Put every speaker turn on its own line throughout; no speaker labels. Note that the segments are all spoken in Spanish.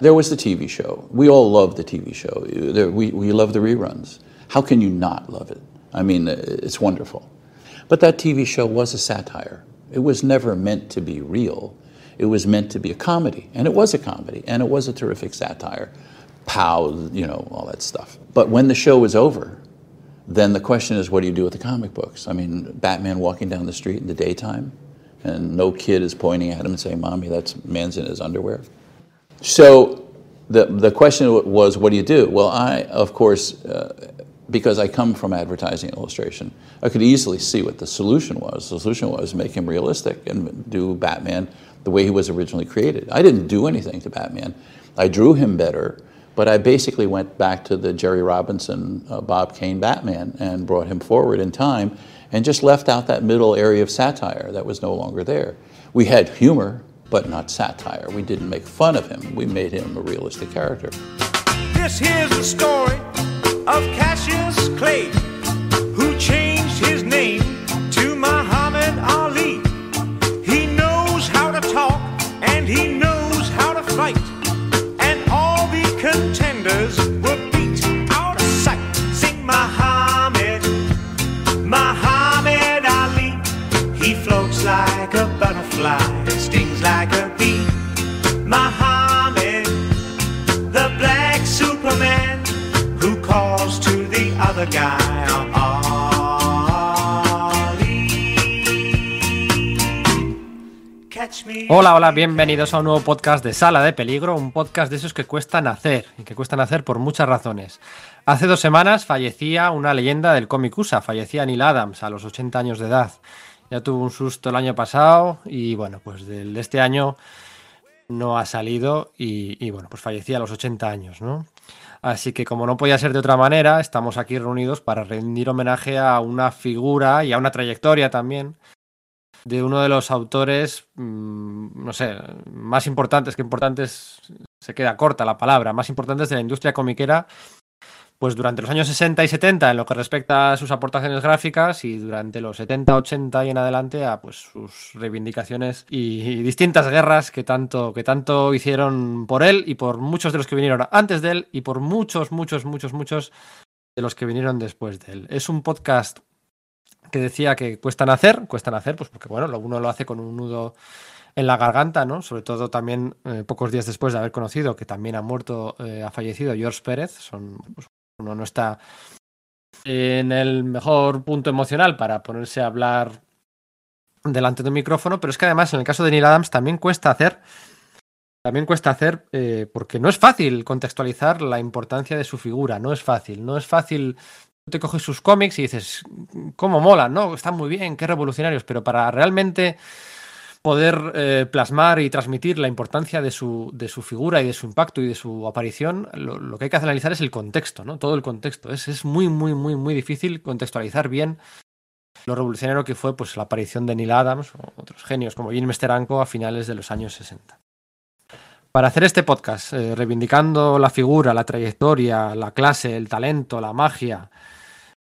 There was the TV show. We all loved the TV show. We, we love the reruns. How can you not love it? I mean, it's wonderful. But that TV show was a satire. It was never meant to be real. It was meant to be a comedy, and it was a comedy, and it was a terrific satire. Pow, you know, all that stuff. But when the show was over, then the question is, what do you do with the comic books? I mean, Batman walking down the street in the daytime, and no kid is pointing at him and saying, "Mommy, that's man's in his underwear." So the the question was, what do you do? Well, I, of course, uh, because I come from advertising illustration, I could easily see what the solution was. The solution was make him realistic and do Batman the way he was originally created. I didn't do anything to Batman. I drew him better, but I basically went back to the Jerry Robinson, uh, Bob Kane Batman and brought him forward in time and just left out that middle area of satire that was no longer there. We had humor, but not satire. We didn't make fun of him. We made him a realistic character.
This here's story of Cassius Clay, who changed
Hola, hola, bienvenidos a un nuevo podcast de Sala de Peligro, un podcast de esos que cuestan hacer y que cuestan hacer por muchas razones. Hace dos semanas fallecía una leyenda del cómic USA, fallecía Neil Adams a los 80 años de edad. Ya tuvo un susto el año pasado y bueno, pues de este año no ha salido y, bueno, pues fallecía a los 80 años, ¿no? Así que como no podía ser de otra manera, estamos aquí reunidos para rendir homenaje a una figura y a una trayectoria también de uno de los autores, mmm, no sé, más importantes, que importantes, se queda corta la palabra, más importantes de la industria comiquera, pues durante los años 60 y 70 en lo que respecta a sus aportaciones gráficas y durante los 70, 80 y en adelante a pues sus reivindicaciones y, distintas guerras que tanto, que tanto hicieron por él y por muchos de los que vinieron antes de él y por muchos, muchos, muchos, muchos de los que vinieron después de él. Es un podcast que decía que cuestan hacer, cuestan hacer, pues porque bueno, uno lo hace con un nudo en la garganta, ¿no? Sobre todo también eh, pocos días después de haber conocido que también ha muerto, eh, ha fallecido George Pérez, son pues, uno no está en el mejor punto emocional para ponerse a hablar delante de un micrófono, pero es que además en el caso de Neil Adams también cuesta hacer, también cuesta hacer, eh, porque no es fácil contextualizar la importancia de su figura, no es fácil, no es fácil. Tú te coges sus cómics y dices, ¿cómo molan? ¿No? Están muy bien, qué revolucionarios, pero para realmente poder eh, plasmar y transmitir la importancia de su, de su, figura y de su impacto y de su aparición, lo, que hay que analizar es el contexto, ¿no? Todo el contexto. Es, es, muy, muy, muy, muy difícil contextualizar bien lo revolucionario que fue pues, la aparición de Neil Adams o otros genios como Jim Steranko a finales de los años 60. Para hacer este podcast, eh, reivindicando la figura, la trayectoria, la clase, el talento, la magia,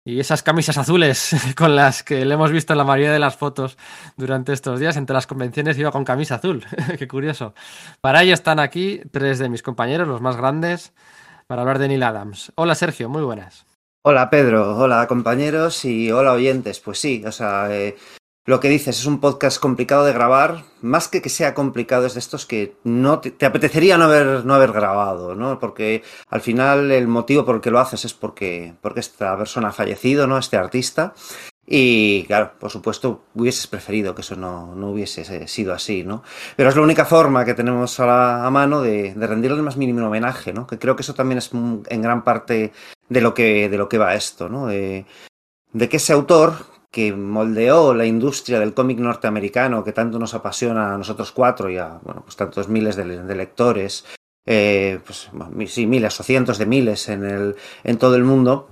y esas camisas azules con las que le hemos visto en la mayoría de las fotos durante estos días, entre las convenciones iba con camisa azul. Qué curioso. Para ello están aquí tres de mis compañeros, los más grandes, para hablar de Neil Adams. Hola Sergio, muy buenas.
Hola Pedro, hola compañeros y hola oyentes. Pues sí, o sea, eh, lo que dices es un podcast complicado de grabar, más que que sea complicado es de estos que no te, te, apetecería no haber, no haber grabado, ¿no? Porque al final el motivo por el que lo haces es porque, porque esta persona ha fallecido, ¿no? Este artista. Y claro, por supuesto, hubieses preferido que eso no, no hubiese sido así, ¿no? Pero es la única forma que tenemos a, la, a mano de, rendirle el más mínimo homenaje, ¿no? Que creo que eso también es en gran parte de lo que, de lo que va esto, ¿no? De que ese autor, que moldeó la industria del cómic norteamericano que tanto nos apasiona a nosotros cuatro y a bueno, pues tantos miles de, lectores, eh, pues sí, miles o cientos de miles en, el, en todo el mundo,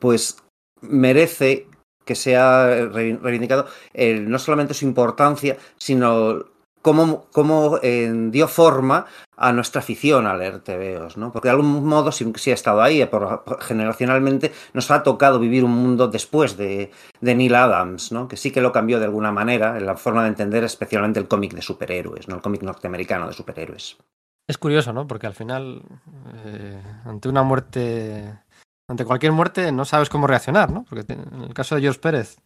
pues merece que sea reivindicado eh, no solamente su importancia, sino cómo, cómo eh, dio forma a nuestra afición a leer TVOs, ¿no? Porque de algún modo sí, ha estado ahí, por, generacionalmente nos ha tocado vivir un mundo después de, de, Neil Adams, ¿no? Que sí que lo cambió de alguna manera en la forma de entender especialmente el cómic de superhéroes, ¿no? El cómic norteamericano de superhéroes.
Es curioso, ¿no? Porque al final, eh, ante una muerte, ante cualquier muerte, no sabes cómo reaccionar, ¿no? Porque en el caso de George Pérez,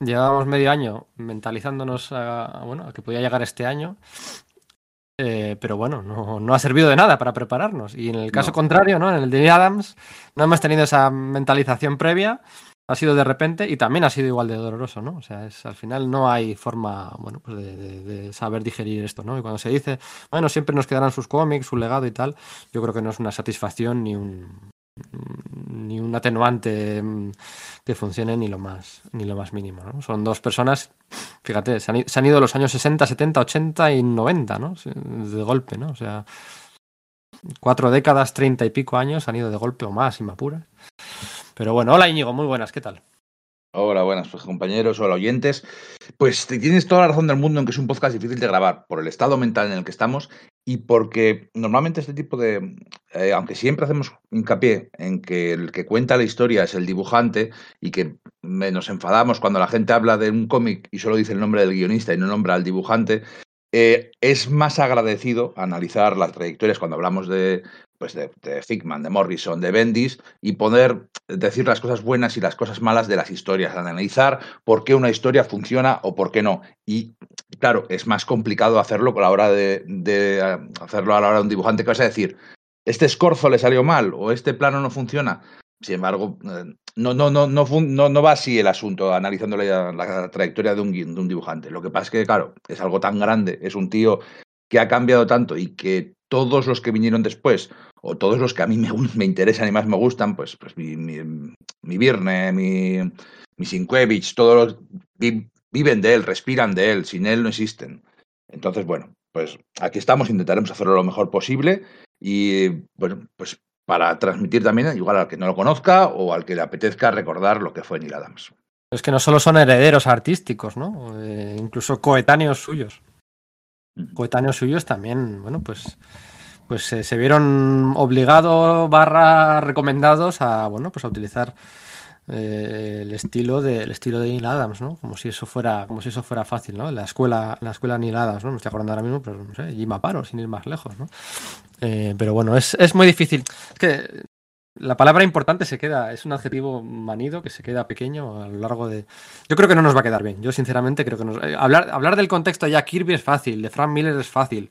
llevábamos medio año mentalizándonos a, bueno, a que podía llegar este año. Eh, pero bueno, no, no, ha servido de nada para prepararnos. Y en el caso
No.
contrario, ¿no? En el de Adams, no hemos tenido esa mentalización previa ha sido de repente y también ha sido igual de doloroso, ¿no? O sea, es, al final no hay forma, bueno, pues de, de, de, saber digerir esto, ¿no? Y cuando se dice, bueno, siempre nos quedarán sus cómics, su legado y tal, yo creo que no es una satisfacción ni un ni un atenuante que funcione ni lo más ni lo más mínimo, ¿no? Son dos personas, fíjate, se han, ido los años 60, 70, 80 y 90, ¿no? De golpe, ¿no? O sea, cuatro décadas, treinta y pico años han ido de golpe o más, y me. Pero bueno, hola Íñigo, muy buenas, ¿qué tal?
Hola, buenas pues, compañeros, hola oyentes. Pues tienes toda la razón del mundo en que es un podcast difícil de grabar por el estado mental en el que estamos y porque normalmente este tipo de, eh, aunque siempre hacemos hincapié en que el que cuenta la historia es el dibujante y que nos enfadamos cuando la gente habla de un cómic y solo dice el nombre del guionista y no nombra al dibujante, eh, es más agradecido analizar las trayectorias cuando hablamos de, pues de, de de Morrison, de Bendis, y poder decir las cosas buenas y las cosas malas de las historias, analizar por qué una historia funciona o por qué no. Y claro, es más complicado hacerlo a la hora de, de hacerlo a la hora de un dibujante que vas a decir, este escorzo le salió mal o este plano no funciona. Sin embargo, no, no, no, no, no, no va así el asunto, analizando la, la trayectoria de un, de un dibujante. Lo que pasa es que, claro, es algo tan grande, es un tío que ha cambiado tanto y que todos los que vinieron después, o todos los que a mí me, interesan y más me gustan, pues, pues mi, mi, mi Virne, mi, mi todos los, vi, viven de él, respiran de él, sin él no existen. Entonces, bueno, pues aquí estamos, intentaremos hacerlo lo mejor posible y, bueno, pues para transmitir también, igual al que no lo conozca o al que le apetezca recordar lo que fue Neil Adams.
Es que no solo son herederos artísticos, ¿no? Eh, incluso coetáneos suyos coetáneos suyos también, bueno, pues, pues se vieron obligados barra recomendados a, bueno, pues a utilizar eh, el estilo de el estilo de Neil Adams, ¿no? Como si eso fuera, como si eso fuera fácil, ¿no? La escuela, la escuela Neil Adams, ¿no? Me estoy acordando ahora mismo, pero no sé, Jim Aparo, sin ir más lejos, ¿no? Eh, pero bueno, es, es muy difícil. Es que la palabra importante se queda, es un adjetivo manido que se queda pequeño a lo largo de. Yo creo que no nos va a quedar bien. Yo, sinceramente, creo que nos. Hablar, hablar del contexto de Jack Kirby es fácil, de Frank Miller es fácil,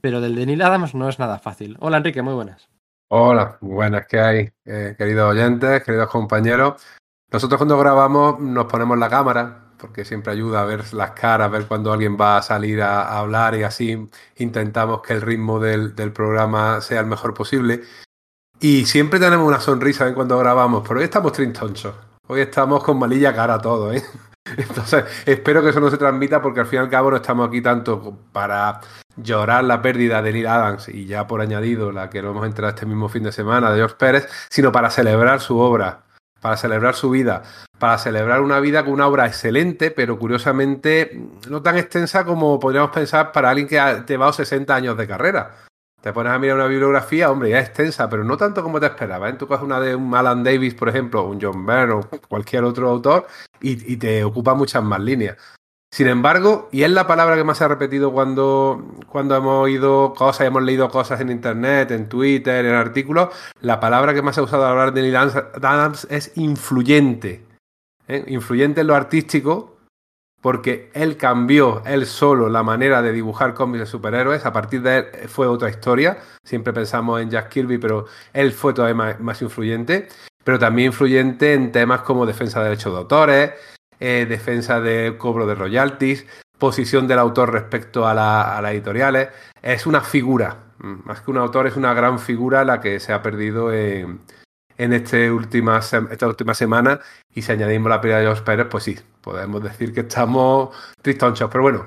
pero del de Neil Adams no es nada fácil. Hola, Enrique, muy buenas.
Hola, buenas que hay, eh, queridos oyentes, queridos compañeros. Nosotros cuando grabamos nos ponemos la cámara, porque siempre ayuda a ver las caras, ver cuando alguien va a salir a, a hablar y así intentamos que el ritmo del, del programa sea el mejor posible. Y siempre tenemos una sonrisa ¿eh? cuando grabamos, pero hoy estamos trintonchos. Hoy estamos con malilla cara todos, ¿eh? Entonces, espero que eso no se transmita porque al fin y al cabo no estamos aquí tanto para llorar la pérdida de Neil Adams y ya por añadido la que lo hemos enterado este mismo fin de semana de George Pérez, sino para celebrar su obra, para celebrar su vida, para celebrar una vida con una obra excelente, pero curiosamente no tan extensa como podríamos pensar para alguien que ha llevado 60 años de carrera. Te pones a mirar una bibliografía, hombre, ya extensa, pero no tanto como te esperaba. ¿eh? Tú coges una de un Alan Davis, por ejemplo, un John Byrne o cualquier otro autor y, te ocupa muchas más líneas. Sin embargo, y es la palabra que más se ha repetido cuando, cuando hemos oído cosas, hemos leído cosas en internet, en Twitter, en artículos, la palabra que más se ha usado al hablar de Neil Adams es influyente. ¿eh? Influyente en lo artístico, porque él cambió él solo la manera de dibujar cómics de superhéroes. A partir de él fue otra historia. Siempre pensamos en Jack Kirby, pero él fue todavía más, influyente. Pero también influyente en temas como defensa de derechos de autores, eh, defensa de cobro de royalties, posición del autor respecto a, las editoriales. Es una figura, más que un autor, es una gran figura la que se ha perdido en, en este última, esta última semana. Y si añadimos la pérdida de George Pérez, pues sí, podemos decir que estamos tristonchos. Pero bueno,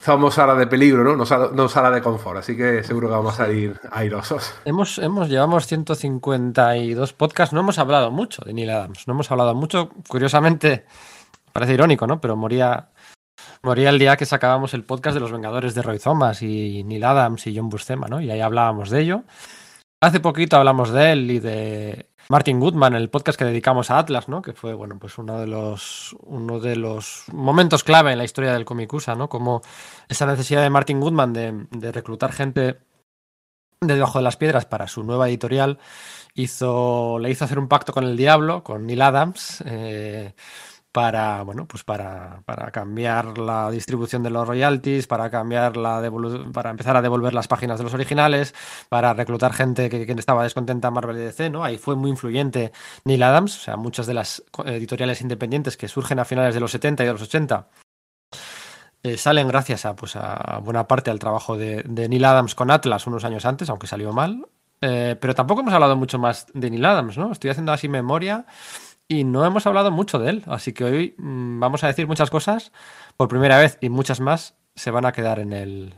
somos sala de peligro, ¿no? No sala, no sala de confort, así que seguro que vamos a salir airosos.
Hemos, hemos, llevamos 152 podcasts, no hemos hablado mucho de Neil Adams, no hemos hablado mucho, curiosamente, parece irónico, ¿no? Pero moría, moría el día que sacábamos el podcast de los Vengadores de Roy Thomas y Neil Adams y John Buscema, ¿no? Y ahí hablábamos de ello. Hace poquito hablamos de él y de Martin Goodman, el podcast que dedicamos a Atlas, ¿no? Que fue, bueno, pues uno de los, uno de los momentos clave en la historia del cómic USA, ¿no? Como esa necesidad de Martin Goodman de, de reclutar gente de debajo de las piedras para su nueva editorial hizo, le hizo hacer un pacto con el diablo, con Neil Adams, eh, para, bueno, pues para, para, cambiar la distribución de los royalties, para cambiar la para empezar a devolver las páginas de los originales, para reclutar gente que, estaba descontenta en Marvel y DC, ¿no? Ahí fue muy influyente Neil Adams, o sea, muchas de las editoriales independientes que surgen a finales de los 70 y de los 80 eh, salen gracias a, pues, a buena parte al trabajo de, de, Neil Adams con Atlas unos años antes, aunque salió mal. Eh, pero tampoco hemos hablado mucho más de Neil Adams, ¿no? Estoy haciendo así memoria y no hemos hablado mucho de él. Así que hoy mmm, vamos a decir muchas cosas por primera vez y muchas más se van a quedar en el,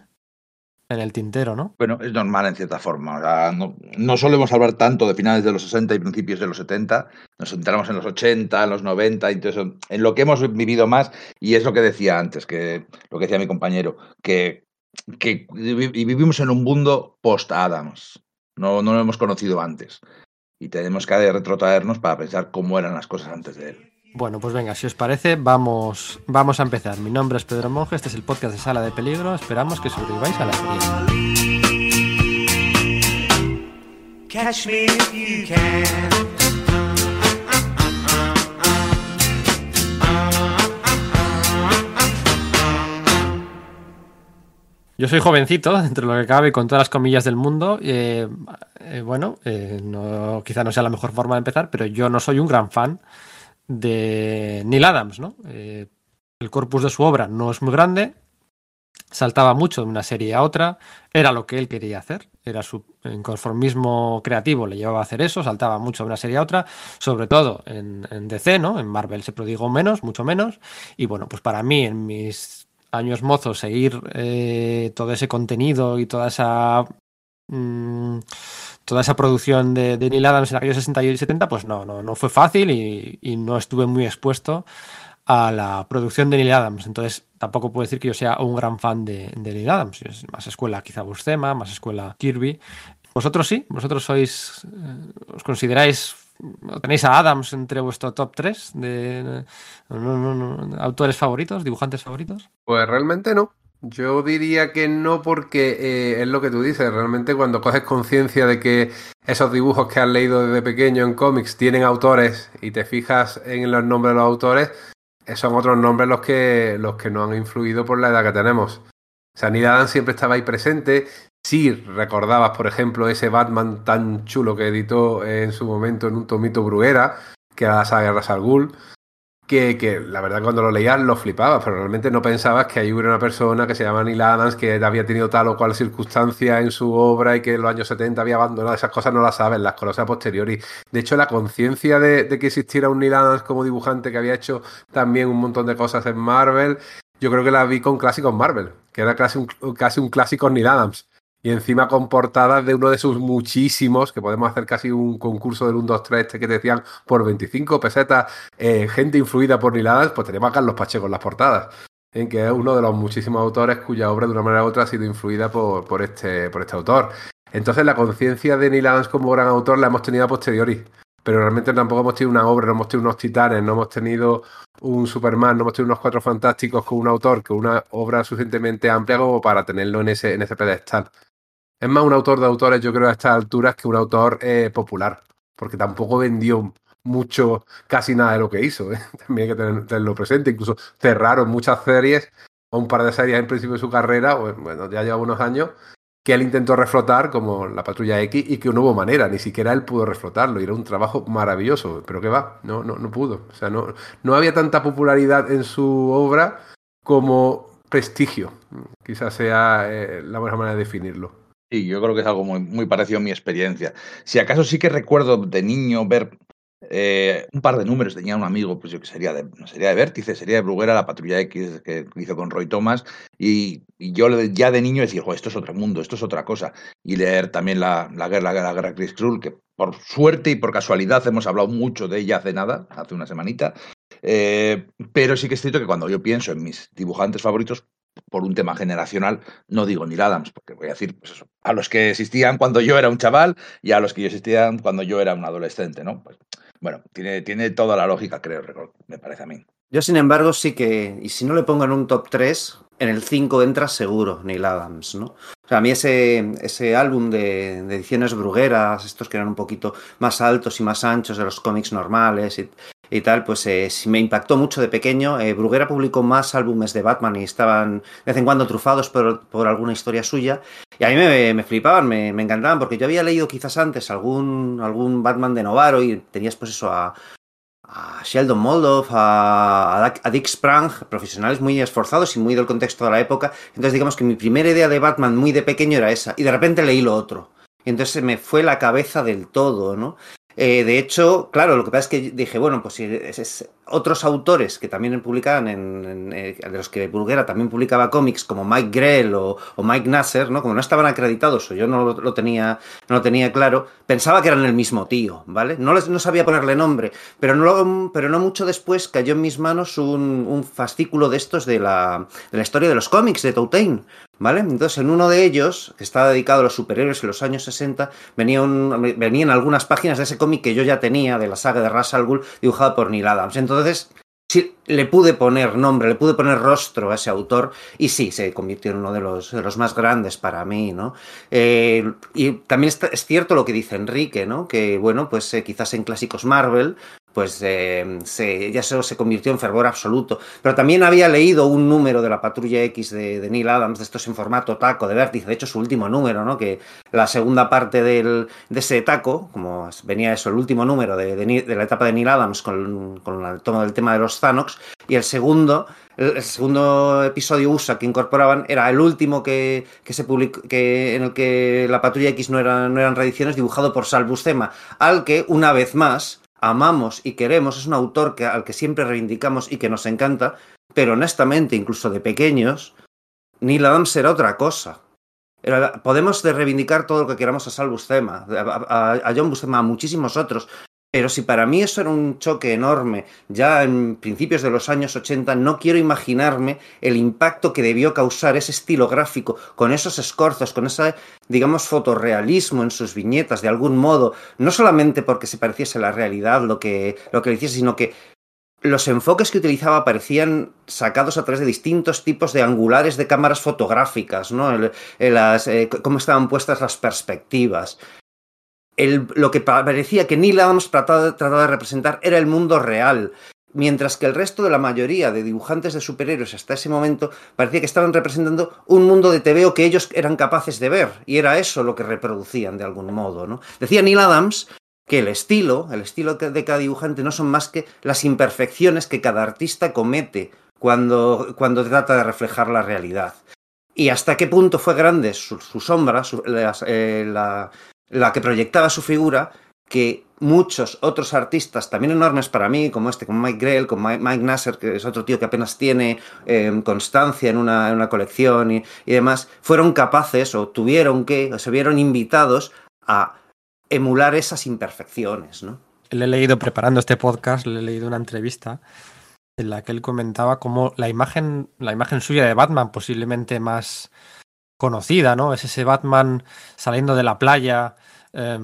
en el tintero, ¿no?
Bueno, es normal en cierta forma. O sea, no, no, solemos hablar tanto de finales de los 60 y principios de los 70. Nos centramos en los 80, en los 90, entonces en lo que hemos vivido más. Y es lo que decía antes, que lo que decía mi compañero, que, que vivimos en un mundo post-Adams. No, no lo hemos conocido antes. Y tenemos que retrotraernos para pensar cómo eran las cosas antes de él.
Bueno, pues venga, si os parece, vamos, vamos a empezar. Mi nombre es Pedro Monge, este es el podcast de Sala de Peligro. Esperamos que sobreviváis a la serie. Yo soy jovencito, dentro de lo que cabe, con todas las comillas del mundo. Eh, eh, bueno, eh, no, quizá no sea la mejor forma de empezar, pero yo no soy un gran fan de Neil Adams, ¿no? El corpus de su obra no es muy grande, saltaba mucho de una serie a otra, era lo que él quería hacer, era su inconformismo creativo, le llevaba a hacer eso, saltaba mucho de una serie a otra, sobre todo en, en DC, ¿no? En Marvel se prodigó menos, mucho menos, y bueno, pues para mí en mis años mozos seguir eh, todo ese contenido y toda esa mmm, toda esa producción de, Neil Adams en aquellos 60 y 70 pues no, no, no fue fácil y, no estuve muy expuesto a la producción de Neil Adams. Entonces tampoco puedo decir que yo sea un gran fan de, Neil Adams. Más escuela quizá Buscema, más escuela Kirby. Vosotros sí, vosotros sois eh, os consideráis ¿Tenéis a Adams entre vuestro top 3 de autores favoritos, dibujantes favoritos?
Pues realmente no. Yo diría que no porque eh, es lo que tú dices, realmente cuando coges conciencia de que esos dibujos que has leído desde pequeño en cómics tienen autores y te fijas en los nombres de los autores, son otros nombres los que, los que nos han influido por la edad que tenemos. O sea, Neil Adams siempre estaba ahí presente, si recordabas, por ejemplo, ese Batman tan chulo que editó en su momento en un tomito Bruguera, que era la saga Ras al Ghul, que, que, la verdad cuando lo leías lo flipabas, pero realmente no pensabas que ahí hubiera una persona que se llama Neil Adams, que había tenido tal o cual circunstancia en su obra y que en los años 70 había abandonado. Esas cosas no las sabes, las conoces a posteriori. De hecho, la conciencia de, de, que existiera un Neil Adams como dibujante que había hecho también un montón de cosas en Marvel, yo creo que la vi con clásicos Marvel, que era casi un, casi un clásico Neil Adams y encima con portadas de uno de sus muchísimos, que podemos hacer casi un concurso del 1, 2, 3, este que decían por 25 pesetas, eh, gente influida por Niladas, pues tenemos a Carlos Pacheco en las portadas, en que es uno de los muchísimos autores cuya obra de una manera u otra ha sido influida por, por, este, por este autor. Entonces la conciencia de Neil Adams como gran autor la hemos tenido a posteriori, pero realmente tampoco hemos tenido una obra, no hemos tenido unos titanes, no hemos tenido un Superman, no hemos tenido unos cuatro fantásticos con un autor, con una obra suficientemente amplia como para tenerlo en ese, en ese pedestal. Es más un autor de autores, yo creo, a estas alturas que un autor eh, popular, porque tampoco vendió mucho, casi nada de lo que hizo. ¿eh? También hay que tener, tenerlo presente. Incluso cerraron muchas series, o un par de series en principio de su carrera, bueno, ya lleva unos años, que él intentó reflotar, como la Patrulla X, y que no hubo manera, ni siquiera él pudo reflotarlo. Y era un trabajo maravilloso, pero que va, no, no, no pudo. O sea, no, no había tanta popularidad en su obra como prestigio. Quizás sea eh, la buena manera de definirlo.
Sí, yo creo que es algo muy, muy, parecido a mi experiencia. Si acaso sí que recuerdo de niño ver eh, un par de números, tenía un amigo, pues yo que sería de, sería de Vértice, sería de Bruguera, la Patrulla X que hizo con Roy Thomas, y, yo ya de niño decía, esto es otro mundo, esto es otra cosa. Y leer también la, la guerra, la, la guerra Chris Krull, que por suerte y por casualidad hemos hablado mucho de ella hace nada, hace una semanita. Eh, pero sí que es cierto que cuando yo pienso en mis dibujantes favoritos, por un tema generacional, no digo Neil Adams, porque voy a decir pues a los que existían cuando yo era un chaval y a los que existían cuando yo era un adolescente, ¿no? Pues, bueno, tiene, tiene toda la lógica, creo, me parece a mí.
Yo, sin embargo, sí que, y si no le pongo en un top 3, en el 5 entra seguro Neil Adams, ¿no? O sea, a mí ese, ese álbum de, de, ediciones brugueras, estos que eran un poquito más altos y más anchos de los cómics normales y, y tal, pues eh, me impactó mucho de pequeño. Eh, Bruguera publicó más álbumes de Batman y estaban de vez en cuando trufados por, por alguna historia suya. Y a mí me, me flipaban, me, me, encantaban, porque yo había leído quizás antes algún, algún Batman de Novaro y tenías pues eso a, a Sheldon Moldoff, a, a, Dick Sprang, profesionales muy esforzados y muy del contexto de la época. Entonces digamos que mi primera idea de Batman muy de pequeño era esa. Y de repente leí lo otro. Y entonces me fue la cabeza del todo, ¿no? Eh, de hecho, claro, lo que pasa es que dije, bueno, pues si es, es, otros autores que también publicaban, en, en, eh, de los que Burguera también publicaba cómics, como Mike Grell o, Mike Nasser, ¿no? Como no estaban acreditados o yo no lo, tenía, no lo tenía claro, pensaba que eran el mismo tío, ¿vale? No, les, no sabía ponerle nombre, pero no, pero no mucho después cayó en mis manos un, un fascículo de estos de la, de la historia de los cómics de Tautain, ¿Vale? Entonces, en uno de ellos, que estaba dedicado a los superhéroes en los años 60, venía un, venían algunas páginas de ese cómic que yo ya tenía, de la saga de Ra's al Ghul, dibujado por Neil Adams. Entonces, sí, le pude poner nombre, le pude poner rostro a ese autor, y sí, se convirtió en uno de los, de los más grandes para mí, ¿no? Eh, y también es cierto lo que dice Enrique, ¿no? Que, bueno, pues eh, quizás en clásicos Marvel, pues eh, se, ya se, se, convirtió en fervor absoluto. Pero también había leído un número de la Patrulla X de, Neil Adams, de estos en formato taco, de vértice, de hecho su último número, ¿no? que la segunda parte del, de ese taco, como venía eso, el último número de, de, de la etapa de Neil Adams con, con el tomo del tema de los Thanox, y el segundo el segundo episodio USA que incorporaban era el último que, que se publicó, que, en el que la Patrulla X no, no eran reediciones, dibujado por Sal Buscema, al que, una vez más, amamos y queremos, es un autor que, al que siempre reivindicamos y que nos encanta, pero honestamente, incluso de pequeños, Neil Adams era otra cosa. Era, podemos reivindicar todo lo que queramos a Sal Buscema, a, a, a John Buscema, a muchísimos otros, pero si para mí eso era un choque enorme, ya en principios de los años 80, no quiero imaginarme el impacto que debió causar ese estilo gráfico, con esos escorzos, con ese, digamos, fotorrealismo en sus viñetas, de algún modo, no solamente porque se pareciese a la realidad lo que, lo que le hiciese, sino que los enfoques que utilizaba parecían sacados a través de distintos tipos de angulares de cámaras fotográficas, ¿no? El, el, las, eh, cómo estaban puestas las perspectivas lo que parecía que Neil Adams trataba, de representar era el mundo real, mientras que el resto de la mayoría de dibujantes de superhéroes hasta ese momento parecía que estaban representando un mundo de TVO que ellos eran capaces de ver, y era eso lo que reproducían de algún modo. ¿no? Decía Neil Adams que el estilo, el estilo de cada dibujante no son más que las imperfecciones que cada artista comete cuando, cuando trata de reflejar la realidad. Y hasta qué punto fue grande su, su sombra, su, eh, la, la que proyectaba su figura, que muchos otros artistas, también enormes para mí, como este, como Mike Grell, como Mike Nasser, que es otro tío que apenas tiene eh, constancia en una, en una colección y, y, demás, fueron capaces o tuvieron que, o se vieron invitados a emular esas imperfecciones, ¿no?
Le he leído, preparando este podcast, le he leído una entrevista en la que él comentaba cómo la imagen, la imagen suya de Batman, posiblemente más conocida, ¿no? Es ese Batman saliendo de la playa, eh,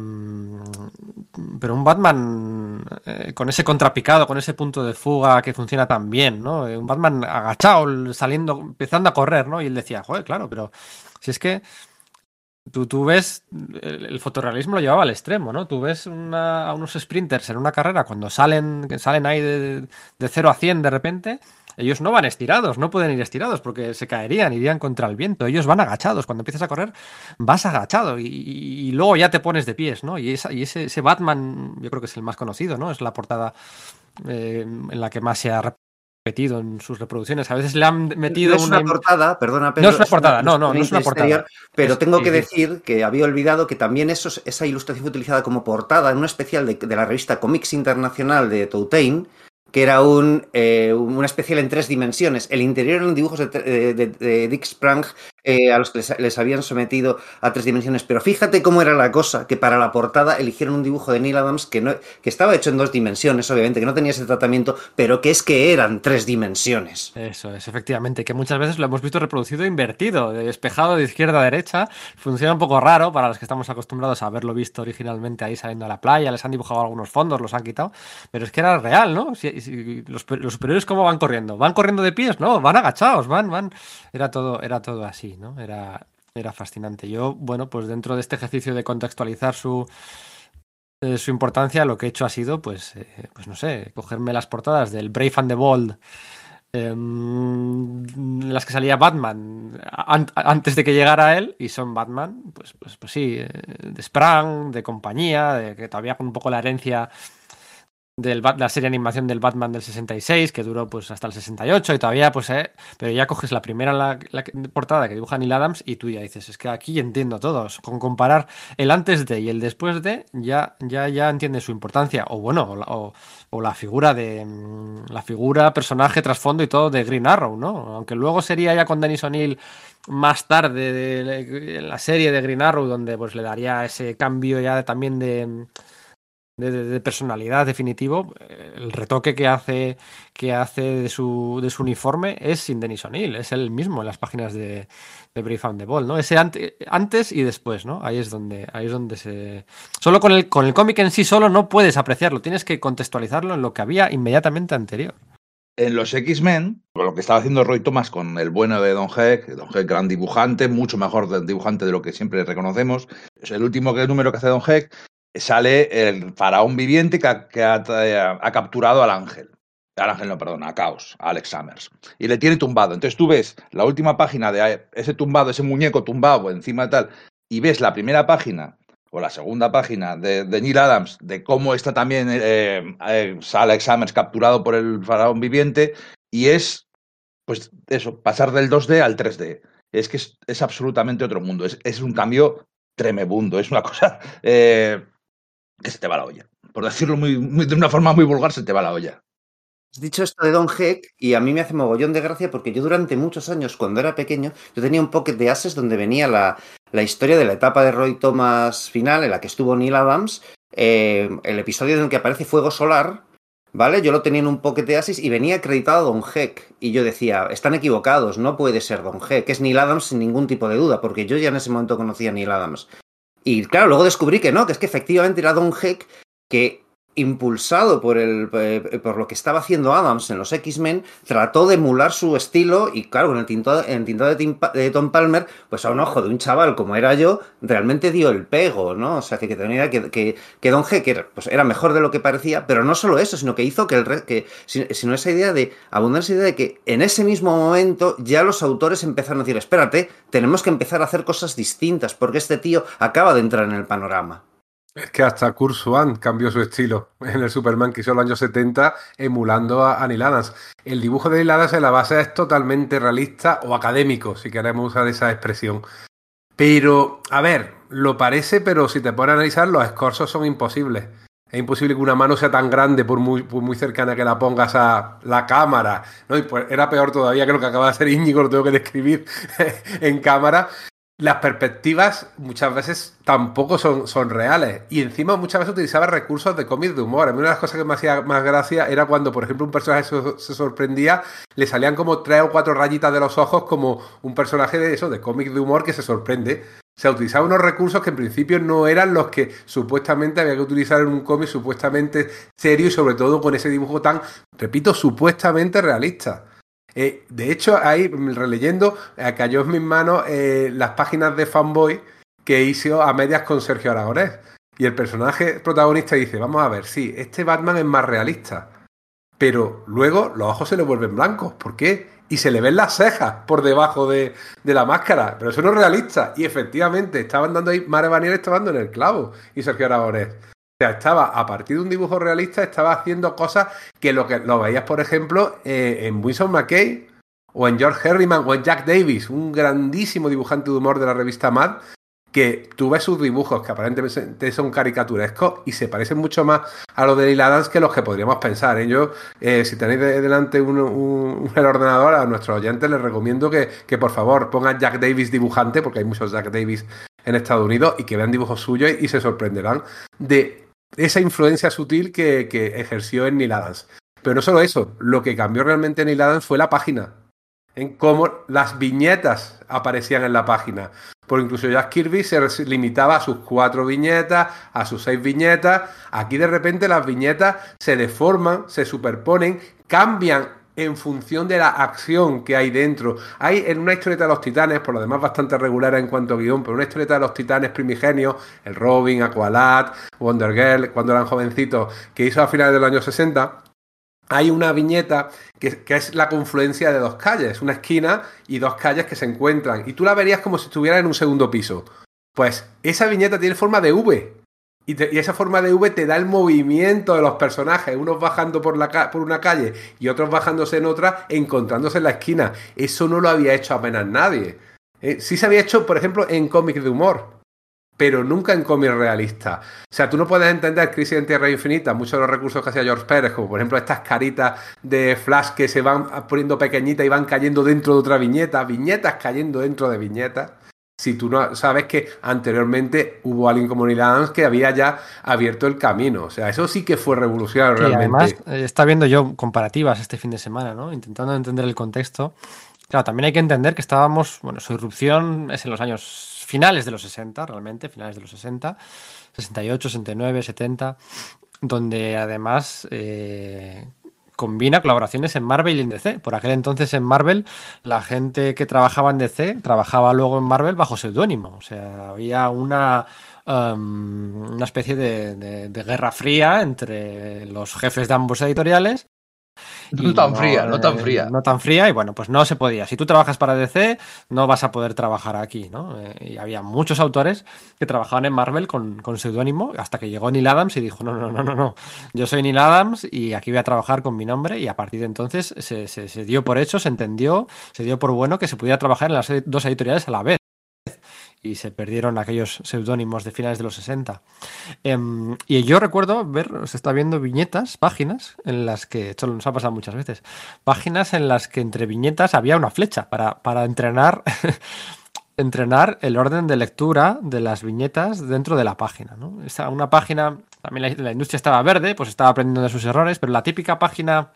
pero un Batman eh, con ese contrapicado, con ese punto de fuga que funciona tan bien, ¿no? Un Batman agachado, saliendo, empezando a correr, ¿no? Y él decía, joder, claro, pero si es que tú, tú ves, el, el, fotorrealismo lo llevaba al extremo, ¿no? Tú ves una, a unos sprinters en una carrera cuando salen, salen ahí de, de 0 a 100 de repente ellos no van estirados, no pueden ir estirados porque se caerían, irían contra el viento. Ellos van agachados. Cuando empiezas a correr, vas agachado y, luego ya te pones de pies, ¿no? Y, esa, y ese, ese, Batman, yo creo que es el más conocido, ¿no? Es la portada eh, en la que más se ha repetido en sus reproducciones. A veces le han metido
no es una, una portada, perdona,
Pedro, no es una portada, no, no, no es una portada.
Exterior, pero tengo que decir que había olvidado que también eso, esa ilustración fue utilizada como portada en un especial de, de la revista Comics Internacional de Toutain, que era un, eh, un, especial en tres dimensiones. El interior eran dibujos de, de, de, Dick Sprang eh, a los que les, habían sometido a tres dimensiones. Pero fíjate cómo era la cosa, que para la portada eligieron un dibujo de Neil Adams que, no, que estaba hecho en dos dimensiones, obviamente, que no tenía ese tratamiento, pero que es que eran tres dimensiones.
Eso es, efectivamente, que muchas veces lo hemos visto reproducido invertido, despejado de izquierda a derecha. Funciona un poco raro para los que estamos acostumbrados a haberlo visto originalmente ahí saliendo a la playa, les han dibujado algunos fondos, los han quitado, pero es que era real, ¿no? Si, los, los superiores, ¿cómo van corriendo? ¿Van corriendo de pies? No, van agachados, van, van. Era todo, era todo así, Era, era fascinante. Yo, bueno, pues dentro de este ejercicio de contextualizar su, eh, su importancia, lo que he hecho ha sido, pues, eh, pues no sé, cogerme las portadas del Brave and the Bold, eh, las que salía Batman an antes de que llegara él, y son Batman, pues, pues, pues sí, eh, de Sprang, de compañía, de que todavía con un poco la herencia de la serie de animación del Batman del 66, que duró pues hasta el 68 y todavía pues, eh, pero ya coges la primera la, la, portada que dibuja Neil Adams y tú ya dices, es que aquí entiendo todos, con comparar el antes de y el después de, ya, ya, ya entiendes su importancia, o bueno, o, o, la figura de, la figura, personaje, trasfondo y todo de Green Arrow, ¿no? Aunque luego sería ya con Dennis O'Neill más tarde de, de, de, la serie de Green Arrow, donde pues le daría ese cambio ya también de de, personalidad definitivo, el retoque que hace, que hace de, su, de su uniforme es sin Denis O'Neill, es el mismo en las páginas de, de Brave and the Ball, ¿no? Ese ante, antes y después, ¿no? Ahí es donde, ahí es donde se. Solo con el, con el cómic en sí solo no puedes apreciarlo, tienes que contextualizarlo en lo que había inmediatamente anterior.
En los X-Men, lo que estaba haciendo Roy Thomas con el bueno de Don Heck, Don Heck gran dibujante, mucho mejor dibujante de lo que siempre reconocemos. Es el último número que hace Don Heck sale el faraón viviente que ha, que ha, capturado al ángel. Al ángel no, perdón, a Caos, a Alex Summers. Y le tiene tumbado. Entonces tú ves la última página de ese tumbado, ese muñeco tumbado encima de tal, y ves la primera página o la segunda página de, Neil Adams de cómo está también eh, eh, Alex Summers capturado por el faraón viviente, y es, pues eso, pasar del 2D al 3D. Es que es, absolutamente otro mundo. Es, es, un cambio tremebundo. Es una cosa. Eh, que se te va la olla. Por decirlo muy, muy, de una forma muy vulgar, se te va la olla.
Has dicho esto de Don Heck y a mí me hace mogollón de gracia porque yo durante muchos años, cuando era pequeño, yo tenía un pocket de Ases donde venía la, la historia de la etapa de Roy Thomas final en la que estuvo Neil Adams, eh, el episodio en el que aparece Fuego Solar, ¿vale? Yo lo tenía en un pocket de Asis y venía acreditado Don Heck. Y yo decía, están equivocados, no puede ser Don Heck, es Neil Adams sin ningún tipo de duda, porque yo ya en ese momento conocía a Neil Adams. Y claro, luego descubrí que no, que es que efectivamente era Don Heck que impulsado por, el, eh, por lo que estaba haciendo Adams en los X-Men, trató de emular su estilo y claro, con el tintado, de, Tom Palmer, pues a un ojo de un chaval como era yo, realmente dio el pego, ¿no? O sea, que, que tenía que, que, que Don Heck era, pues era mejor de lo que parecía, pero no solo eso, sino que hizo que, el que sino esa idea de, abundar esa idea de que en ese mismo momento ya los autores empezaron a decir, espérate, tenemos que empezar a hacer cosas distintas, porque este tío acaba de entrar en el panorama.
Es que hasta Kurt Swan cambió su estilo en el Superman que hizo en los años 70 emulando a, Neil Adams. El dibujo de Neil Adams en la base es totalmente realista o académico, si queremos usar esa expresión. Pero, a ver, lo parece, pero si te pones a analizar, los escorzos son imposibles. Es imposible que una mano sea tan grande por muy, por muy cercana que la pongas a la cámara. pues era peor todavía que lo que acaba de hacer Íñigo, lo tengo que describir en cámara las perspectivas muchas veces tampoco son, son, reales. Y encima muchas veces utilizaba recursos de cómic de humor. A mí una de las cosas que me hacía más gracia era cuando, por ejemplo, un personaje se, se, sorprendía, le salían como tres o cuatro rayitas de los ojos como un personaje de eso, de cómic de humor que se sorprende. O sea, utilizaba unos recursos que en principio no eran los que supuestamente había que utilizar en un cómic supuestamente serio y sobre todo con ese dibujo tan, repito, supuestamente realista. Eh, de hecho, ahí releyendo, eh, cayó en mis manos eh, las páginas de fanboy que hizo a medias con Sergio Aragonés. Y el personaje protagonista dice, vamos a ver, sí, este Batman es más realista. Pero luego los ojos se le vuelven blancos. ¿Por qué? Y se le ven las cejas por debajo de, de la máscara. Pero eso no es realista. Y efectivamente, estaban dando ahí, Mare Banier estaba dando en el clavo. Y Sergio Aragonés. Estaba, a partir de un dibujo realista, estaba haciendo cosas que lo que lo veías, por ejemplo, eh, en Winston McKay, o en George Herriman, o en Jack Davis, un grandísimo dibujante de humor de la revista Mad, que tú ves sus dibujos que aparentemente son caricaturescos y se parecen mucho más a los de Neil Adams que los que podríamos pensar. ¿eh? Yo, eh, si tenéis delante un, un, ordenador, a nuestros oyentes les recomiendo que, que por favor pongan Jack Davis dibujante, porque hay muchos Jack Davis en Estados Unidos, y que vean dibujos suyos y, se sorprenderán de esa influencia sutil que, ejerció en Neil Adams. Pero no solo eso, lo que cambió realmente en Neil Adams fue la página en cómo las viñetas aparecían en la página. Porque incluso Jack Kirby se limitaba a sus cuatro viñetas, a sus seis viñetas. Aquí de repente las viñetas se deforman, se superponen, cambian en función de la acción que hay dentro. Hay en una historieta de los titanes, por lo demás bastante regular en cuanto a guion, pero una historieta de los titanes primigenios, el Robin, Aqualad, Wonder Girl, cuando eran jovencitos, que hizo a finales de los años 60, hay una viñeta que, es la confluencia de dos calles, una esquina y dos calles que se encuentran. Y tú la verías como si estuviera en un segundo piso. Pues esa viñeta tiene forma de V. Y, esa forma de V te da el movimiento de los personajes, unos bajando por, la, por una calle y otros bajándose en otra, encontrándose en la esquina. Eso no lo había hecho apenas nadie. Eh, sí se había hecho, por ejemplo, en cómics de humor pero nunca en cómic realista. O sea, tú no puedes entender Crisis en Tierra Infinita, muchos de los recursos que hacía George Pérez, como por ejemplo estas caritas de Flash que se van poniendo pequeñitas y van cayendo dentro de otra viñeta, viñetas cayendo dentro de viñetas. Si tú no sabes que anteriormente hubo alguien como Neil Adams que había ya abierto el camino. O sea, eso sí que fue revolucionario realmente.
Además, eh, está viendo yo comparativas este fin de semana, ¿no? Intentando entender el contexto. Claro, también hay que entender que estábamos, bueno, su irrupción es en los años finales de los 60, realmente, finales de los 60, 68, 69, 70, donde además eh, combina colaboraciones en Marvel y en DC. Por aquel entonces en Marvel, la gente que trabajaba en DC trabajaba luego en Marvel bajo seudónimo. O sea, había una, um, una especie de, guerra fría entre los jefes de ambos editoriales
no tan fría, no tan fría.
No tan fría y bueno, pues no se podía. Si tú trabajas para DC, no vas a poder trabajar aquí, ¿no? Eh, y había muchos autores que trabajaban en Marvel con, con seudónimo hasta que llegó Neil Adams y dijo, no, no, no, no, no, yo soy Neil Adams y aquí voy a trabajar con mi nombre y a partir de entonces se, se dio por hecho, se entendió, se dio por bueno que se pudiera trabajar en las dos editoriales a la vez y se perdieron aquellos seudónimos de finales de los 60. Em, y yo recuerdo ver, se está viendo viñetas, páginas, en las que, esto nos ha pasado muchas veces, páginas en las que entre viñetas había una flecha para, para entrenar. entrenar el orden de lectura de las viñetas dentro de la página. ¿no? una página, también la, industria estaba verde, pues estaba aprendiendo de sus errores, pero la típica página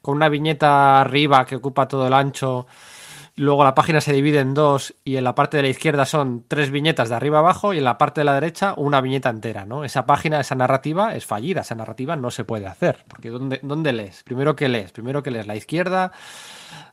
con una viñeta arriba que ocupa todo el ancho Luego la página se divide en dos y en la parte de la izquierda son tres viñetas de arriba abajo y en la parte de la derecha una viñeta entera, ¿no? Esa página, esa narrativa es fallida, esa narrativa no se puede hacer. Porque ¿dónde, dónde lees? Primero que lees, primero que lees la izquierda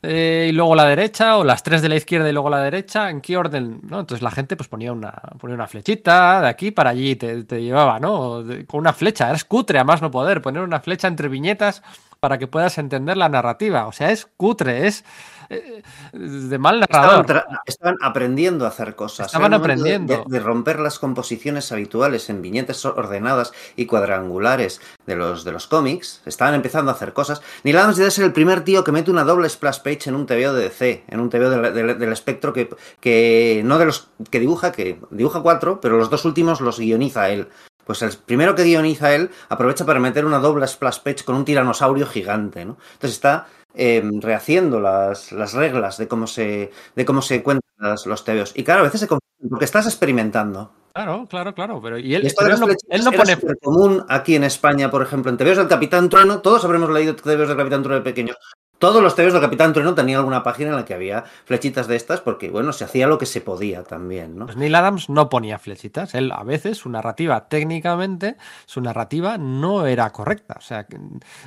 eh, y luego la derecha o las tres de la izquierda y luego la derecha, ¿en qué orden? ¿no? Entonces la gente pues ponía una, ponía una flechita de aquí para allí, te, te llevaba, ¿no? con una flecha, era cutre a más no poder, poner una flecha entre viñetas para que puedas entender la narrativa. O sea, es cutre, es de mal narrador.
Estaban, aprendiendo a hacer cosas.
Estaban aprendiendo.
De, romper las composiciones habituales en viñetas ordenadas y cuadrangulares de los, de los cómics. Estaban empezando a hacer cosas. Neil Adams debe ser el primer tío que mete una doble splash page en un TVO de DC, en un TVO del espectro que, que no de los que dibuja, que dibuja cuatro, pero los dos últimos los guioniza él. Pues el primero que guioniza él aprovecha para meter una doble splash page con un tiranosaurio gigante, ¿no? Entonces está Em, rehaciendo las, las, reglas de cómo se, de cómo se cuentan los tebeos. Y claro, a veces se confunden porque estás experimentando.
Claro, claro, claro. Pero y él,
esto él, no, él no pone. común aquí en España, por ejemplo, en tebeos del Capitán Trueno, todos habremos leído tebeos del Capitán Trueno de pequeño. Todos los TVs del Capitán Trueno tenían alguna página en la que había flechitas de estas, porque bueno, se hacía lo que se podía también, ¿no?
Pues Neil Adams no ponía flechitas. Él a veces su narrativa, técnicamente, su narrativa no era correcta. O sea,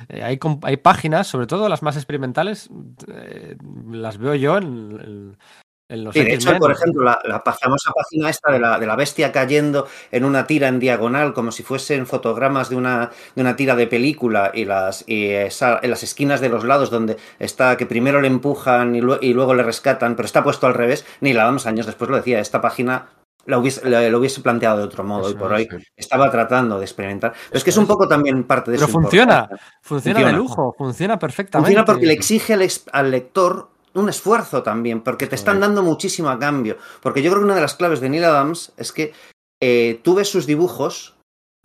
eh, hay, hay páginas, sobre todo las más experimentales, eh, las veo yo en,
de hecho, por ejemplo, la, famosa página esta de la, de la, bestia cayendo en una tira en diagonal, como si fuesen fotogramas de una, de una tira de película, y las y en las esquinas de los lados donde está que primero le empujan y, luego le rescatan, pero está puesto al revés, ni la vamos años después lo decía, esta página lo hubiese, lo hubiese planteado de otro modo y por hoy estaba tratando de experimentar. Pero es que es un poco también parte de
Pero funciona, funciona, de lujo, funciona perfectamente.
Funciona porque le exige al lector un esfuerzo también, porque te están dando muchísimo a cambio. Porque yo creo que una de las claves de Neil Adams es que eh, tú ves sus dibujos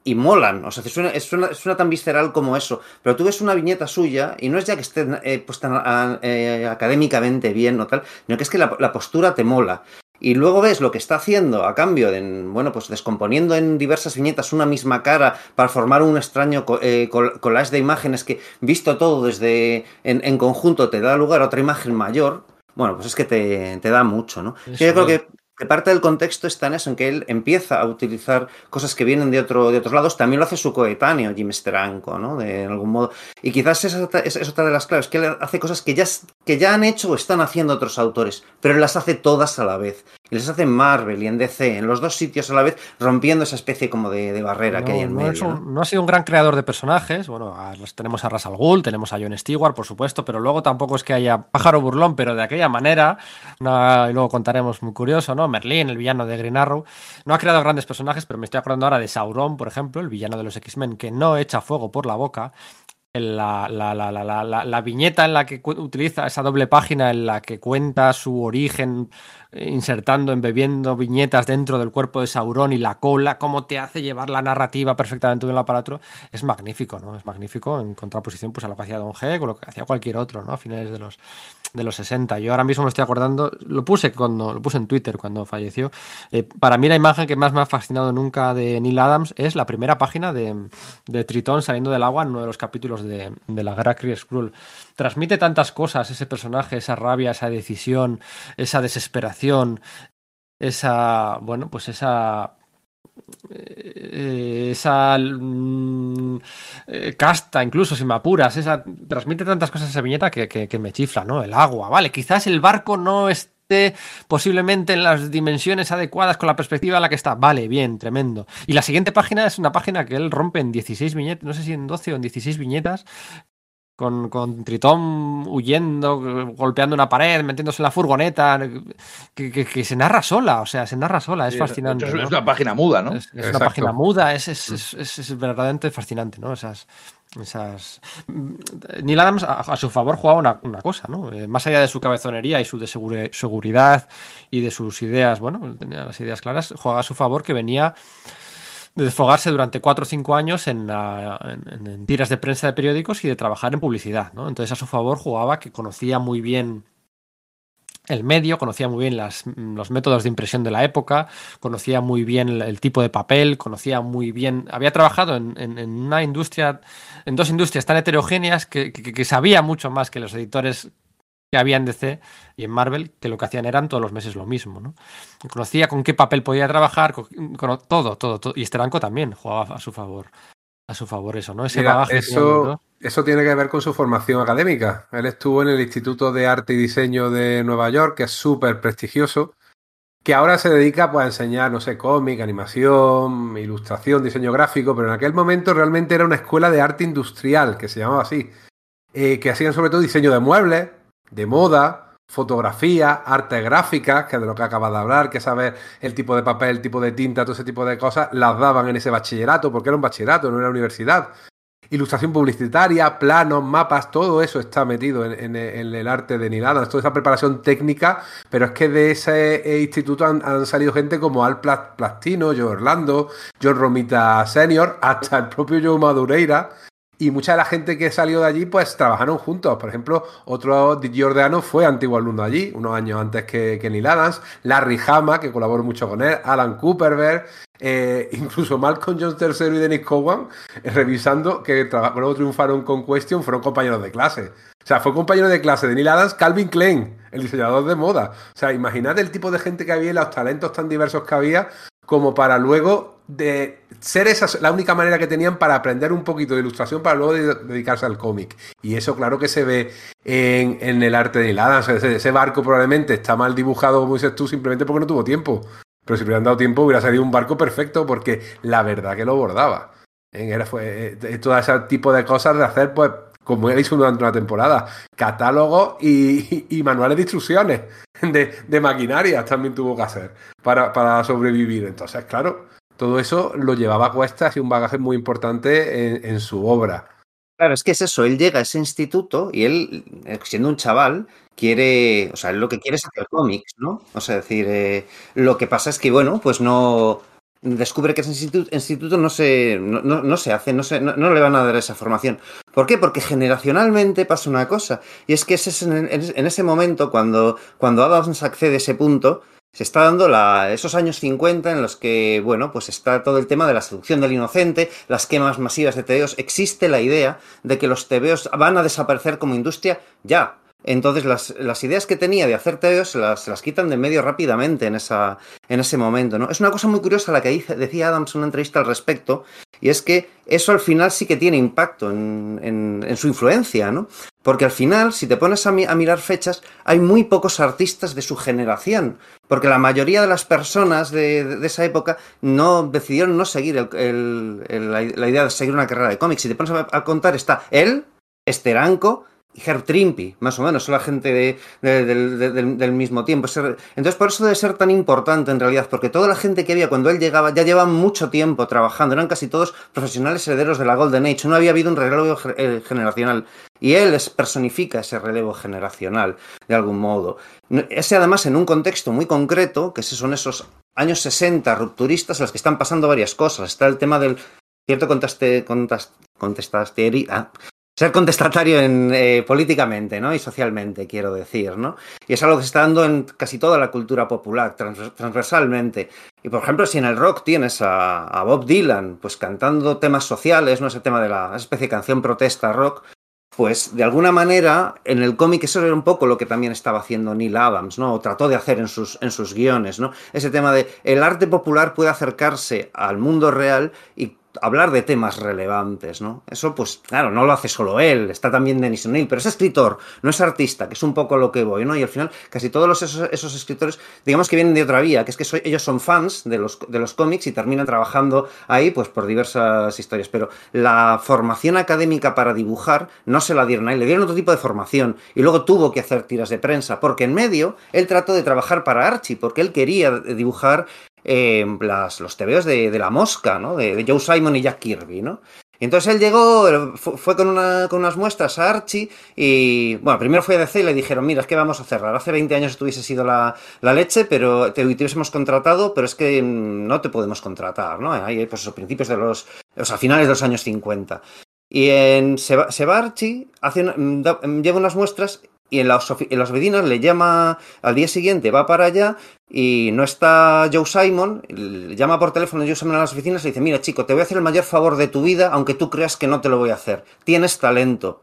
y molan, o sea, suena, suena, suena, tan visceral como eso, pero tú ves una viñeta suya y no es ya que esté eh, pues tan eh, académicamente bien o tal, sino que es que la, la, postura te mola. Y luego ves lo que está haciendo a cambio de, bueno, pues descomponiendo en diversas viñetas una misma cara para formar un extraño eh, collage de imágenes que, visto todo desde en, en, conjunto, te da lugar a otra imagen mayor. Bueno, pues es que te, te da mucho, ¿no? Yo creo que que parte del contexto está en eso, en que él empieza a utilizar cosas que vienen de, otro, de otros lados. También lo hace su coetáneo, Jim Steranko, ¿no? De algún modo. Y quizás esa es, otra de las claves, que él hace cosas que ya, que ya han hecho o están haciendo otros autores, pero él las hace todas a la vez. Y las hace en Marvel y en DC, en los dos sitios a la vez, rompiendo esa especie como de, de barrera
no,
que hay en
no
medio.
Un, ¿no? ha sido un gran creador de personajes. Bueno, a, tenemos a Ras al Ghul, tenemos a John Stewart, por supuesto, pero luego tampoco es que haya pájaro burlón, pero de aquella manera, una, y luego contaremos muy curioso, ¿no? Merlín, el villano de Green Arrow. No ha creado grandes personajes, pero me estoy acordando ahora de Sauron, por ejemplo, el villano de los X-Men, que no echa fuego por la boca. La, viñeta en la que utiliza esa doble página en la que cuenta su origen, insertando, embebiendo viñetas dentro del cuerpo de Sauron y la cola, cómo te hace llevar la narrativa perfectamente de un lado para otro, es magnífico, ¿no? Es magnífico en contraposición pues, a lo que hacía Don G, con lo que hacía cualquier otro, ¿no? A finales de los, de los 60. Yo ahora mismo me estoy acordando, lo puse cuando lo puse en Twitter cuando falleció. Eh, para mí la imagen que más me ha fascinado nunca de Neil Adams es la primera página de, de Tritón saliendo del agua en uno de los capítulos de, de la guerra Kree Skrull. Transmite tantas cosas ese personaje, esa rabia, esa decisión, esa desesperación, esa, bueno, pues esa eh, esa mm, eh, casta, incluso si me apuras, esa, transmite tantas cosas esa viñeta que, que, que, me chifla, ¿no? El agua, vale, quizás el barco no esté posiblemente en las dimensiones adecuadas con la perspectiva en la que está, vale, bien, tremendo. Y la siguiente página es una página que él rompe en 16 viñetas, no sé si en 12 o en 16 viñetas, con, con, Tritón huyendo, golpeando una pared, metiéndose en la furgoneta, que, que, que, se narra sola, o sea, se narra sola, es
Sí,
fascinante.
Es,
¿no?
es una página muda, ¿no?
Es, es una página muda, es, es, es, es- es verdaderamente fascinante, ¿no? Esas. esas... Neil Adams, a, a su favor, jugaba una, una cosa, ¿no? Eh, más allá de su cabezonería y su de segure- seguridad y de sus ideas, bueno, tenía las ideas claras, jugaba a su favor que venía de desfogarse durante cuatro o cinco años en, la- en- tiras de prensa de periódicos y de trabajar en publicidad, ¿no? Entonces, a su favor jugaba que conocía muy bien el medio, conocía muy bien los métodos de impresión de la época, conocía muy bien el, tipo de papel, conocía muy bien, había trabajado en, en- una industria, en dos industrias tan heterogéneas que- que sabía mucho más que los editores que había en DC y en Marvel, que lo que hacían eran todos los meses lo mismo, ¿no? Conocía con qué papel podía trabajar, con, con todo, todo, todo. Y Steranko también jugaba a su favor, a su favor eso, ¿no? Ese
Mira,
bagaje
eso, eso tiene que ver con su formación académica. Él estuvo en el Instituto de Arte y Diseño de Nueva York, que es súper prestigioso, que ahora se dedica pues, a enseñar, no sé, cómic, animación, ilustración, diseño gráfico, pero en aquel momento realmente era una escuela de arte industrial, que se llamaba así, eh, que hacían sobre todo diseño de muebles, de moda, fotografía, arte gráfica, que es de lo que acabas de hablar, que saber el tipo de papel, el tipo de tinta, todo ese tipo de cosas, las daban en ese bachillerato, porque era un bachillerato, no era universidad. Ilustración publicitaria, planos, mapas, todo eso está metido en, en- el arte de Neil Adams, toda esa preparación técnica, pero es que de ese eh, instituto han, han salido gente como Al Pla- Plastino, Joe Orlando, John Romita Senior, hasta el propio Joe Madureira, y mucha de la gente que salió de allí, pues trabajaron juntos. Por ejemplo, otro Giordano fue antiguo alumno allí, unos años antes que, que Neil Adams. Larry Hama, que colaboró mucho con él. Alan Cooperberg. eh, incluso Malcolm Jones III y Dennis Cowan, eh, revisando que luego triunfaron con Question, fueron compañeros de clase. O sea, fue compañero de clase de Neil Adams, Calvin Klein, el diseñador de moda. O sea, imaginad el tipo de gente que había y los talentos tan diversos que había, como para luego de ser esa la única manera que tenían para aprender un poquito de ilustración para luego de- dedicarse al cómic. Y eso claro que se ve en, en el arte de Neil. Ese, barco probablemente está mal dibujado, como dices tú, simplemente porque no tuvo tiempo. Pero si hubieran dado tiempo hubiera salido un barco perfecto porque la verdad que lo bordaba. En- Era, fue, eh, todo ese tipo de cosas de hacer, pues, como él hizo durante una temporada, catálogos y, y- y manuales de instrucciones de, de maquinarias también tuvo que hacer para, para sobrevivir. Entonces, claro, todo eso lo llevaba a cuestas y un bagaje muy importante en, su obra.
Claro, es que es eso, él llega a ese instituto y él, eh, siendo un chaval, quiere, o sea, él lo que quiere es hacer cómics, ¿no? O sea, decir, eh, lo que pasa es que, bueno, pues no descubre que ese instituto, instituto no, se, no, no- no se hace, no, se, no, le van a dar esa formación. ¿Por qué? Porque generacionalmente pasa una cosa, y es que es en- en ese momento, cuando, cuando Adams accede a ese punto, se está dando la, esos años 50 en los que, bueno, pues está todo el tema de la seducción del inocente, las quemas masivas de tebeos. Existe la idea de que los tebeos van a desaparecer como industria ya. Entonces, las, ideas que tenía de hacer tebeos se las, las quitan de medio rápidamente en, en ese momento, ¿no? Es una cosa muy curiosa la que decía Adams en una entrevista al respecto, y es que eso al final sí que tiene impacto en, su influencia, ¿no? Porque al final, si te pones a, mi- a mirar fechas, hay muy pocos artistas de su generación. Porque la mayoría de las personas de, esa época no decidieron no seguir la idea de seguir una carrera de cómics. Si te pones a, a contar, está él, Esteranco y Herb Trimpe, más o menos, son la gente de- de- del- de- del, del mismo tiempo. Entonces, por eso debe ser tan importante en realidad, porque toda la gente que había cuando él llegaba ya lleva mucho tiempo trabajando, eran casi todos profesionales herederos de la Golden Age, no había habido un relevo eh, generacional. Y él personifica ese relevo generacional, de algún modo. Ese además en un contexto muy concreto, que son esos años 60 rupturistas en los que están pasando varias cosas. Está el tema del cierto contestasteri- ah, ser contestatario en, eh, políticamente ¿no? y socialmente, quiero decir. ¿no? Y es algo que se está dando en casi toda la cultura popular, trans- transversalmente. Y por ejemplo, si en el rock tienes a, a Bob Dylan pues cantando temas sociales, no ese tema de la especie de canción protesta rock, pues de alguna manera en el cómic eso era un poco lo que también estaba haciendo Neil Adams, ¿no? O trató de hacer en sus, en sus guiones, ¿no? Ese tema de el arte popular puede acercarse al mundo real y hablar de temas relevantes, ¿no? Eso, pues, claro, no lo hace solo él, está también Denis O'Neill, pero es escritor, no es artista, que es un poco lo que voy, ¿no? Y al final, casi todos los- esos, escritores, digamos que vienen de otra vía, que es que soy- ellos son fans de los, de los cómics y terminan trabajando ahí, pues, por diversas historias. Pero la formación académica para dibujar no se la dieron a él, le dieron otro tipo de formación y luego tuvo que hacer tiras de prensa, porque en medio él trató de trabajar para Archie, porque él quería dibujar eh, los tebeos de, de la mosca, ¿no? De, Joe Simon y Jack Kirby, ¿no? Y entonces él llegó, eh, fu- fue con, una- con unas muestras a Archie y, bueno, primero fue a DC y le dijeron, mira, es que vamos a cerrar. Hace 20 años esto hubiese sido la, la leche, pero te, hubiésemos contratado, pero es que mm, no te podemos contratar, ¿no? Ahí, pues, a principios de los, o sea, finales de los años 50. Y en se va, se Archie, mm, mm, lleva unas muestras y en las, oficinas le llama al día siguiente, va para allá y no está Joe Simon, le llama por teléfono a Joe Simon a las oficinas y le dice, mira chico, te voy a hacer el mayor favor de tu vida, aunque tú creas que no te lo voy a hacer. Tienes talento.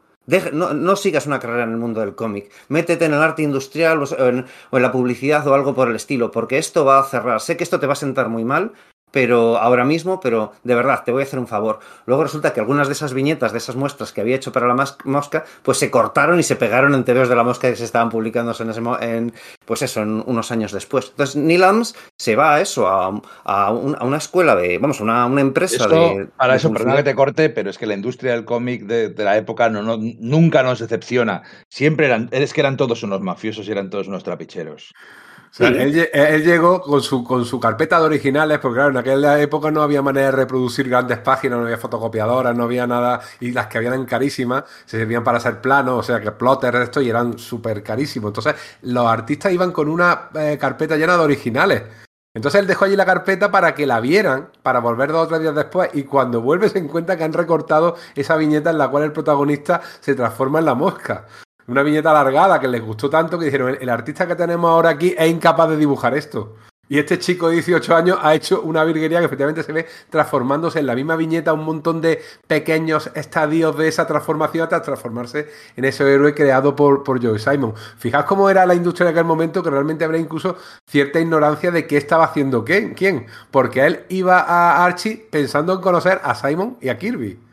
No, no sigas una carrera en el mundo del cómic. Métete en el arte industrial o en, o en la publicidad o algo por el estilo, porque esto va a cerrar. Sé que esto te va a sentar muy mal, pero ahora mismo, pero de verdad, te voy a hacer un favor. Luego resulta que algunas de esas viñetas, de esas muestras que había hecho para la mosca, pues se cortaron y se pegaron en TVOs de la mosca que se estaban publicándose en ese en, pues eso, en unos años después. Entonces Neil Adams se va a eso, a, a un- a una escuela de, vamos, a una, una empresa
Eso,
de...
para
de
eso,
publicidad.
que te corte, pero es que la industria del cómic de, de la época no, no- nunca nos decepciona. Siempre eran, es que eran todos unos mafiosos y eran todos unos trapicheros.
O sea, él, lle- él llegó con su, con su carpeta de originales, porque claro, en aquella época no había manera de reproducir grandes páginas, no había fotocopiadoras, no había nada, y las que habían eran carísimas, se servían para hacer planos, o sea que plotters, esto, y eran súper carísimos. Entonces, los artistas iban con una eh, carpeta llena de originales. Entonces él dejó allí la carpeta para que la vieran, para volver dos o tres días después, y cuando vuelve se encuentra que han recortado esa viñeta en la cual el protagonista se transforma en la mosca. Una viñeta alargada que les gustó tanto que dijeron, el, artista que tenemos ahora aquí es incapaz de dibujar esto. Y este chico de 18 años ha hecho una virguería que efectivamente se ve transformándose en la misma viñeta un montón de pequeños estadios de esa transformación hasta transformarse en ese héroe creado por, por Joe Simon. Fijaos cómo era la industria en aquel momento que realmente habría incluso cierta ignorancia de qué estaba haciendo quién, quién. Porque él iba a Archie pensando en conocer a Simon y a Kirby.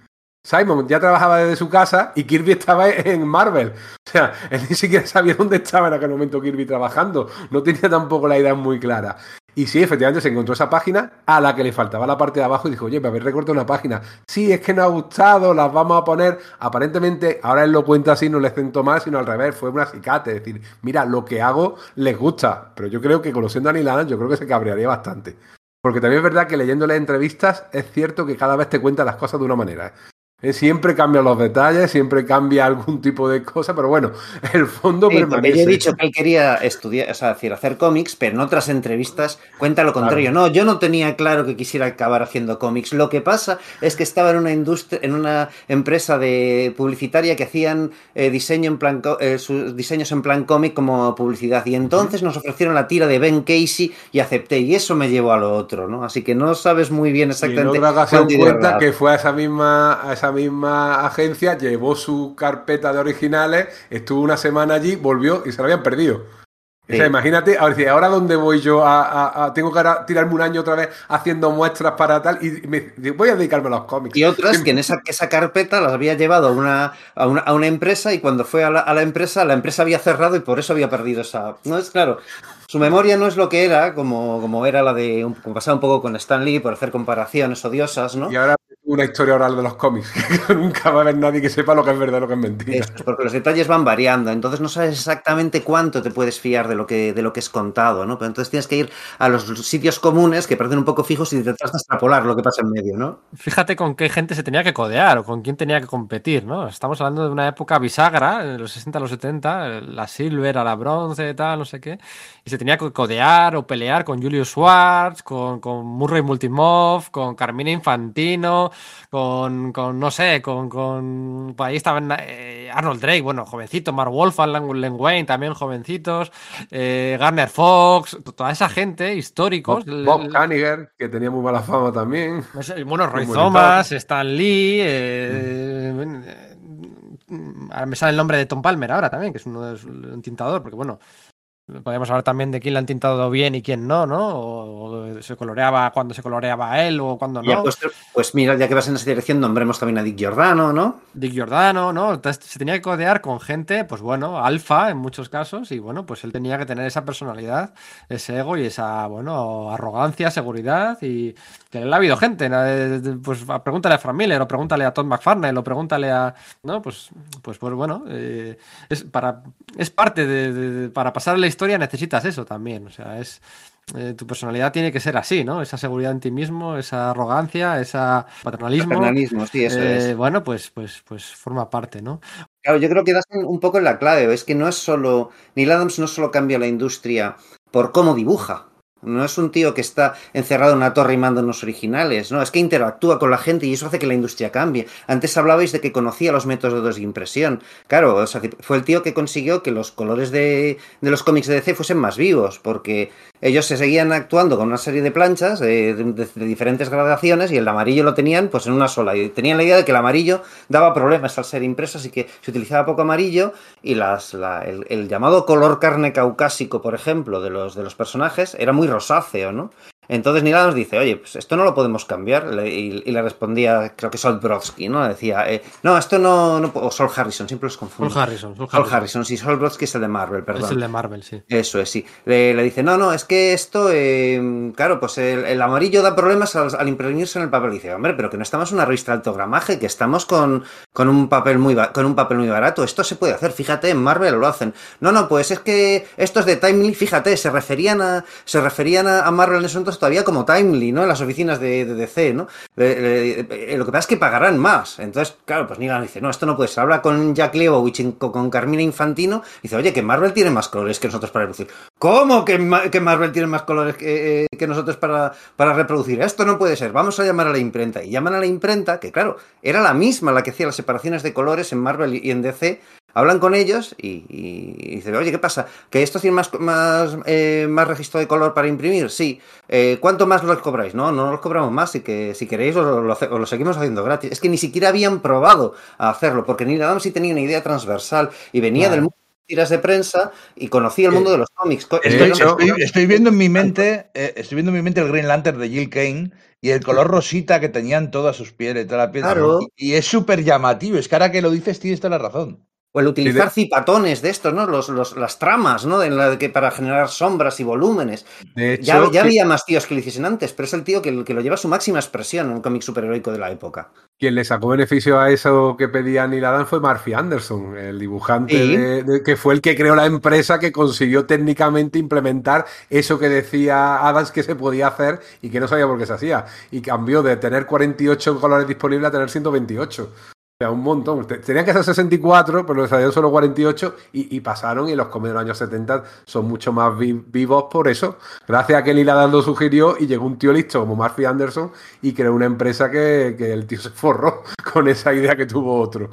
Simon ya trabajaba desde su casa y Kirby estaba en Marvel. O sea, él ni siquiera sabía dónde estaba en aquel momento Kirby trabajando. No tenía tampoco la idea muy clara. Y sí, efectivamente se encontró esa página a la que le faltaba la parte de abajo y dijo, oye, me habéis recortado una página. Sí, es que no ha gustado, las vamos a poner. Aparentemente, ahora él lo cuenta así, no le sentó mal, sino al revés, fue un acicate. Es decir, mira, lo que hago les gusta. Pero yo creo que conociendo a Neil Adams, yo creo que se cabrearía bastante. Porque también es verdad que leyéndole entrevistas es cierto que cada vez te cuenta las cosas de una manera. ¿eh? Eh, Siempre cambian los detalles, siempre cambia algún tipo de cosa, pero bueno, el fondo
Sí,
permanece.
yo he dicho que él quería estudiar, o sea, decir, hacer cómics, pero en otras entrevistas cuenta lo contrario. No, yo no tenía claro que quisiera acabar haciendo cómics. Lo que pasa es que estaba en una industria, en una empresa de publicitaria que hacían eh, diseño en plan, eh, sus diseños en plan cómic como publicidad. Y entonces nos ofrecieron la tira de Ben Casey y acepté. Y eso me llevó a lo otro, ¿no? Así que no sabes muy bien
Y en
exactamente.
otra ocasión
cuánto de
cuenta que fue a esa misma a esa misma agencia, llevó su carpeta de originales, estuvo una semana allí, volvió y se la habían perdido. O sea, imagínate, ahora, dice, ¿ahora dónde voy yo? A, a- a- tengo que ahora tirarme un año otra vez haciendo muestras para tal y me, voy a dedicarme a los cómics.
Y otras que en esa, que esa carpeta las había llevado a una, a una, a una empresa y cuando fue a la, a la empresa, la empresa había cerrado y por eso había perdido esa. No es claro. Su memoria no es lo que era, como, como era la de. un- Como pasaba un poco con Stan Lee, por hacer comparaciones odiosas, ¿no?
Y ahora una historia oral de los cómics, nunca va a haber nadie que sepa lo que es verdad y lo que es mentira.
Eso, porque los detalles van variando, entonces no sabes exactamente cuánto te puedes fiar de lo que, de lo que es contado, ¿no? Pero entonces tienes que ir a los sitios comunes que parecen un poco fijos y tratas de extrapolar lo que pasa en medio, ¿no?
Fíjate con qué gente se tenía que codear o con quién tenía que competir, ¿no? Estamos hablando de una época bisagra, en los 60, los 70, la silver a la bronce, tal, no sé qué. Y se tenía que codear o pelear con Julius Schwartz, con, con Murray Multimov, con Carmina Infantino, con, con no sé, con, con por ahí estaban eh, Arnold Drake, bueno, jovencito, Mark Wolfman, Len Wayne, también jovencitos, eh, Garner Fox, toda esa gente, históricos.
Bob, Bob Kaniger, que tenía muy mala fama también.
No sé, Bueno, Roy Thomas, Stan Lee. eh, eh, ahora me sale el nombre de Tom Palmer ahora también, que es uno de un tintador, porque bueno, podríamos hablar también de quién le han tintado bien y quién no, ¿no? O, o se coloreaba cuando se coloreaba a él o cuando
Ya,
no.
pues, pues mira, ya que vas en esa dirección, nombremos también a Dick Giordano, ¿no?
Dick Giordano, ¿no? Entonces se tenía que codear con gente, pues bueno, alfa en muchos casos, y bueno, pues él tenía que tener esa personalidad, ese ego y esa, bueno, arrogancia, seguridad, y que él ha habido gente, ¿no? Eh, pues a- pregúntale a Frank Miller, o pregúntale a Todd McFarlane, o pregúntale a, ¿no? Pues, pues, pues bueno, eh, es para, es parte de, de- de- para pasar la historia necesitas eso también, o sea, es... eh, tu personalidad tiene que ser así, ¿no? Esa seguridad en ti mismo, esa arrogancia, esa paternalismo.
Paternalismo, sí, eso
Eh,
es.
Bueno, pues, pues, pues forma parte, ¿no?
Claro, yo creo que das un poco en la clave. Es que no es solo. Neil Adams no solo cambia la industria por cómo dibuja. No es un tío que está encerrado en una torre y manda unos originales, no, es que interactúa con la gente y eso hace que la industria cambie. Antes hablabais de que conocía los métodos de impresión. Claro, fue el tío que consiguió que los colores de, de los cómics de DC fuesen más vivos, porque ellos se seguían actuando con una serie de planchas eh, de, diferentes gradaciones y el amarillo lo tenían pues en una sola. Y tenían la idea de que el amarillo daba problemas al ser impreso, así que se utilizaba poco amarillo y las, la- el, el llamado color carne caucásico, por ejemplo, de los, de los personajes era muy rosáceo, ¿no? Entonces Neil Adams dice, oye, pues esto no lo podemos cambiar. Y, y le respondía, creo que Sol Brodsky, ¿no? Decía, eh, no, esto no, no... O Sol Harrison, siempre los confundo.
Paul Harrison.
Sol
Harrison.
Harrison, sí, Sol Brodsky es el de Marvel, perdón.
Es el de Marvel, sí.
Eso es, sí. Le, le dice, no, no, es que esto, eh, claro, pues el, el amarillo da problemas al, al imprimirse en el papel. Y dice, hombre, pero que no estamos en una revista de autogramaje, que estamos con, con, un papel muy ba- con un papel muy barato. Esto se puede hacer, fíjate, en Marvel lo hacen. No, no, pues es que esto es de Timely, fíjate, se referían a, se referían a, a Marvel en ese entonces todavía como Timely, ¿no? En las oficinas de, de DC, ¿no? Le- le- eh, lo que pasa es que pagarán más. Entonces, claro, pues Adams dice, no, esto no puede ser. Habla con Jack Leibowitz con, Carmina Infantino. Y dice, oye, que Marvel tiene más colores que nosotros para reproducir. ¿Cómo que, que Marvel tiene más colores que, eh, que nosotros para, para reproducir? Esto no puede ser. Vamos a llamar a la imprenta. Y llaman a la imprenta, que claro, era la misma la que hacía las separaciones de colores en Marvel y en DC. Hablan con ellos y, y, y dice, oye, ¿qué pasa? ¿Que estos tienen más, más, eh, más registro de color para imprimir? Sí. Eh, ¿Cuánto más los cobráis? No, no los cobramos más y que si queréis os lo, os lo seguimos haciendo gratis. Es que ni siquiera habían probado a hacerlo, porque Neil Adams sí tenía una idea transversal y venía
Claro.
del mundo de tiras de prensa y conocía el mundo de los cómics.
Estoy,
hecho-
estoy- estoy viendo en mi mente, eh, estoy viendo en mi mente el Green Lantern de Jill Kane y el color rosita que tenían todas sus pieles, toda la piel.
Claro.
Y, y es súper llamativo. Es que ahora que lo dices tienes toda la razón.
O el utilizar cipatones de estos, ¿no? Los, los- las tramas, ¿no? En la que para generar sombras y volúmenes.
De hecho,
Ya, ya
que-
había más tíos que lo hiciesen antes, pero es el tío que, que lo lleva a su máxima expresión en un cómic superheroico de la época.
quien le sacó beneficio a eso que pedía Neil Adams fue Murphy Anderson, el dibujante
Sí.
de- de- que fue el que creó la empresa que consiguió técnicamente implementar eso que decía Adams que se podía hacer y que no sabía por qué se hacía. Y cambió de tener 48 colores disponibles a tener 128. Sea, un montón. Tenían que ser 64, pero les salieron solo 48 y, y pasaron. Y los cómics de los años 70 son mucho más vivos por eso. Gracias a que Adams lo sugirió y llegó un tío listo como Murphy Anderson y creó una empresa que, que el tío se forró con esa idea que tuvo otro.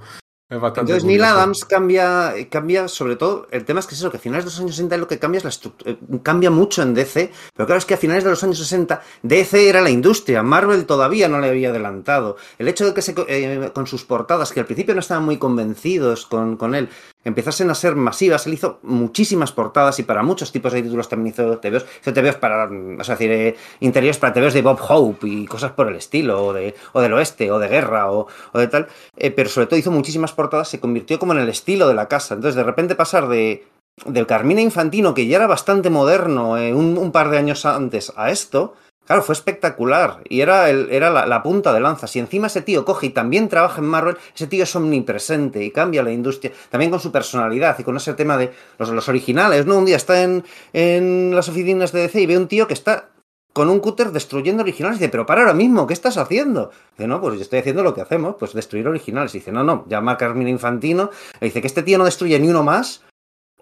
Entonces Neil Adams cambia, cambia, sobre todo, el tema es que es eso, que a finales de los años 60 lo que cambia es la estructura, eh, cambia mucho en DC, pero claro es que a finales de los años 60 DC era la industria, Marvel todavía no le había adelantado. El hecho de que se, eh, con sus portadas, que al principio no estaban muy convencidos con, con él, empezasen a ser masivas. Él hizo muchísimas portadas y para muchos tipos de títulos también hizo TVOs. Hizo para, o sea, decir, eh, interiores para TVOs de Bob Hope y cosas por el estilo, o, de, o del oeste, o de guerra, o, o de tal. Eh, pero sobre todo hizo muchísimas portadas, se convirtió como en el estilo de la casa. Entonces, de repente pasar de del Carmine Infantino, que ya era bastante moderno eh, un par de años antes, a esto, Claro, fue espectacular y era, el, era la, punta de lanza. Si encima ese tío coge y también trabaja en Marvel, ese tío es omnipresente y cambia la industria, también con su personalidad y con ese tema de los, los originales. ¿no? Un día está en, en las oficinas de DC y ve un tío que está con un cúter destruyendo originales. Y dice, pero para ahora mismo, ¿qué estás haciendo? Dice, no, pues yo estoy haciendo lo que hacemos, pues destruir originales. Y dice, no, no, llama a Carmine Infantino. Le dice que este tío no destruye ni uno más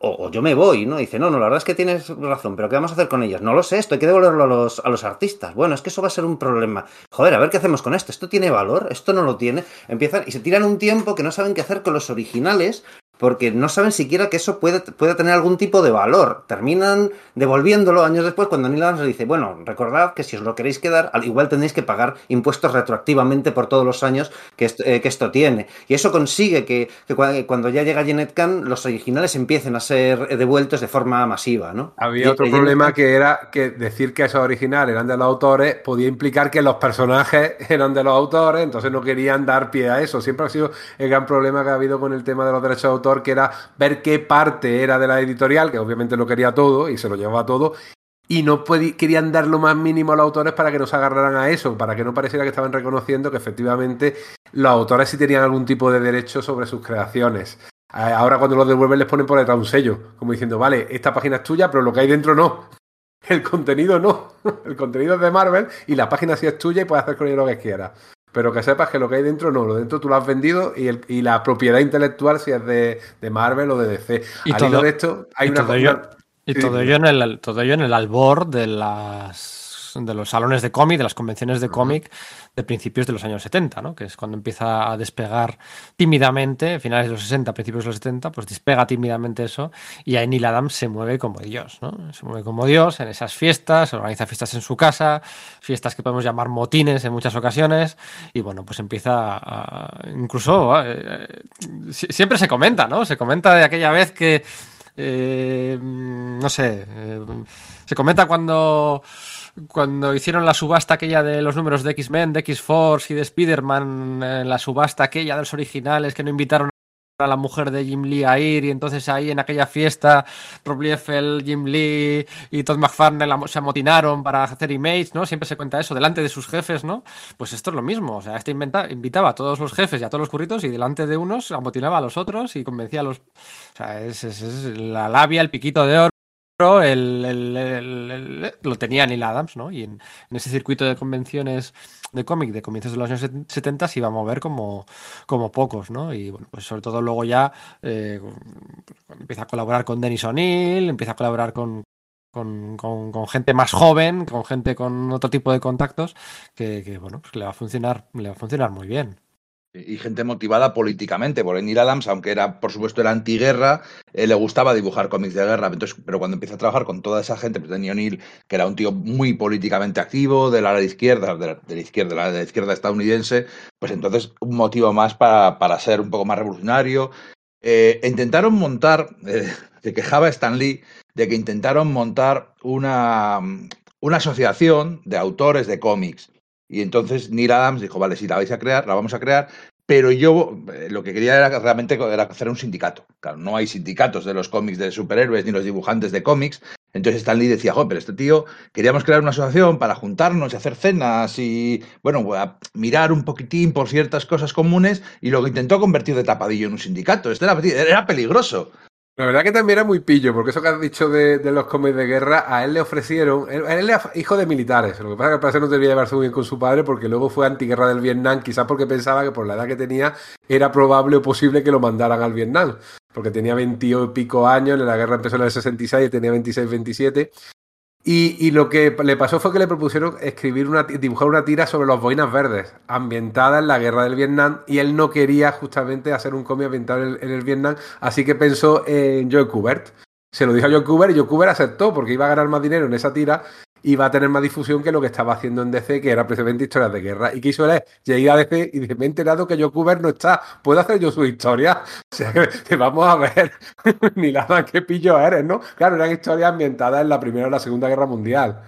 o, yo me voy, ¿no? Dice, no, no, la verdad es que tienes razón, pero ¿qué vamos a hacer con ellos? No lo sé, esto hay que devolverlo a los, a los artistas. Bueno, es que eso va a ser un problema. Joder, a ver qué hacemos con esto. ¿Esto tiene valor? ¿Esto no lo tiene? Empiezan y se tiran un tiempo que no saben qué hacer con los originales porque no saben siquiera que eso puede, puede, tener algún tipo de valor. Terminan devolviéndolo años después cuando Neil Adams le dice, bueno, recordad que si os lo queréis quedar, al igual tenéis que pagar impuestos retroactivamente por todos los años que esto, eh, que esto tiene. Y eso consigue que, que, cuando ya llega Janet Kahn, los originales empiecen a ser devueltos de forma masiva, ¿no?
Había y, otro y, problema que era que decir que esos originales eran de los autores podía implicar que los personajes eran de los autores, entonces no querían dar pie a eso. Siempre ha sido el gran problema que ha habido con el tema de los derechos de autor que era ver qué parte era de la editorial, que obviamente lo quería todo y se lo llevaba todo, y no querían dar lo más mínimo a los autores para que no se agarraran a eso, para que no pareciera que estaban reconociendo que efectivamente los autores sí tenían algún tipo de derecho sobre sus creaciones. Ahora cuando los devuelven les ponen por detrás un sello, como diciendo, vale, esta página es tuya, pero lo que hay dentro no. El contenido no. El contenido es de Marvel y la página sí es tuya y puedes hacer con ella lo que quieras. Pero que sepas que lo que hay dentro no, lo dentro tú lo has vendido y, el, y la propiedad intelectual si es de, de, Marvel o de DC.
Y
Al
todo,
hilo de esto hay
y
una
todo y todo ello, en el, todo ello en el albor de las de los salones de cómic, de las convenciones de cómic de principios de los años 70, ¿no? que es cuando empieza a despegar tímidamente, finales de los 60, principios de los 70, pues despega tímidamente eso y ahí Neil Adams se mueve como Dios, ¿no? se mueve como Dios en esas fiestas, organiza fiestas en su casa, fiestas que podemos llamar motines en muchas ocasiones y bueno, pues empieza a, incluso, eh, siempre se comenta, ¿no? Se comenta de aquella vez que, eh, no sé, eh, se comenta cuando cuando hicieron la subasta aquella de los números de X-Men, de X-Force y de Spider-Man, eh, la subasta aquella de los originales que no invitaron a la mujer de Jim Lee a ir y entonces ahí en aquella fiesta Rob Liefeld, Jim Lee y Todd McFarlane se amotinaron para hacer emails, ¿no? Siempre se cuenta eso delante de sus jefes, ¿no? Pues esto es lo mismo, o sea, este invitaba a todos los jefes y a todos los curritos y delante de unos amotinaba a los otros y convencía a los... O sea, es la labia, el piquito de oro el, el, el, lo tenía Neil Adams, ¿no? Y en, ese circuito de convenciones de cómic de comienzos de los años 70 se iba a mover como, como pocos, ¿no? Y bueno, pues sobre todo luego ya eh, empieza a colaborar con Dennis O'Neill, empieza a colaborar con, con, con, con, gente más joven, con gente con otro tipo de contactos, que, que bueno, pues le va a funcionar, le va a funcionar muy bien
y gente motivada políticamente, porque Neil Adams, aunque era, por supuesto, era antiguerra, eh, le gustaba dibujar cómics de guerra, entonces, pero cuando empieza a trabajar con toda esa gente, pues Denny O'Neill, que era un tío muy políticamente activo, de la izquierda, de la, izquierda, de la, de la izquierda estadounidense, pues entonces un motivo más para, para ser un poco más revolucionario. Eh, intentaron montar, eh, se quejaba Stan Lee de que intentaron montar una, una asociación de autores de cómics y entonces Neil Adams dijo, vale, si la vais a crear, la vamos a crear, pero yo eh, lo que quería era realmente era hacer un sindicato. Claro, no hay sindicatos de los cómics de superhéroes ni los dibujantes de cómics. Entonces Stan Lee decía, joder, pero este tío, queríamos crear una asociación para juntarnos y hacer cenas y, bueno, mirar un poquitín por ciertas cosas comunes y lo que intentó convertir de tapadillo en un sindicato. Esto era, era peligroso.
La verdad que también era muy pillo, porque eso que has dicho de, de los cómics de guerra, a él le ofrecieron. Él, él era hijo de militares. Lo que pasa es que al parecer no debía llevarse muy bien con su padre, porque luego fue antiguerra del Vietnam, quizás porque pensaba que por la edad que tenía era probable o posible que lo mandaran al Vietnam. Porque tenía 20 y pico años, la guerra empezó en el 66 y tenía 26, 27. Y, lo que le pasó fue que le propusieron escribir una, dibujar una tira sobre los boinas verdes, ambientada en la guerra del Vietnam, y él no quería justamente hacer un cómic ambientado en en el, Vietnam, así que pensó en Joe Kubert. Se lo dijo a Joe Kubert y Joe Kubert aceptó porque iba a ganar más dinero en esa tira y va a tener más difusión que lo que estaba haciendo en DC, que era precisamente historias de guerra. ¿Y qué hizo? Llegué a DC y me he enterado que Joe Kubert no está. ¿Puedo hacer yo su historia? O sea, que vamos a ver, ni nada, qué pillo eres, ¿no? Claro, eran historias ambientadas en la Primera o la Segunda Guerra Mundial.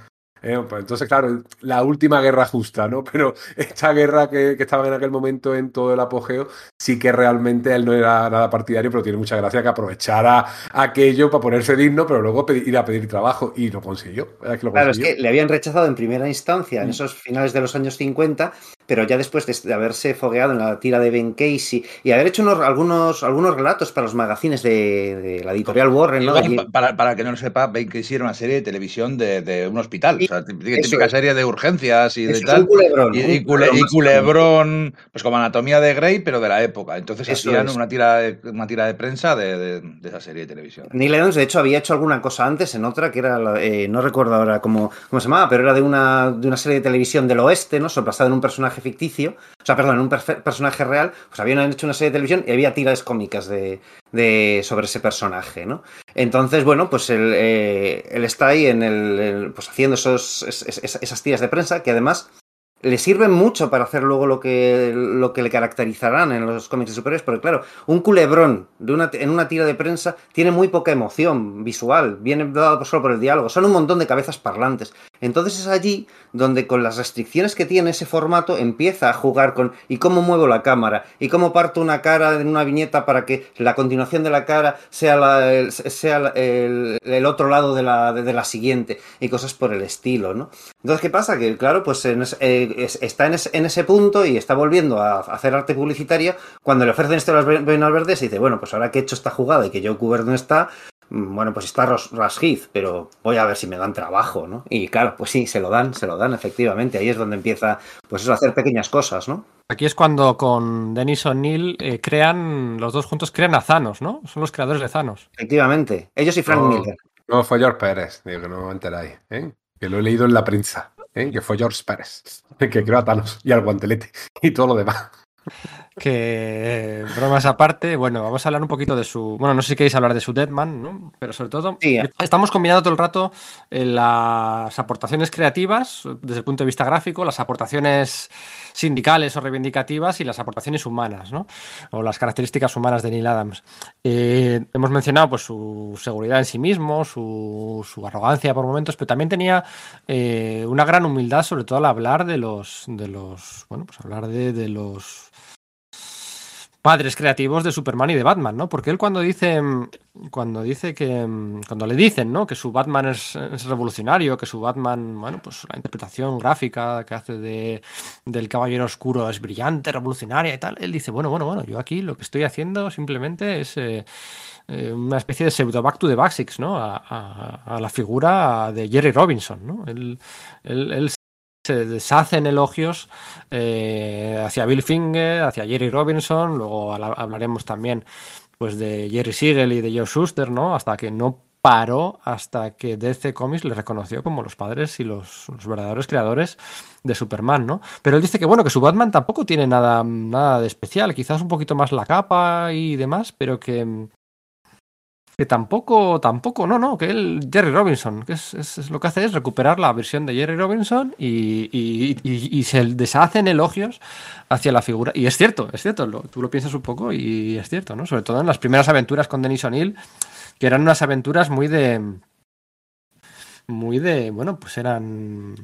Eh, pues entonces, claro, la última guerra justa, ¿no? Pero esta guerra que, que, estaba en aquel momento en todo el apogeo, sí que realmente él no era nada partidario, pero tiene mucha gracia que aprovechara aquello para ponerse digno, pero luego pedir, ir a pedir trabajo y lo consiguió.
Es que lo claro, consiguió. es que le habían rechazado en primera instancia, en esos finales de los años 50, pero ya después de, de, haberse fogueado en la tira de Ben Casey y haber hecho unos, algunos, algunos relatos para los magazines de, de la editorial Warren. ¿no?
Para, para, que no lo sepa, Ben Casey era una serie de televisión de, de un hospital. Y, sea, típica es. serie de urgencias y de tal.
Culebrón,
y, y, cule, y, Culebrón, pues como Anatomía de Grey, pero de la época. Entonces Eso hacían es. una, tira de, una tira de prensa de, de, esa serie de televisión.
Neil Adams, de hecho, había hecho alguna cosa antes en otra que era, eh, no recuerdo ahora cómo, cómo se llamaba, pero era de una, de una serie de televisión del oeste, ¿no? Basada en un personaje ficticio o sea, perdón, en un personaje real, pues habían hecho una serie de televisión y había tiras cómicas de, de sobre ese personaje, ¿no? Entonces, bueno, pues él, eh, está ahí en el, pues haciendo esos, es, esas tiras de prensa que además le sirven mucho para hacer luego lo que, lo que le caracterizarán en los cómics de superhéroes, porque claro, un culebrón de una, en una tira de prensa tiene muy poca emoción visual, viene dado solo por el diálogo, son un montón de cabezas parlantes. Entonces es allí donde con las restricciones que tiene ese formato empieza a jugar con y cómo muevo la cámara, y cómo parto una cara en una viñeta para que la continuación de la cara sea, la, el, sea el, otro lado de la, de, la siguiente, y cosas por el estilo, ¿no? Entonces, ¿qué pasa? Que claro, pues eh, está en ese, punto y está volviendo a hacer arte publicitario cuando le ofrecen esto a las Boinas Verdes y dice, bueno, pues ahora que he hecho esta jugada y que Joe Kubert no está, bueno, pues está Rasheath, pero voy a ver si me dan trabajo, ¿no? Y claro, pues sí, se lo dan, se lo dan, efectivamente. Ahí es donde empieza, pues eso, a hacer pequeñas cosas, ¿no?
Aquí es cuando con Dennis O'Neill eh, crean, los dos juntos crean a Thanos, ¿no? Son los creadores de Thanos.
Efectivamente, ellos y Frank
no,
Miller.
No, fue George Pérez, digo que no me enteráis, ¿eh? que lo he leído en la prensa. ¿eh? que fue George Pérez, que creó a Thanos y al guantelete y todo lo demás.
Que bromas aparte, bueno, vamos a hablar un poquito de su. Bueno, no sé si queréis hablar de su Deadman, ¿no? Pero sobre todo,
sí,
estamos combinando todo el rato las aportaciones creativas desde el punto de vista gráfico, las aportaciones sindicales o reivindicativas y las aportaciones humanas, ¿no? O las características humanas de Neil Adams. Eh, hemos mencionado pues su seguridad en sí mismo, su, su arrogancia por momentos, pero también tenía eh, una gran humildad, sobre todo al hablar de los, de los, bueno, pues hablar de, de los padres creativos de Superman y de Batman, ¿no? Porque él cuando dice, cuando dice que, cuando le dicen, ¿no? Que su Batman es, revolucionario, que su Batman, bueno, pues la interpretación gráfica que hace de, del Caballero Oscuro es brillante, revolucionaria y tal, él dice, bueno, bueno, bueno, yo aquí lo que estoy haciendo simplemente es eh, eh, una especie de pseudo back to the basics, ¿no? A, a, la figura de Jerry Robinson, ¿no? Él, él se deshacen elogios eh, hacia Bill Finger, hacia Jerry Robinson, luego hablaremos también pues de Jerry Siegel y de Joe Schuster, ¿no? Hasta que no paró hasta que DC Comics le reconoció como los padres y los, verdaderos creadores de Superman, ¿no? Pero él dice que bueno, que su Batman tampoco tiene nada, nada de especial, quizás un poquito más la capa y demás, pero que, que tampoco, tampoco, no, no, que él, Jerry Robinson, que es, lo que hace es recuperar la versión de Jerry Robinson y, se deshacen elogios hacia la figura. Y es cierto, es cierto, tú lo piensas un poco y es cierto, ¿no? Sobre todo en las primeras aventuras con Denis O'Neill, que eran unas aventuras muy de. Muy de. Bueno, pues eran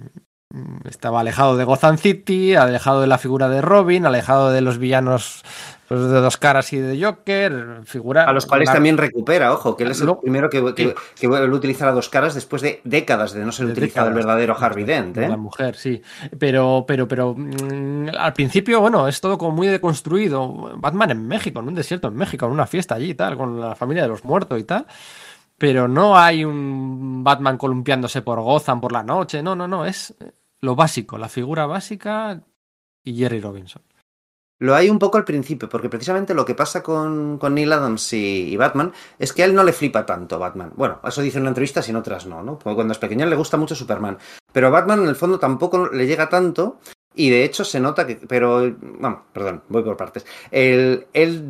estaba alejado de Gotham City, alejado de la figura de Robin, alejado de los villanos pues, de dos caras y de Joker, figura...
A los cuales también recupera, ojo, que él es el primero que, que, que vuelve a utilizar a dos caras después de décadas de no ser
De
utilizado el verdadero Harvey Dent.
de
¿eh?
la mujer, sí. Pero, pero, pero mm, al principio, bueno, es todo como muy deconstruido. Batman en México, en un desierto en México, en una fiesta allí y tal, con la familia de los muertos y tal. Pero no hay un Batman columpiándose por Gotham por la noche. No, no, no. Es lo básico, la figura básica y Jerry Robinson.
Lo hay un poco al principio, porque precisamente lo que pasa con, Neil Adams y, Batman es que a él no le flipa tanto Batman. Bueno, eso dice en una entrevista en otras no, ¿no? Porque cuando es pequeño le gusta mucho Superman. Pero Batman en el fondo tampoco le llega tanto y de hecho se nota que... Pero, bueno, perdón, voy por partes. Él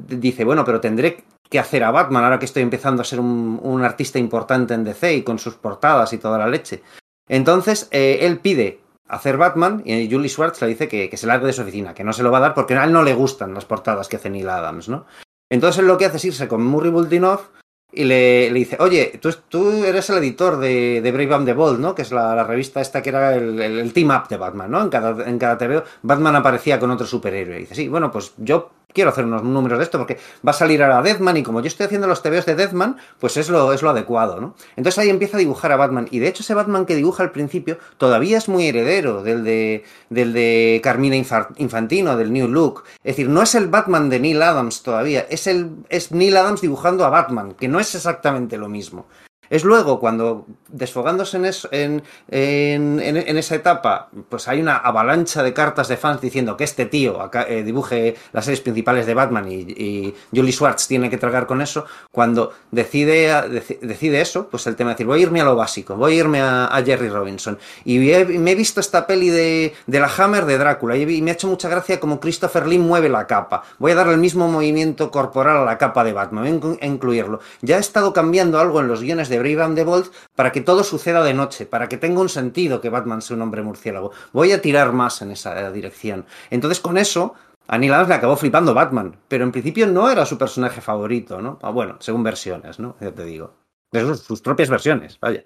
dice, bueno, pero tendré que hacer a Batman ahora que estoy empezando a ser un, un artista importante en DC y con sus portadas y toda la leche. Entonces, eh, él pide hacer Batman y Julie Schwartz le dice que, que se largue de su oficina, que no se lo va a dar porque a él no le gustan las portadas que hace Neil Adams, ¿no? Entonces él lo que hace es irse con Murray Bultinoff y le, le dice, oye, tú, tú eres el editor de, Brave and the Bold, ¿no? Que es la, revista esta que era el, el- team up de Batman, ¿no? En cada, en cada TVO Batman aparecía con otro superhéroe. Y dice, sí, bueno, pues yo quiero hacer unos números de esto porque va a salir ahora Deathman y como yo estoy haciendo los TVOs de Deathman, pues es lo, es lo adecuado, ¿no? Entonces ahí empieza a dibujar a Batman y de hecho ese Batman que dibuja al principio todavía es muy heredero del de, del de Carmina Infa- Infantino, del New Look. Es decir, no es el Batman de Neil Adams todavía, es, el, es Neil Adams dibujando a Batman, que no es exactamente lo mismo. Es luego cuando, desfogándose en, en, esa etapa, pues hay una avalancha de cartas de fans diciendo que este tío eh, dibuje las series principales de Batman y, Julie Schwartz tiene que tragar con eso, cuando decide, decide eso, pues el tema de decir, voy a irme a lo básico, voy a irme a, Jerry Robinson. Y me he visto esta peli de, la Hammer de Drácula y, me ha hecho mucha gracia como Christopher Lee mueve la capa. Voy a darle el mismo movimiento corporal a la capa de Batman, voy a inclu- a incluirlo. Ya he estado cambiando algo en los guiones de Brave and the Bold para que todo suceda de noche, para que tenga un sentido que Batman sea un hombre murciélago. Voy a tirar más en esa dirección. Entonces con eso... A Neil Adams le acabó flipando Batman, pero en principio no era su personaje favorito, ¿no? Ah, bueno, según versiones, ¿no? Ya te digo. De sus, sus propias versiones, vaya.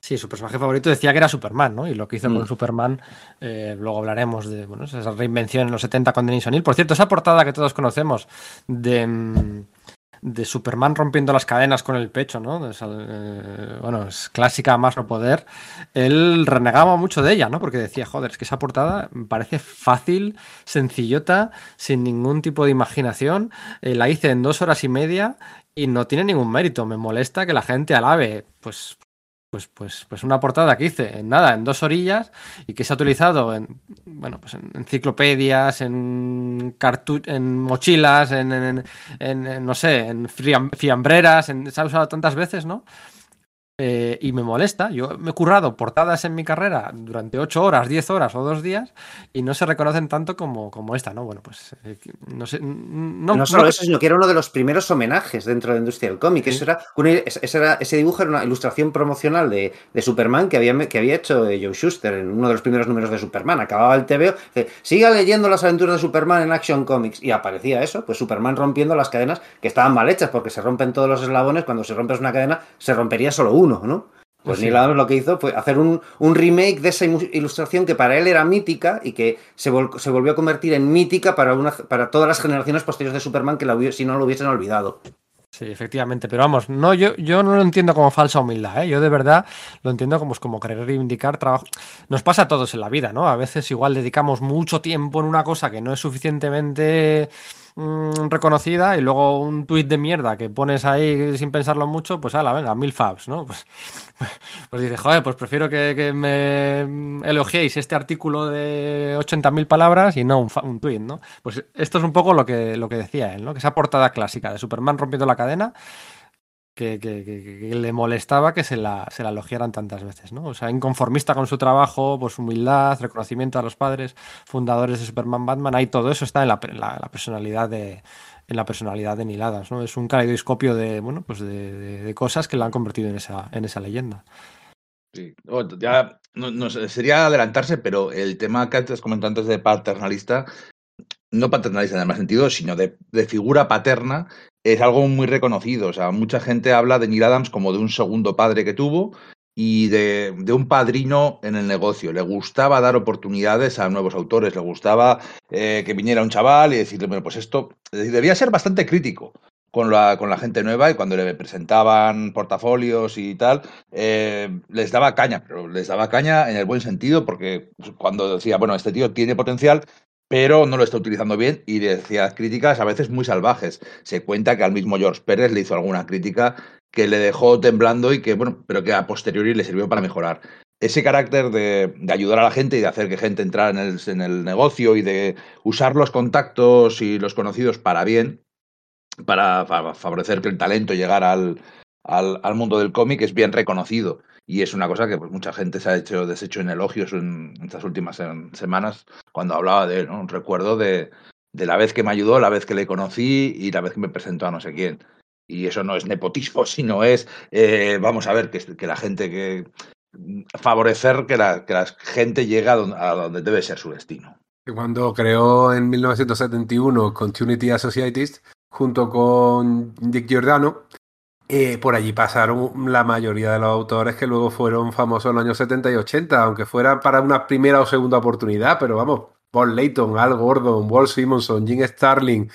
Sí, su personaje favorito decía que era Superman, ¿no? Y lo que hizo
Mm.
con Superman, eh, luego hablaremos de bueno, esa reinvención en los 70 con Denis O'Neill. Por cierto, esa portada que todos conocemos de, mm, de Superman rompiendo las cadenas con el pecho, ¿no? Eh, bueno, es clásica más no poder. Él renegaba mucho de ella, ¿no? Porque decía, joder, es que esa portada parece fácil, sencillota, sin ningún tipo de imaginación. Eh, la hice en dos horas y media y no tiene ningún mérito. Me molesta que la gente alabe, pues pues, pues, pues una portada que hice en nada, en dos orillas, y que se ha utilizado en, bueno, pues en enciclopedias, en en mochilas, en, en- no sé, en fiambreras, se ha usado tantas veces, ¿no? Eh, y me molesta. Yo me he currado portadas en mi carrera durante ocho horas, 10 horas o dos días y no se reconocen tanto como, como esta, ¿no? Bueno, pues eh, no sé. No,
No, solo
no-
eso, sino que era uno de los primeros homenajes dentro de la industria del cómic.
Sí.
Eso era una- ese, ese era- ese dibujo era una ilustración promocional de, de Superman que había, que había hecho eh, Joe Schuster en uno de los primeros números de Superman. Acababa el TVO, dice, siga leyendo las aventuras de Superman en Action Comics. Y aparecía eso, pues Superman rompiendo las cadenas que estaban mal hechas porque se rompen todos los eslabones. Cuando se rompes una cadena, se rompería solo uno, ¿no? Pues
Sí.
Neil Adams lo que hizo fue hacer un, un remake de esa ilustración que para él era mítica y que se, vol- se volvió a convertir en mítica para, una, para todas las generaciones posteriores de Superman que la si no lo hubiesen olvidado.
Sí, efectivamente, pero vamos, no, yo, yo no lo entiendo como falsa humildad, ¿eh? yo de verdad lo entiendo como, como querer reivindicar trabajo. Nos pasa a todos en la vida, ¿no? A veces igual dedicamos mucho tiempo en una cosa que no es suficientemente mm, reconocida y luego un tuit de mierda que pones ahí sin pensarlo mucho, pues ala, venga, mil fabs, ¿no? Pues, pues dices, joder, pues prefiero que, me elogiéis este artículo de 80.000 palabras y no un, un tuit, ¿no? Pues esto es un poco lo que, lo que decía él, ¿no? Que esa portada clásica de Superman rompiendo la cadena que, le molestaba que se la, se la elogiaran tantas veces, ¿no? O sea, inconformista con su trabajo, pues humildad, reconocimiento a los padres fundadores de Superman Batman, ahí todo eso está en la, la- personalidad de en la personalidad de Neil Adams, ¿no? Es un caleidoscopio de, bueno, pues de, de- cosas que la han convertido en esa, en esa leyenda.
Sí, bueno, ya no, no sería adelantarse, pero el tema que antes comentado antes de paternalista, no paternalista en el más sentido, sino de, de figura paterna, es algo muy reconocido. O sea, mucha gente habla de Neil Adams como de un segundo padre que tuvo y de, de, un padrino en el negocio. Le gustaba dar oportunidades a nuevos autores, le gustaba eh, que viniera un chaval y decirle, bueno, pues esto debía ser bastante crítico con la, con la gente nueva y cuando le presentaban portafolios y tal, eh, les daba caña, pero les daba caña en el buen sentido porque cuando decía, bueno, este tío tiene potencial, pero no lo está utilizando bien y decía críticas a veces muy salvajes. Se cuenta que al mismo George Pérez le hizo alguna crítica que le dejó temblando y que, bueno, pero que a posteriori le sirvió para mejorar. Ese carácter de, ayudar a la gente y de hacer que gente entrara en el, negocio y de usar los contactos y los conocidos para bien, para, favorecer que el talento llegara al mundo del cómic, es bien reconocido. Y es una cosa que pues, mucha gente se ha hecho deshecho en elogios en estas últimas semanas cuando hablaba de ¿no? un recuerdo de, de la vez que me ayudó, la vez que le conocí y la vez que me presentó a no sé quién. Y eso no es nepotismo, sino es, eh, vamos a ver, que, que, la gente que favorecer que la, que la gente llegue a donde, a donde debe ser su destino.
Cuando creó en 1971 Continuity Associates, junto con Dick Giordano, eh, por allí pasaron la mayoría de los autores que luego fueron famosos en los años 70 y 80, aunque fueran para una primera o segunda oportunidad, pero vamos, Paul Layton, Al Gordon, Walt Simonson, Jim Starling,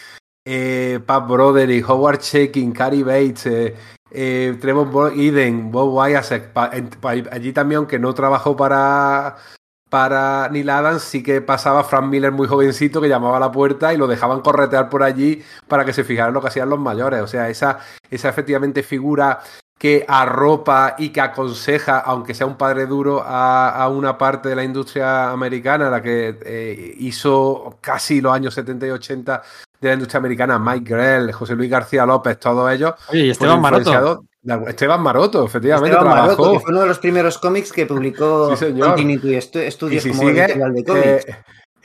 eh, Pat Broderick, Howard Checking, Cary Bates, eh, eh, Trevor Eden, Bob Wyasek, allí también, aunque no trabajó para, para Neil Adams, sí que pasaba Frank Miller muy jovencito que llamaba a la puerta y lo dejaban corretear por allí para que se fijaran lo que hacían los mayores. O sea, esa, esa efectivamente figura que arropa y que aconseja, aunque sea un padre duro, a, a una parte de la industria americana, la que eh, hizo casi los años 70 y 80 de la industria americana, Mike Grell, José Luis García López, todos ellos.
Oye, y Esteban Maroto.
Esteban Maroto, efectivamente,
Esteban
trabajó.
Maroto, que fue uno de los primeros cómics que publicó
Sí.
Continuity Studios
Y si
como
sigue,
editorial de cómics.
eh,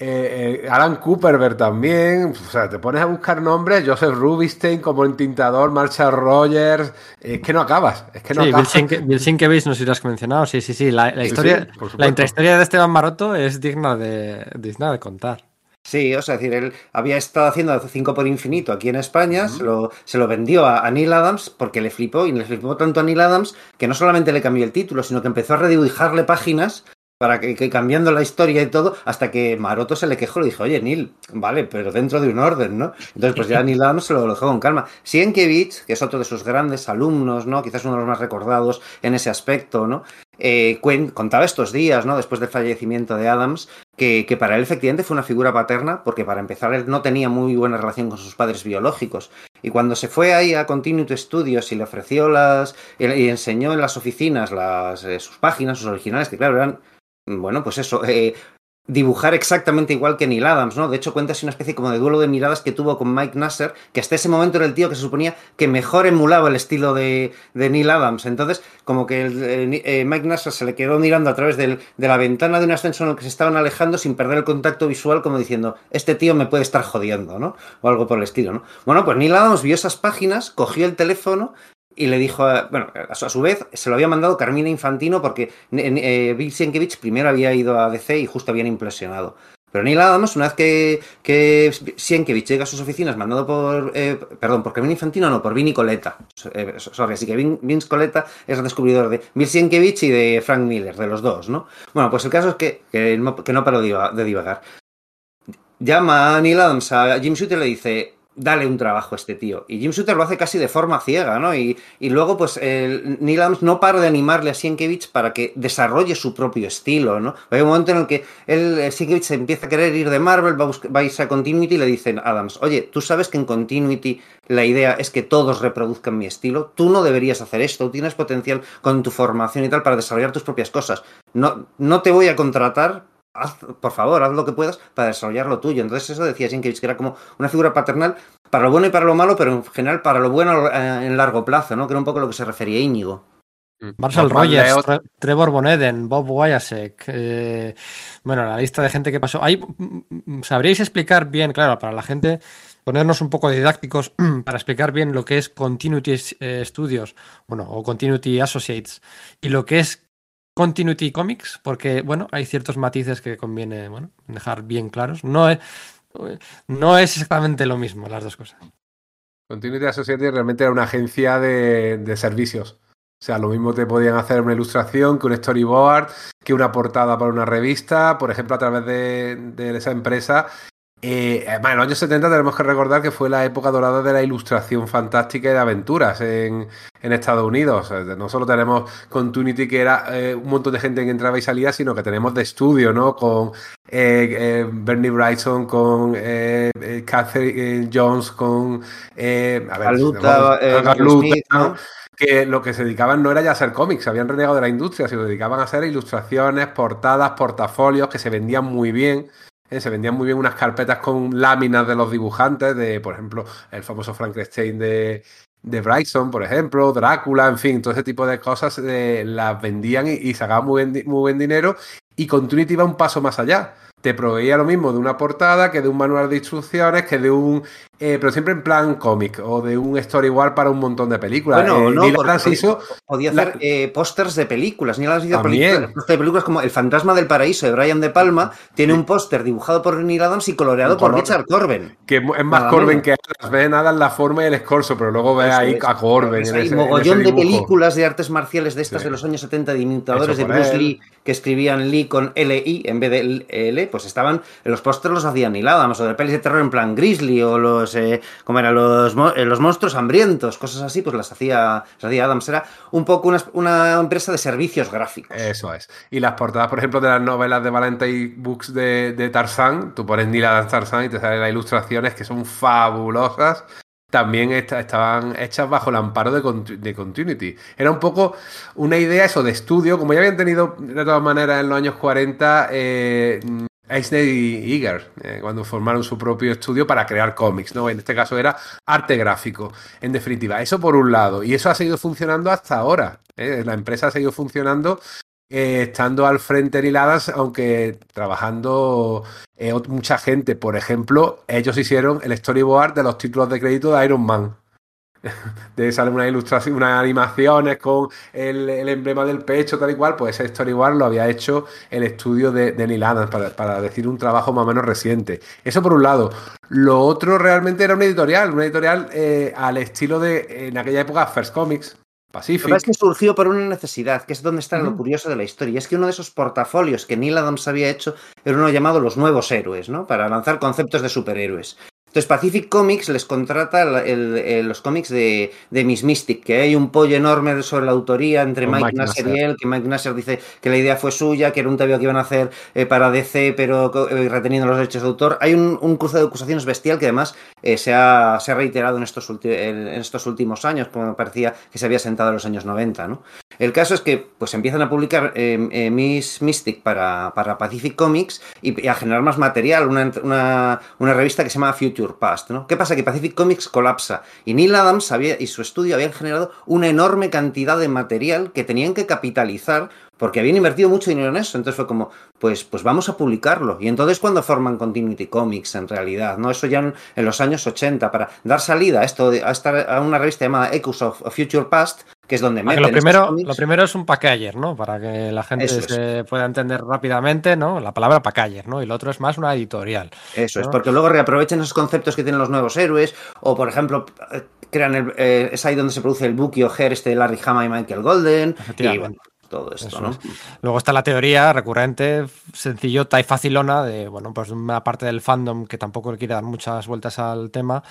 eh, eh, Alan Cooperberg también, o sea, te pones a buscar nombres, Joseph Rubinstein como entintador, Marshall Rogers, es que no acabas, es que no
Sí, Bill,
acabas.
Bill Sienkiewicz, no sé si lo has mencionado. Sí, sí, sí. La, historia,
sí,
la intrahistoria de Esteban Maroto es digna de, digna de contar.
Sí, o sea, decir, él había estado haciendo 5 por infinito aquí en España, se, lo, se lo vendió a, a Neil Adams porque le flipó y le flipó tanto a Neil Adams que no solamente le cambió el título, sino que empezó a redibujarle páginas para que, que cambiando la historia y todo, hasta que Maroto se le quejó y le dijo, oye, Neil, vale, pero dentro de un orden, ¿no? Entonces, pues ya Neil Adams se lo dejó con calma. Sienkiewicz, que es otro de sus grandes alumnos, ¿no? Quizás uno de los más recordados en ese aspecto, ¿no? Eh, contaba estos días, ¿no? Después del fallecimiento de Adams, que, que, para él efectivamente fue una figura paterna, porque para empezar él no tenía muy buena relación con sus padres biológicos. Y cuando se fue ahí a Continuity Studios y le ofreció las. y, y enseñó en las oficinas las, eh, sus páginas, sus originales, que claro, eran. Bueno, pues eso. Eh, dibujar exactamente igual que Neil Adams, ¿no? De hecho, cuenta así una especie como de duelo de miradas que tuvo con Mike Nasser, que hasta ese momento era el tío que se suponía que mejor emulaba el estilo de, Neil Adams. Entonces, como que el, eh, Mike Nasser se le quedó mirando a través de la ventana de un ascensor en el que se estaban alejando sin perder el contacto visual, como diciendo, este tío me puede estar jodiendo, ¿no? O algo por el estilo, ¿no? Bueno, pues Neil Adams vio esas páginas, cogió el teléfono y le dijo, bueno, a su, a su, vez se lo había mandado Carmina Infantino porque eh, Bill Sienkiewicz primero había ido a DC y justo habían impresionado. Pero Neil Adams, una vez que, que Sienkiewicz llega a sus oficinas mandado por, eh, perdón, por Carmina Infantino, no, por Vinny Coletta, eh, sorry, así que Vin, Vince es el descubridor de Bill Sienkiewicz y de Frank Miller, de los dos, ¿no? Bueno, pues el caso es que, que, no, que no paro de divagar. Llama a Neil Adams a Jim Shooter y le dice, dale un trabajo a este tío. Y Jim Shooter lo hace casi de forma ciega, ¿no? Y, y luego, pues, Neil Adams no para de animarle a Sienkiewicz para que desarrolle su propio estilo, ¿no? Hay un momento en el que él, Sienkiewicz empieza a querer ir de Marvel, va a, irse a Continuity y le dicen, Adams, oye, tú sabes que en Continuity la idea es que todos reproduzcan mi estilo, tú no deberías hacer esto, tienes potencial con tu formación y tal para desarrollar tus propias cosas. No, no te voy a contratar Haz, por favor, haz lo que puedas para desarrollar lo tuyo. Entonces eso decía Sienkiewicz, que era como una figura paternal para lo bueno y para lo malo, pero en general para lo bueno eh, en largo plazo, ¿no? Que era un poco lo que se refería Íñigo.
Marshall Rogers, Tre Trevor Boneden, Bob Wyasek, eh, bueno, la lista de gente que pasó. Ahí, ¿Sabríais explicar bien, claro, para la gente, ponernos un poco didácticos para explicar bien lo que es Continuity eh, Studios, bueno, o Continuity Associates, y lo que es Continuity Comics, porque bueno, hay ciertos matices que conviene bueno, dejar bien claros. No es, no es exactamente lo mismo las dos cosas.
Continuity Associates realmente era una agencia de, de servicios. O sea, lo mismo te podían hacer una ilustración que un storyboard, que una portada para una revista, por ejemplo, a través de, de esa empresa eh, en los años 70 tenemos que recordar que fue la época dorada de la ilustración fantástica y de aventuras en, en Estados Unidos. No solo tenemos Continuity, que era eh, un montón de gente que entraba y salía, sino que tenemos de estudio, ¿no? Con eh, eh, Bernie Bryson, con Catherine Jones, con a ver, que lo que se dedicaban no era ya a hacer cómics, habían renegado de la industria, se dedicaban a hacer ilustraciones, portadas, portafolios que se vendían muy bien ¿eh? Se vendían muy bien unas carpetas con láminas de los dibujantes, de, por ejemplo, el famoso Frankenstein de, de Bryson, por ejemplo, Drácula, en fin, todo ese tipo de cosas eh, las vendían y, y sacaban muy, muy buen dinero. Y Continuity iba un paso más allá te proveía lo mismo de una portada que de un manual de instrucciones, que de un. Eh, pero siempre en plan cómic o de un storyboard para un montón de películas.
Bueno, eh, no, hizo podía hacer eh, pósters de películas. Ni las hizo películas, de películas como El Fantasma del Paraíso de Brian De Palma tiene un póster dibujado por Neil Adams y coloreado por Richard Corben.
Que es más Corben que Adams. Ve nada en la forma y el escorzo, pero luego ve ahí a Corben.
En hay mogollón de películas de artes marciales de estas de los años 70 de imitadores de Bruce Lee que escribían Lee con L-I en vez de L, pues estaban los pósters los hacían Neil Adams, o de pelis de terror en plan Grizzly, o los, eh, como eran los, eh, los monstruos hambrientos, cosas así, pues las hacía, hacía Adams. Era un poco una, empresa de servicios gráficos.
Eso es. Y las portadas, por ejemplo, de las novelas de Valentine Books de, de Tarzán, tú pones Adams Tarzán y te salen las ilustraciones que son fabulosas también estaban hechas bajo el amparo de, de, Continuity. Era un poco una idea eso de estudio, como ya habían tenido de todas maneras en los años 40 eh, Eisner y Iger, eh, cuando formaron su propio estudio para crear cómics, ¿no? En este caso era arte gráfico, en definitiva. Eso por un lado, y eso ha seguido funcionando hasta ahora. ¿eh? La empresa ha seguido funcionando eh, estando al frente de Adams, aunque trabajando mucha gente. Por ejemplo, ellos hicieron el storyboard de los títulos de crédito de Iron Man. de sale una ilustración, unas animaciones con el, emblema del pecho, tal y cual, pues ese storyboard lo había hecho el estudio de, de Neil Adams, para, decir un trabajo más o menos reciente. Eso por un lado. Lo otro realmente era una editorial, una editorial eh, al estilo de, en aquella época, First Comics, Pacific.
Lo que es que surgió por una necesidad, que es donde está lo curioso de la historia. Es que uno de esos portafolios que Neil Adams había hecho era uno llamado Los Nuevos Héroes, ¿no? Para lanzar conceptos de superhéroes. Entonces Pacific Comics les contrata los cómics de, Miss Mystic, que hay un pollo enorme sobre la autoría entre Mike, Nasser, y él, que Mike Nasser dice que la idea fue suya, que era un TVO que iban a hacer eh, para DC, pero eh, reteniendo los derechos de autor. Hay un, cruce de acusaciones bestial que además eh, se, ha, reiterado en estos, en estos últimos años, como parecía que se había sentado en los años 90. ¿no? El caso es que pues empiezan a publicar Miss Mystic para, para Pacific Comics y, a generar más material, una, una revista que se llama Future Past, ¿no? ¿Qué pasa? Que Pacific Comics colapsa y Neil Adams y su estudio habían generado una enorme cantidad de material que tenían que capitalizar porque habían invertido mucho dinero en eso. Entonces fue como, pues, pues vamos a publicarlo. Y entonces cuando forman Continuity Comics en realidad, ¿no? Eso ya en, los años 80, para dar salida a esto, a, estar, a una revista llamada Echoes of Future Past, que es donde meten
lo primero, lo primero es un packager, ¿no? Para que la gente se pueda entender rápidamente, ¿no? La palabra packager, ¿no? Y lo otro es más una editorial.
Eso es, porque luego reaprovechen esos conceptos que tienen los nuevos héroes, o por ejemplo, crean el, eh, es ahí donde se produce el Bucky O'Hare, este de Larry Hama y Michael Golden. Y bueno, todo esto, ¿no?
Luego está la teoría recurrente, sencillota y facilona de, bueno, pues una parte del fandom que tampoco le quiere dar muchas vueltas al tema,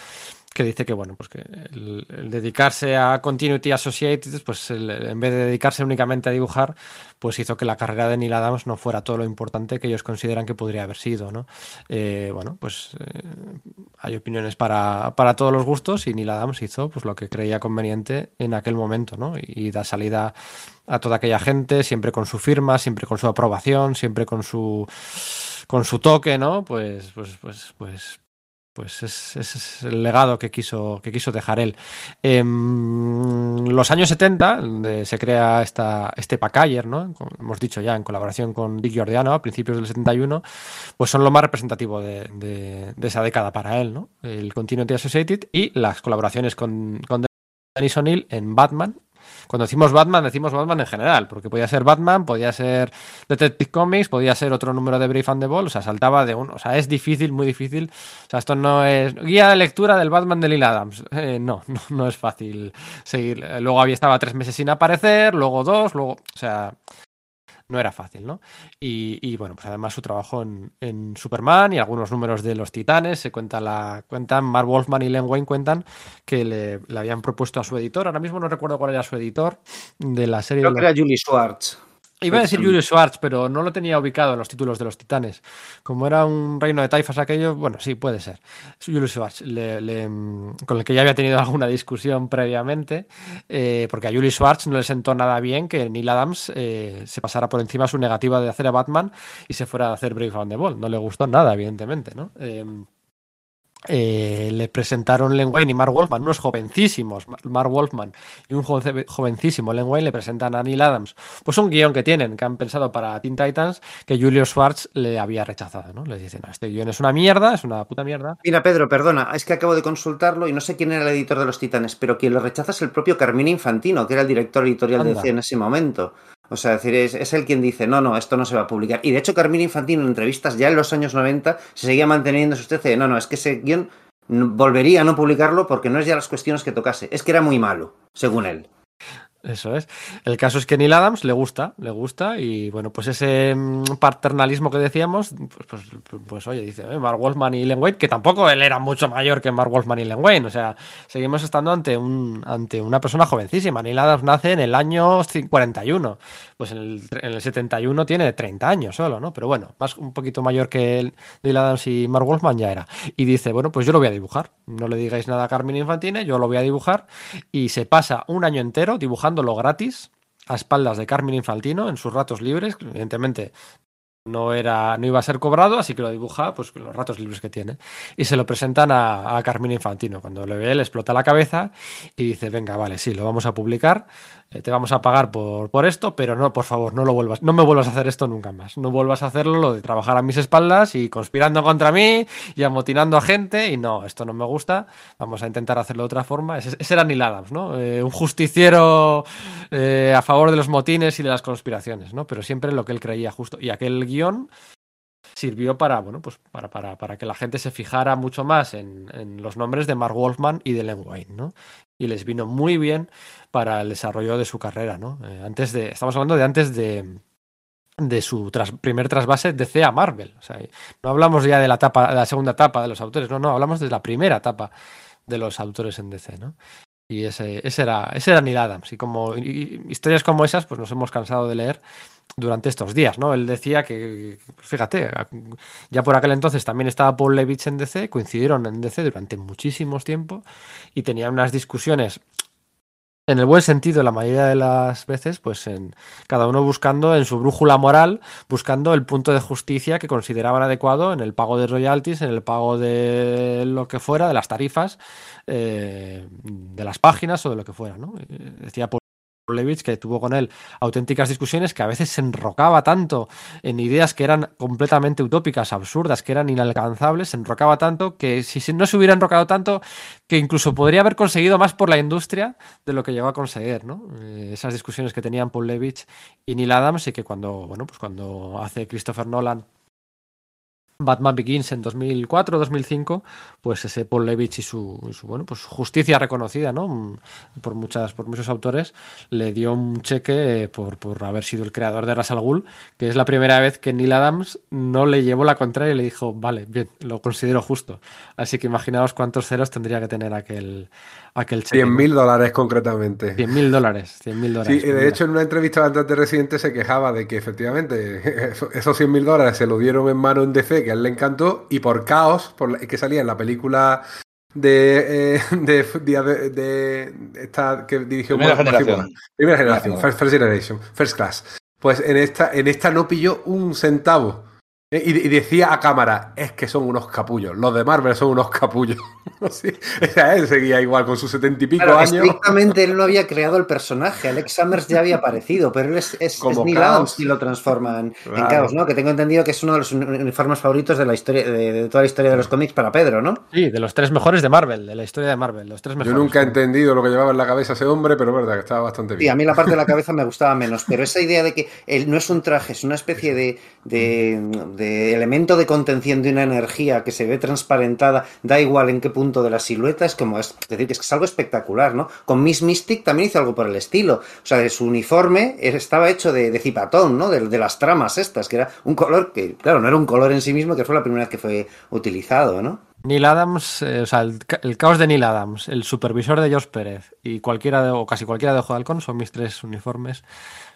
que dice que bueno, pues que el, dedicarse a Continuity Associated, pues en vez de dedicarse únicamente a dibujar, pues hizo que la carrera de Neil Adams no fuera todo lo importante que ellos consideran que podría haber sido, ¿no? Eh, bueno, pues eh, hay opiniones para, para, todos los gustos y Neil Adams hizo pues lo que creía conveniente en aquel momento, ¿no? Y, y da salida a toda aquella gente, siempre con su firma, siempre con su aprobación, siempre con su con su toque, ¿no? Pues, pues, pues, pues, pues es, el legado que quiso, que quiso dejar él. En los años 70 donde se crea esta, este Packager, ¿no? hemos dicho ya, en colaboración con Dick Giordano a principios del 71, pues son lo más representativo de, esa década para él, ¿no? el Continuity Associated y las colaboraciones con, con Dennis O'Neill en Batman Cuando decimos Batman, decimos Batman en general, porque podía ser Batman, podía ser Detective Comics, podía ser otro número de Brave and the Bold, o sea, saltaba de uno. O sea, es difícil, muy difícil. O sea, esto no es guía de lectura del Batman de Lil Adams. Eh, no, no, no es fácil seguir. Luego había estaba tres meses sin aparecer, luego dos, luego. O sea, no era fácil, ¿no? Y, y, bueno, pues además su trabajo en, en, Superman y algunos números de los Titanes, se cuenta la, cuentan, Mark Wolfman y Len Wayne cuentan que le, le, habían propuesto a su editor, ahora mismo no recuerdo cuál era su editor de la serie.
Creo
de
que era Julie Schwartz.
Iba a decir Julius Schwartz, pero no lo tenía ubicado en los títulos de los titanes. Como era un reino de taifas aquello, bueno, sí, puede ser. Julius Schwartz, le, le, con el que ya había tenido alguna discusión previamente, eh, porque a Julius Schwartz no le sentó nada bien que Neil Adams eh, se pasara por encima su negativa de hacer a Batman y se fuera a hacer Brave and the Bold. No le gustó nada, evidentemente, ¿no? Eh, eh, le presentaron Len Wayne y Mark Wolfman, unos jovencísimos, Mark Wolfman y un jovencísimo Len Wayne le presentan a Neil Adams, pues un guion que tienen, que han pensado para Teen Titans, que Julio Schwartz le había rechazado, ¿no? Les dicen, no, este guion es una mierda, es una puta mierda.
Mira, Pedro, perdona, es que acabo de consultarlo y no sé quién era el editor de los Titanes, pero quien lo rechaza es el propio Carmine Infantino, que era el director editorial Anda. de DC en ese momento. O sea, decir, es, es, el quien dice, no, no, esto no se va a publicar. Y de hecho, Carmine Infantino en entrevistas ya en los años 90 se seguía manteniendo su usted de, no, no, es que ese guion volvería a no publicarlo porque no es ya las cuestiones que tocase, es que era muy malo, según él.
Eso es. El caso es que Neil Adams le gusta, le gusta, y bueno, pues ese paternalismo que decíamos, pues, pues, pues oye, dice eh, Mark Wolfman y Len Wayne, que tampoco él era mucho mayor que Mark Wolfman y Len Wayne, o sea, seguimos estando ante, un, ante una persona jovencísima. Neil Adams nace en el año 41, pues en el, en el 71 tiene 30 años solo, ¿no? Pero bueno, más un poquito mayor que él, Neil Adams y Mark Wolfman ya era. Y dice, bueno, pues yo lo voy a dibujar, no le digáis nada a Carmen Infantine, yo lo voy a dibujar, y se pasa un año entero dibujando lo gratis a espaldas de Carmen Infantino en sus ratos libres. Evidentemente no era no iba a ser cobrado, así que lo dibuja pues los ratos libres que tiene. Y se lo presentan a, a Infantino. Cuando le ve, le explota la cabeza y dice, venga, vale, sí, lo vamos a publicar. Eh, te vamos a pagar por, por, esto, pero no, por favor, no lo vuelvas, no me vuelvas a hacer esto nunca más. No vuelvas a hacerlo, lo de trabajar a mis espaldas y conspirando contra mí y amotinando a gente. Y no, esto no me gusta. Vamos a intentar hacerlo de otra forma. Ese, era Neil Adams, ¿no? Eh, un justiciero eh, a favor de los motines y de las conspiraciones, ¿no? Pero siempre lo que él creía justo. Y aquel guion sirvió para, bueno, pues para, para, para, que la gente se fijara mucho más en, en, los nombres de Mark Wolfman y de Len Wayne, ¿no? Y les vino muy bien para el desarrollo de su carrera, ¿no? Eh, antes de, estamos hablando de antes de, de su tras, primer trasvase de C a Marvel. O sea, no hablamos ya de la, etapa, de la segunda etapa de los autores, no, no, hablamos de la primera etapa de los autores en DC, ¿no? Y ese, ese, era, ese era Neil Adams. Y como y, historias como esas, pues nos hemos cansado de leer durante estos días, ¿no? Él decía que, fíjate, ya por aquel entonces también estaba Paul Levitch en DC, coincidieron en DC durante muchísimos tiempo y tenían unas discusiones en el buen sentido, la mayoría de las veces, pues en cada uno buscando en su brújula moral, buscando el punto de justicia que consideraban adecuado en el pago de royalties, en el pago de lo que fuera, de las tarifas, eh, de las páginas o de lo que fuera, ¿no? Decía Levitch, que tuvo con él auténticas discusiones, que a veces se enrocaba tanto en ideas que eran completamente utópicas, absurdas, que eran inalcanzables, se enrocaba tanto que si no se hubiera enrocado tanto, que incluso podría haber conseguido más por la industria de lo que llegó a conseguir, ¿no? Eh, esas discusiones que tenían Paul Levitch y Neil Adams y que cuando, bueno, pues cuando hace Christopher Nolan Batman Begins en 2004-2005, pues ese Paul Levitch y su, bueno, pues justicia reconocida, ¿no? Por muchas, por muchos autores, le dio un cheque por, por haber sido el creador de Ras al Ghul, que es la primera vez que Neil Adams no le llevó la contraria y le dijo, vale, bien, lo considero justo. Así que imaginaos cuántos ceros tendría que tener aquel, aquel cheque.
100 mil dólares concretamente.
100 mil dólares, 100 mil dólares.
Sí, de hecho en una entrevista antes de Residente se quejaba de que efectivamente esos 100 mil dólares se lo dieron en mano en DC, que a él le encantó, y por caos, por que salía en la película de, eh, de, de, de, esta que dirigió
Primera generación.
Primera generación, first, first, Generation, First Class. Pues en esta, en esta no pilló un centavo. Y, y, decía a cámara, es que son unos capullos, los de Marvel son unos capullos. Sí, o sea, él seguía igual con sus setenta y pico
Claro,
años.
estrictamente él no había creado el personaje. Alex Summers ya había aparecido, pero él es, es,
Como
es Neil
Chaos.
Adams y lo transforma en. Chaos, ¿no? Que tengo entendido que es uno de los uniformes favoritos de la historia, de, de toda la historia de los cómics para Pedro, ¿no?
Sí, de los tres mejores de Marvel, de la historia de Marvel. Los tres
Yo
mejores.
nunca he entendido lo que llevaba en la cabeza ese hombre, pero es verdad que estaba bastante
Sí,
bien.
a mí la parte de la cabeza me gustaba menos, pero esa idea de que él no es un traje, es una especie de, de, de elemento de contención de una energía que se ve transparentada, da igual en qué punto de la silueta, es como, es, decir, es, algo espectacular, ¿no? Con Miss Mystic también hizo algo por el estilo, o sea, de su uniforme estaba hecho de, de cipatón, ¿no? De, de las tramas estas, que era un color que, claro, no era un color en sí mismo, que fue la primera vez que fue utilizado, ¿no?
Neil Adams, eh, o sea, el, el caos de Neil Adams, el supervisor de Josh Pérez y cualquiera de- o casi cualquiera de Ojo de Halcón son mis tres uniformes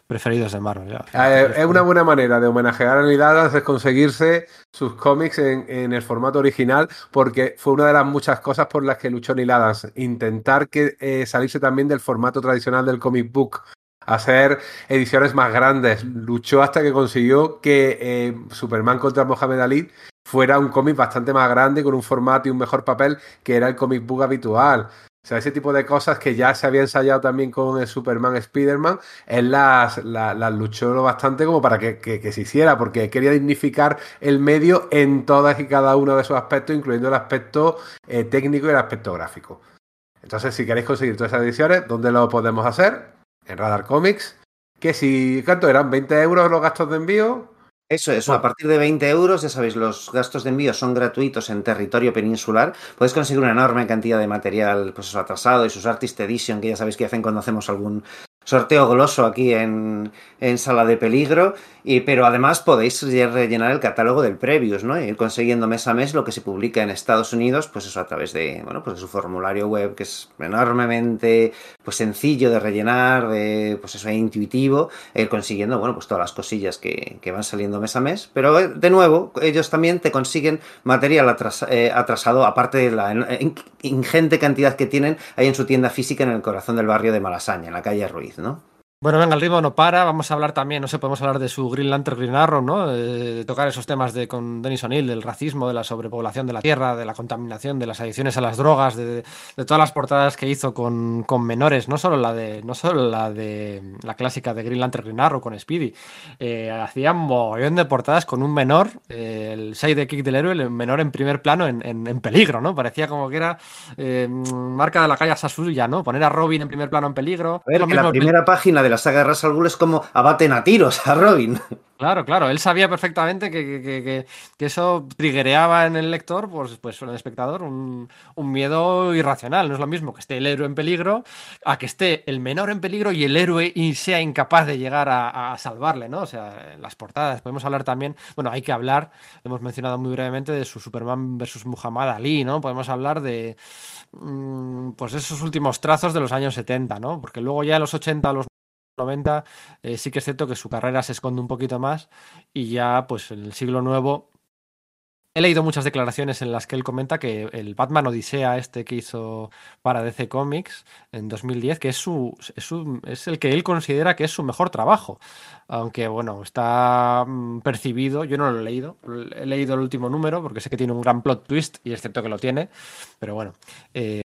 preferidos de Marvel. ya.
Eh, es una buena manera de homenajear a Neil Adams es conseguirse sus cómics en, en el formato original, porque fue una de las muchas cosas por las que luchó Neil Adams. Intentar que eh, salirse también del formato tradicional del comic book, hacer ediciones más grandes. Luchó hasta que consiguió que eh, Superman contra Mohamed Ali fuera un cómic bastante más grande, con un formato y un mejor papel que era el comic book habitual. O sea, ese tipo de cosas que ya se había ensayado también con el Superman Spider-Man, él las, las, las luchó bastante como para que, que, que, se hiciera, porque quería dignificar el medio en todas y cada uno de sus aspectos, incluyendo el aspecto eh, técnico y el aspecto gráfico. Entonces, si queréis conseguir todas esas ediciones, ¿dónde lo podemos hacer? En Radar Comics. Que si, ¿cuánto eran? ¿20 euros los gastos de envío?
Eso, eso, a partir de 20 euros, ya sabéis, los gastos de envío son gratuitos en territorio peninsular. Podéis conseguir una enorme cantidad de material pues, atrasado y sus Artist Edition, que ya sabéis que hacen cuando hacemos algún sorteo goloso aquí en, Sala de Peligro. Y, pero además podéis rellenar el catálogo del Previous, ¿no? Ir consiguiendo mes a mes lo que se publica en Estados Unidos, pues eso a través de, bueno, pues su formulario web, que es enormemente pues sencillo de rellenar, de, pues eso, e intuitivo, ir consiguiendo, bueno, pues todas las cosillas que, van saliendo mes a mes. Pero eh, de nuevo, ellos también te consiguen material eh, atrasado, aparte de la ingente cantidad que tienen ahí en su tienda física en el corazón del barrio de Malasaña, en la calle Ruiz, ¿no?
Bueno, venga, el ritmo no para. Vamos a hablar también, no sé, podemos hablar de su Green Lantern Green Arrow, ¿no? De, de tocar esos temas de con Denis O'Neill, del racismo, de la sobrepoblación de la tierra, de la contaminación, de las adicciones a las drogas, de, de todas las portadas que hizo con, con, menores, no solo la de, no solo la de la clásica de Green Lantern Green Arrow con Speedy. Eh, hacía un mogollón de portadas con un menor, eh, el sidekick del héroe, el menor en primer plano en, en, en peligro, ¿no? Parecía como que era eh, marca de la calle Sasuya, ¿no? Poner a Robin en primer plano en peligro.
A ver, que la primera página de la saga de Ras al Ghul es como abaten a tiros a Robin.
Claro, claro, él sabía perfectamente que, que, que, eso triguereaba en el lector, pues, pues en el espectador, un, un, miedo irracional. No es lo mismo que esté el héroe en peligro a que esté el menor en peligro y el héroe y sea incapaz de llegar a, salvarle, ¿no? O sea, las portadas. Podemos hablar también, bueno, hay que hablar, hemos mencionado muy brevemente, de su Superman versus Muhammad Ali, ¿no? Podemos hablar de, mm, pues esos últimos trazos de los años 70, ¿no? Porque luego ya los 80, los 90, eh, sí que es cierto que su carrera se esconde un poquito más y ya pues en el siglo nuevo he leído muchas declaraciones en las que él comenta que el Batman Odisea este que hizo para DC Comics en 2010 que es su, es, su, es el que él considera que es su mejor trabajo. Aunque bueno está mm, percibido yo no lo he leído he leído el último número porque sé que tiene un gran plot twist y es cierto que lo tiene pero bueno eh,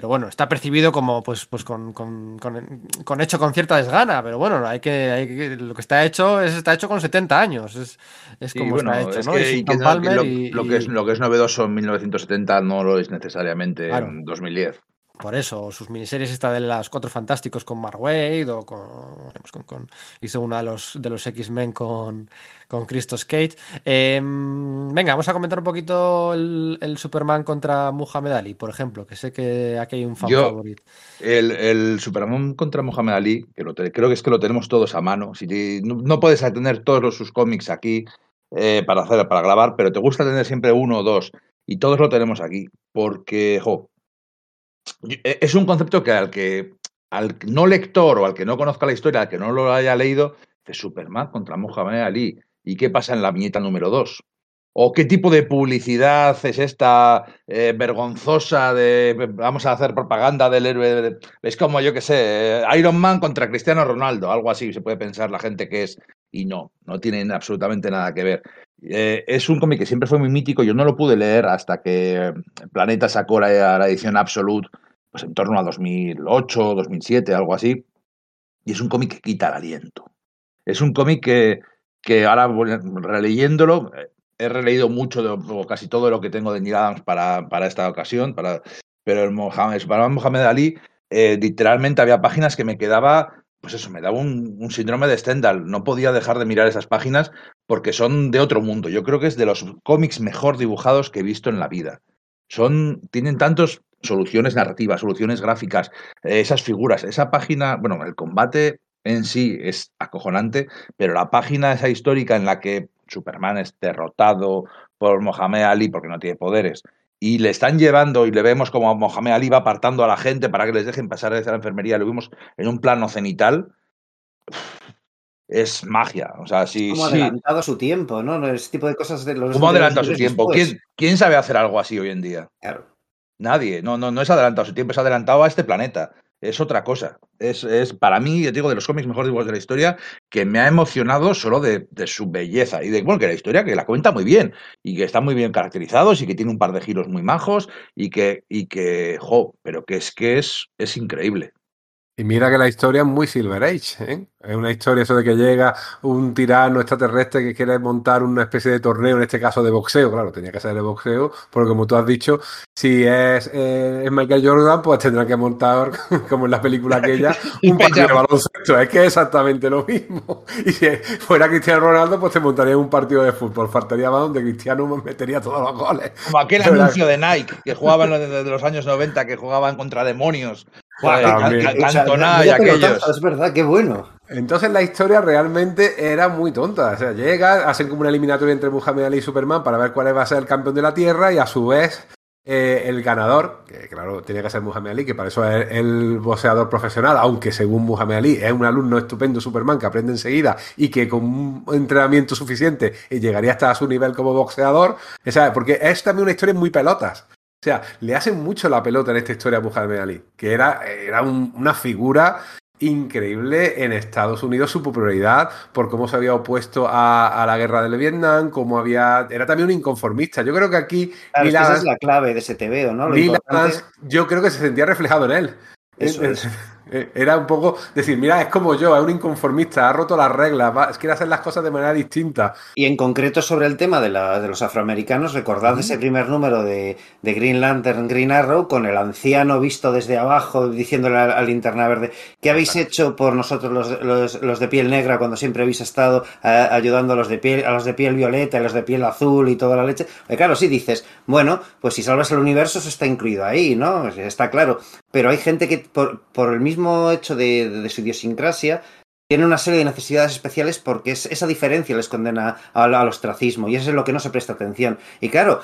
pero bueno, está percibido como pues, pues con, con, con, con, hecho con cierta desgana, pero bueno, hay que, hay que, lo que está hecho es está hecho con 70 años, es, es como
bueno,
está hecho,
es
¿no?
Que,
y
que no,
Palmer
lo,
y,
lo, que es, lo que es novedoso en 1970 no lo es necesariamente
Claro.
en 2010.
Por eso, sus miniseries esta de las Cuatro Fantásticos con Mark Wade o con, con, con hizo una de los de los X-Men con, con Christos Cage. Eh, venga, vamos a comentar un poquito el, el, Superman contra Muhammad Ali, por ejemplo, que sé que aquí hay un fan
Yo,
favorito.
El, el, Superman contra Muhammad Ali, que lo te, creo que es que lo tenemos todos a mano. Si te, no, no, puedes tener todos los, sus cómics aquí eh, para hacer, para grabar, pero te gusta tener siempre uno o dos. Y todos lo tenemos aquí. Porque, jo, es un concepto que al que al no lector o al que no conozca la historia, al que no lo haya leído, de Superman contra Muhammad Ali. ¿Y qué pasa en la viñeta número 2? ¿O qué tipo de publicidad es esta eh, vergonzosa de vamos a hacer propaganda del héroe? Es como, yo qué sé, Iron Man contra Cristiano Ronaldo, algo así se puede pensar la gente que es. Y no, no tienen absolutamente nada que ver. Eh, es un cómic que siempre fue muy mítico, yo no lo pude leer hasta que Planeta sacó la, la edición Absolute, pues en torno a 2008, 2007, algo así. Y es un cómic que quita el aliento. Es un cómic que, que ahora releyéndolo, he releído mucho, o casi todo lo que tengo de Neil Adams para, para esta ocasión, para, pero el Mohamed, Mohamed Ali, eh, literalmente había páginas que me quedaba, pues eso, me daba un, síndrome de Stendhal. No podía dejar de mirar esas páginas porque son de otro mundo. Yo creo que es de los cómics mejor dibujados que he visto en la vida. Son, tienen tantas soluciones narrativas, soluciones gráficas, eh, esas figuras, esa página, bueno, el combate en sí es acojonante, pero la página esa histórica en la que Superman es derrotado por Mohamed Ali porque no tiene poderes y le están llevando y le vemos como Mohamed Ali va apartando a la gente para que les dejen pasar desde la enfermería, lo vimos en un plano cenital, es magia. O sea, sí,
como
sí.
adelantado a su tiempo, ¿no? Ese tipo de cosas de los.
¿Cómo adelantado a su tiempo? ¿Quién, ¿Quién, sabe hacer algo así hoy en día?
Claro.
Nadie. No, no, no es adelantado a su tiempo, es adelantado a este planeta es otra cosa. Es, es, para mí, yo digo, de los cómics mejor dibujados de la historia, que me ha emocionado solo de, su belleza. Y de, bueno, que la historia que la cuenta muy bien, y que están muy bien caracterizados, y que tiene un par de giros muy majos, y que, y que jo, pero que es que es, es increíble.
Y mira que la historia es muy Silver Age, ¿eh? Es una historia eso de que llega un tirano extraterrestre que quiere montar una especie de torneo, en este caso de boxeo, claro, tenía que ser de boxeo, porque como tú has dicho, si es, eh, es Michael Jordan, pues tendrá que montar, como en la película aquella, un partido de baloncesto. Es que es exactamente lo mismo. Y si fuera Cristiano Ronaldo, pues te montaría un partido de fútbol. Faltaría más donde Cristiano metería todos los goles.
Como aquel anuncio de Nike, que jugaban desde los años 90, que jugaban contra demonios. Cantona y aquellos.
Es verdad, qué bueno.
Entonces la historia realmente era muy tonta. O sea, llega, hacen como una eliminatoria entre Muhammad Ali y Superman para ver cuál va a ser el campeón de la Tierra y a su vez eh, el ganador, que claro, tenía que ser Muhammad Ali, que para eso es el boxeador profesional, aunque según Muhammad Ali es un alumno estupendo Superman que aprende enseguida y que con un entrenamiento suficiente llegaría hasta a su nivel como boxeador. O sea, porque es también una historia muy pelotas. O sea, le hacen mucho la pelota en esta historia a Muhammad Ali, que era, era un, una figura increíble en Estados Unidos su popularidad por cómo se había opuesto a, a, la guerra del Vietnam, cómo había. Era también un inconformista. Yo creo que aquí.
Claro, esa es la clave de ese TVO, ¿no? Lo
importante... yo creo que se sentía reflejado en él.
Eso es.
Era un poco decir, mira, es como yo, es un inconformista, ha roto las reglas, va, quiere hacer las cosas de manera distinta.
Y en concreto sobre el tema de, la, de los afroamericanos, recordad ese primer número de, de, Green Lantern, Green Arrow, con el anciano visto desde abajo diciéndole a la linterna verde, ¿qué habéis hecho por nosotros los, los, los de piel negra cuando siempre habéis estado eh, ayudando a los, de piel, a los de piel violeta, a los de piel azul y toda la leche? Pues claro, sí dices, bueno, pues si salvas el universo, eso está incluido ahí, ¿no? Está claro. Pero hay gente que por, por el mismo hecho de, su idiosincrasia, tiene una serie de necesidades especiales porque es, esa diferencia les condena al, al ostracismo y eso es lo que no se presta atención. Y claro,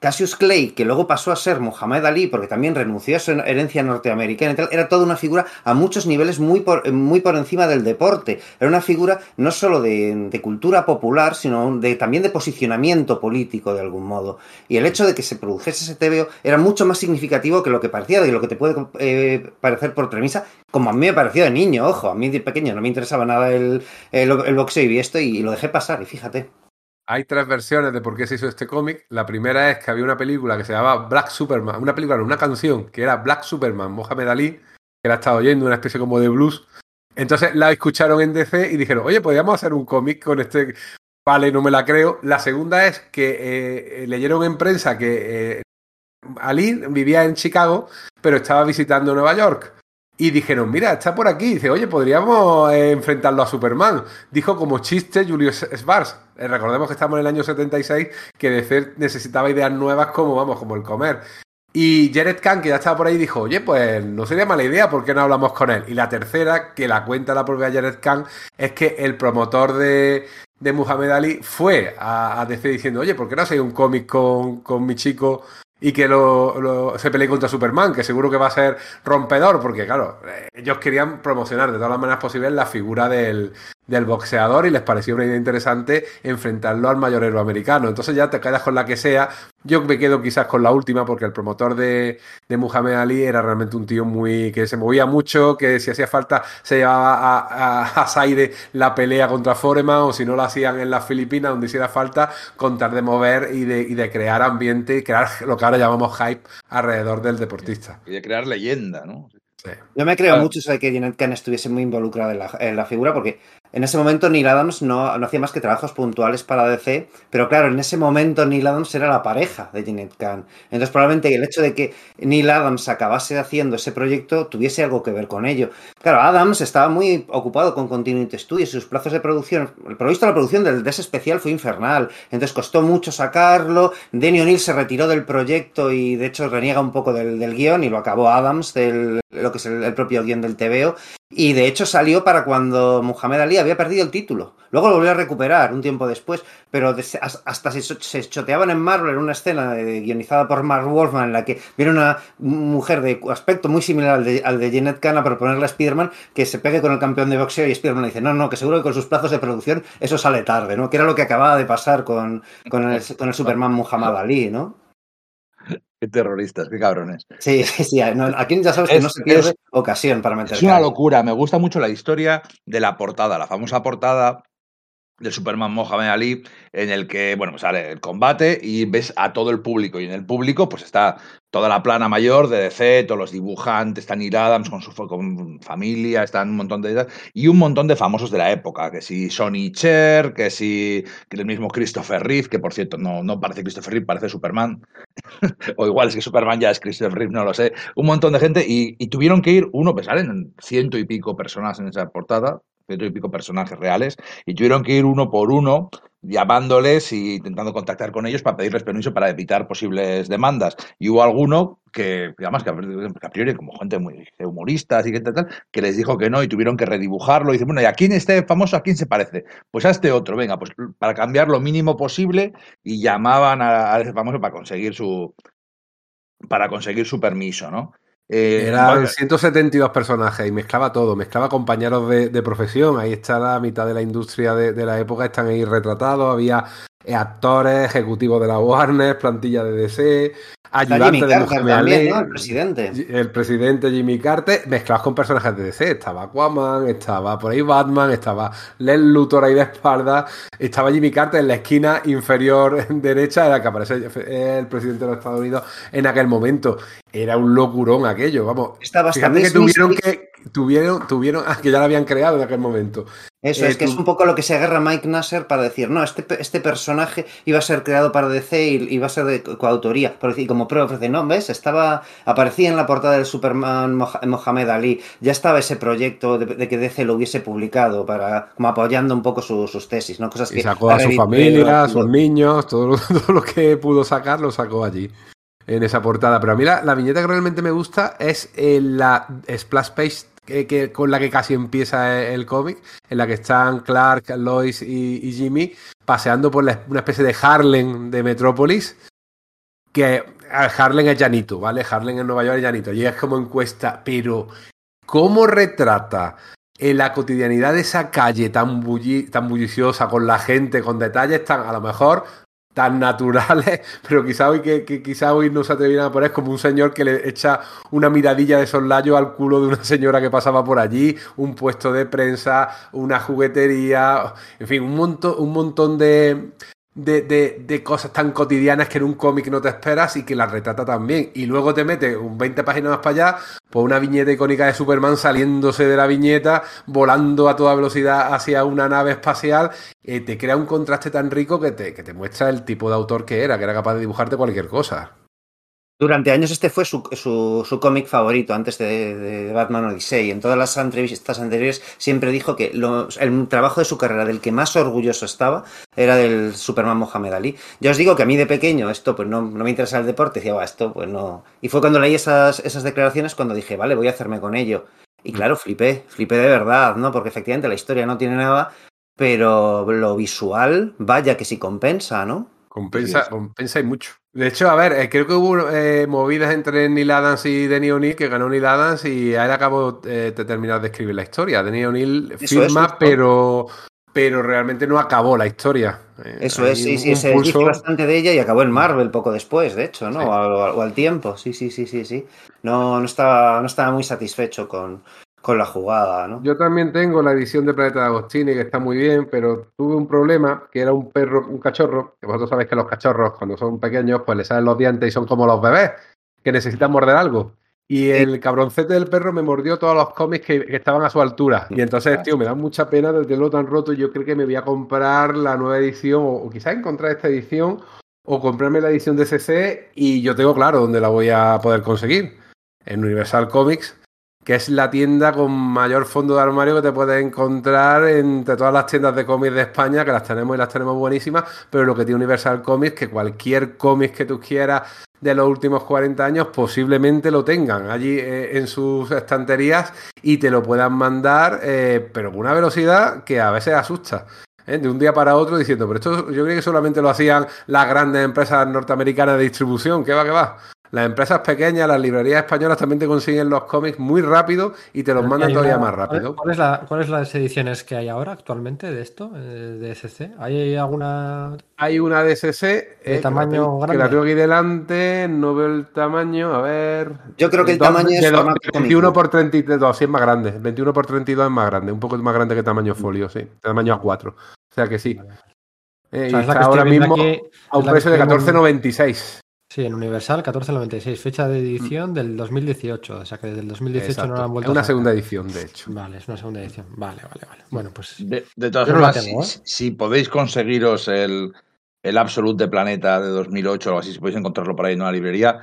Cassius Clay, que luego pasó a ser Muhammad Ali, porque también renunció a su herencia norteamericana y tal, era toda una figura a muchos niveles muy por, encima del deporte. Era una figura no solo de, cultura popular, sino también de posicionamiento político, de algún modo. Y el hecho de que se produjese ese TVO era mucho más significativo que lo que parecía, de lo que te puede eh, parecer por premisa, como a mí me pareció de niño, ojo, a mí de pequeño no me interesaba nada el, el, el boxeo y esto, y lo dejé pasar, y fíjate.
Hay tres versiones de por qué se hizo este cómic. La primera es que había una película que se llamaba Black Superman, una película, una canción que era Black Superman, Mohamed Ali, que la estaba oyendo, una especie como de blues. Entonces la escucharon en DC y dijeron, oye, podríamos hacer un cómic con este. Vale, no me la creo. La segunda es que eh, leyeron en prensa que eh, Ali vivía en Chicago, pero estaba visitando Nueva York. Y dijeron, mira, está por aquí. Dice, oye, podríamos eh, enfrentarlo a Superman. Dijo como chiste Julius Svars. Eh, recordemos que estamos en el año 76, que DC necesitaba ideas nuevas como, vamos, como el comer. Y Jared Kahn, que ya estaba por ahí, dijo, oye, pues no sería mala idea, ¿por qué no hablamos con él? Y la tercera, que la cuenta la propia Jared Kahn, es que el promotor de, de Muhammad Ali fue a, a diciendo, oye, ¿por qué no hacéis un cómic con, con mi chico y que lo, lo, se pelee contra Superman, que seguro que va a ser rompedor, porque claro, ellos querían promocionar de todas las maneras posibles la figura del, del boxeador y les pareció una idea interesante enfrentarlo al mayor héroe americano. Entonces ya te quedas con la que sea. Yo me quedo quizás con la última porque el promotor de, de Muhammad Ali era realmente un tío muy que se movía mucho, que si hacía falta se llevaba a, a, a Zaire la pelea contra Foreman o si no lo hacían en las Filipinas donde hiciera falta, contar de mover y de, y de crear ambiente y crear lo que ahora llamamos hype alrededor del deportista.
Y de crear leyenda, ¿no?
Sí.
Yo me creo mucho eso de que Janet Khan estuviese muy involucrada en la, en la figura, porque en ese momento Neil Adams no, no hacía más que trabajos puntuales para DC, pero claro, en ese momento Neil Adams era la pareja de Janet Khan. Entonces probablemente el hecho de que Neil Adams acabase haciendo ese proyecto tuviese algo que ver con ello. Claro, Adams estaba muy ocupado con Continuity Studios y sus plazos de producción. Por lo visto la producción del, de especial fue infernal, entonces costó mucho sacarlo. Denny O'Neill se retiró del proyecto y de hecho reniega un poco del, del guion y lo acabó Adams, del, lo que es el, el propio guion del TVO. Y de hecho salió para cuando Muhammad Ali había perdido el título. Luego lo volvió a recuperar un tiempo después, pero hasta se, se choteaban en Marvel en una escena eh, guionizada por Mark Wolfman en la que viene una mujer de aspecto muy similar al de, al de Janet Khan a proponerle a Spiderman que se pegue con el campeón de boxeo y Spiderman dice, no, no, que seguro que con sus plazos de producción eso sale tarde, ¿no? Que era lo que acababa de pasar con, con, el, con el Superman Muhammad Ali, ¿no?
Qué terroristas, qué cabrones.
Sí, sí, sí. no, aquí ya sabes que
Es-
no se pierde
es-
ocasión para meter
Es una locura. Me gusta mucho la historia de la portada, la famosa portada del Superman Mohamed Ali, en el que, bueno, sale el combate y ves a todo el público. Y en el público, pues está toda la plana mayor de DC, todos los dibujantes, está Neil Adams con su con familia, están un montón de. Y un montón de famosos de la época, que si Sonny Cher, que si que el mismo Christopher Reeve, que por cierto no, no parece Christopher Reeve, parece Superman. o igual es que Superman ya es Christopher Reeve, no lo sé. Un montón de gente y, y tuvieron que ir, uno, pues salen ciento y pico personas en esa portada, ciento y pico personajes reales, y tuvieron que ir uno por uno llamándoles e intentando contactar con ellos para pedirles permiso para evitar posibles demandas. Y hubo alguno que, además, que a priori- como gente muy humorista, así que tal, que les dijo que no y tuvieron que redibujarlo. Y dice, bueno, ¿y a quién este famoso, a quién se parece? Pues a este otro, venga, pues para cambiar lo mínimo posible y llamaban a, a ese famoso para conseguir su para conseguir su permiso, ¿no? Eh,
Eran
bueno,
172 personajes y mezclaba todo, mezclaba compañeros de, de profesión, ahí está la mitad de la industria de, de la época, están ahí retratados, había actores, ejecutivos de la Warner, plantilla de DC, ayudantes de Muhammad
también. El presidente.
el presidente Jimmy Carter, mezclados con personajes de DC, estaba Aquaman, estaba por ahí Batman, estaba Lex Luthor ahí de espalda, estaba Jimmy Carter en la esquina inferior derecha, era que aparece el presidente de los Estados Unidos en aquel momento. Era un locurón aquello, vamos.
Estaba
Fíjate que
Miss
tuvieron
Mystery.
que tuvieron tuvieron ah, que ya lo habían creado en aquel momento.
Eso
Eh,
es que
tú-
es un poco lo que se agarra Mike Nasser para decir, no, este, este personaje iba a ser creado para DC y iba a ser de co- coautoría. Por decir, como prueba, ofrece, no, ¿ves? Estaba, aparecía en la portada del Superman Moha- Mohamed Ali, ya estaba ese proyecto de, de que DC lo hubiese publicado para, como apoyando un poco su- sus tesis, ¿no? Cosas
Y
que
sacó a su familia, a sus niños, todo lo, todo lo que pudo sacar lo sacó allí en esa portada. Pero a mí la, la viñeta que realmente me gusta es eh, la splash page que, con la que casi empieza el cómic, en la que están Clark, Lois y, Jimmy paseando por una especie de Harlem de Metrópolis. Que Harlem es llanito, ¿vale? Harlem en Nueva York es llanito. Y es como encuesta, pero ¿cómo retrata en la cotidianidad de esa calle tan, bulli- tan bulliciosa, con la gente, con detalles tan, a lo mejor, tan naturales, pero quizá hoy que, quizá hoy no se atrevieran a poner como un señor que le echa una miradilla de soslayo al culo de una señora que pasaba por allí, un puesto de prensa, una juguetería, en fin, un montón, un montón de, de, de- de cosas tan cotidianas que en un cómic no te esperas y que las retrata también. Y luego te mete un 20 páginas más para allá, pues una viñeta icónica de Superman saliéndose de la viñeta, volando a toda velocidad hacia una nave espacial, eh, te crea un contraste tan rico que te, que te muestra el tipo de autor que era, que era capaz de dibujarte cualquier cosa.
Durante años este fue su, su, su cómic favorito antes de, Batman Odyssey. En todas las entrevistas anteriores siempre dijo que los- el trabajo de su carrera del que más orgulloso estaba era del Superman Mohamed Ali. Ya os digo que a mí de pequeño esto pues no, no me interesa el deporte, decía, "Buah, esto pues no. Y fue cuando leí esas, esas declaraciones cuando dije, vale, voy a hacerme con ello. Y claro, flipé, flipé de verdad, ¿no? Porque efectivamente la historia no tiene nada, pero lo visual, vaya que sí compensa, ¿no?
Compensa,
Sí,
compensa y mucho. De hecho, a ver, eh, creo que hubo eh, movidas entre Neil Adams y Denny O'Neill, que ganó Neil Adams y a él acabó eh, de terminar de escribir la historia. Denny O'Neill firma, pero, pero realmente no acabó la historia. Eh,
Eso es, sí,
un-
sí, se
pulso-
bastante de ella y acabó en Marvel poco después, de hecho, ¿no?
Sí.
O, al- o al tiempo, sí, sí, sí, sí, sí. No, no estaba, no estaba muy satisfecho con, con la jugada, ¿no?
Yo también tengo la edición de Planeta de Agostini, que está muy bien, pero tuve un problema, que era un perro, un cachorro, que vosotros sabéis que los cachorros, cuando son pequeños, pues les salen los dientes y son como los bebés, que necesitan morder algo. Y el cabroncete del perro me mordió todos los cómics que, que estaban a su altura. Y entonces, tío, me da mucha pena de tenerlo tan roto. Yo creo que me voy a comprar la nueva edición, o, o quizás encontrar esta edición, o comprarme la edición de CC, y yo tengo claro dónde la voy a poder conseguir. En Universal Comics, que es la tienda con mayor fondo de armario que te puedes encontrar entre todas las tiendas de cómics de España, que las tenemos y las tenemos buenísimas, pero lo que tiene Universal Comics, que cualquier cómic que tú quieras de los últimos 40 años posiblemente lo tengan allí eh, en sus estanterías y te lo puedan mandar, eh, pero con una velocidad que a veces asusta. ¿eh? De un día para otro diciendo, pero esto yo creo que solamente lo hacían las grandes empresas norteamericanas de distribución, que va, que va. Las empresas pequeñas, las librerías españolas también te consiguen los cómics muy rápido y te los mandan todavía
una-
más rápido.
¿Cuál es, la, ¿Cuál es las ediciones que hay ahora actualmente de esto, eh, de SC? ¿Hay alguna...?
Hay una DSC eh, que la
tamaño
tengo- que
grande?
la tengo aquí delante, no veo el tamaño, a ver.
Yo creo que el tamaño es
de dos-
formato cómic
21
book.
por 32, sí es más grande. 21 por 32 es más grande, un poco más grande que tamaño folio, sí. Tamaño A4. O sea que sí. Eh,
O sea,
y está ahora mismo
aquí,
a un precio de
estoy viendo en-
14,96.
Sí, en Universal 1496, fecha de edición del 2018, o sea que desde el 2018 no
Exacto.
la han
Es
vuelto
una
a sacar.
segunda edición, de hecho.
Vale, es una segunda edición. Vale, vale, vale. Bueno, pues
De, de todas
no
formas,
tengo,
si, si podéis conseguiros el, el Absolute de Planeta de 2008 o algo así, si podéis encontrarlo por ahí en una librería,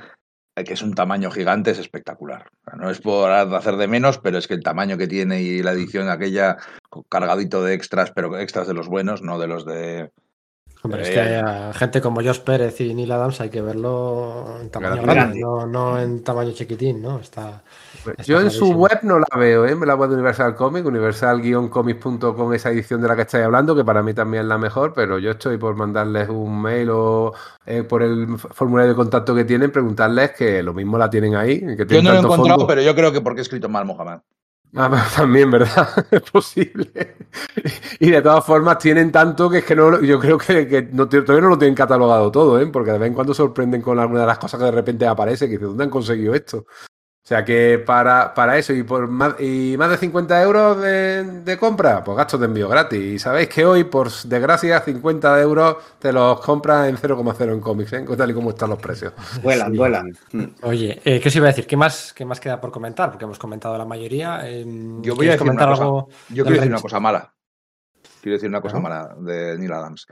eh, que es un tamaño gigante, es espectacular. No es por hacer de menos, pero es que el tamaño que tiene y la edición aquella cargadito de extras, pero extras de los buenos, no de los de...
Hombre, es que a gente como Josh Pérez y Neil Adams hay que verlo en tamaño
Grande.
grande, no, no en tamaño chiquitín, ¿no? Está, está
Yo en su web no la veo, ¿eh? la web de Universal Comics, universal-comics.com, esa edición de la que estáis hablando, que para mí también es la mejor, pero yo estoy por mandarles un mail o eh, por el formulario de contacto que tienen, preguntarles que lo mismo la tienen ahí. Que
Yo no lo he encontrado,
fondo.
pero yo creo que porque he escrito mal Mohamed.
Ah, también, ¿verdad? es posible. Y de todas formas tienen tanto que es que no, yo creo que, todavía no lo tienen catalogado todo, ¿eh? Porque de vez en cuando sorprenden con alguna de las cosas que de repente aparece, que dices, ¿dónde han conseguido esto? O sea que para, para eso y por más, y más de 50 euros de, de compra, pues gastos de envío gratis. Y sabéis que hoy, por desgracia, 50 euros te los compras en 0,0 en cómics, ¿eh? tal y como están los precios.
Vuelan,
Sí.
vuelan.
Oye, eh, ¿qué os iba a decir? ¿Qué más, ¿Qué más queda por comentar? Porque hemos comentado la mayoría. eh,
Yo voy a
¿quieres
decir
comentar algo?
Yo quiero decir una cosa mala. Quiero decir una cosa mala de Neil Adams.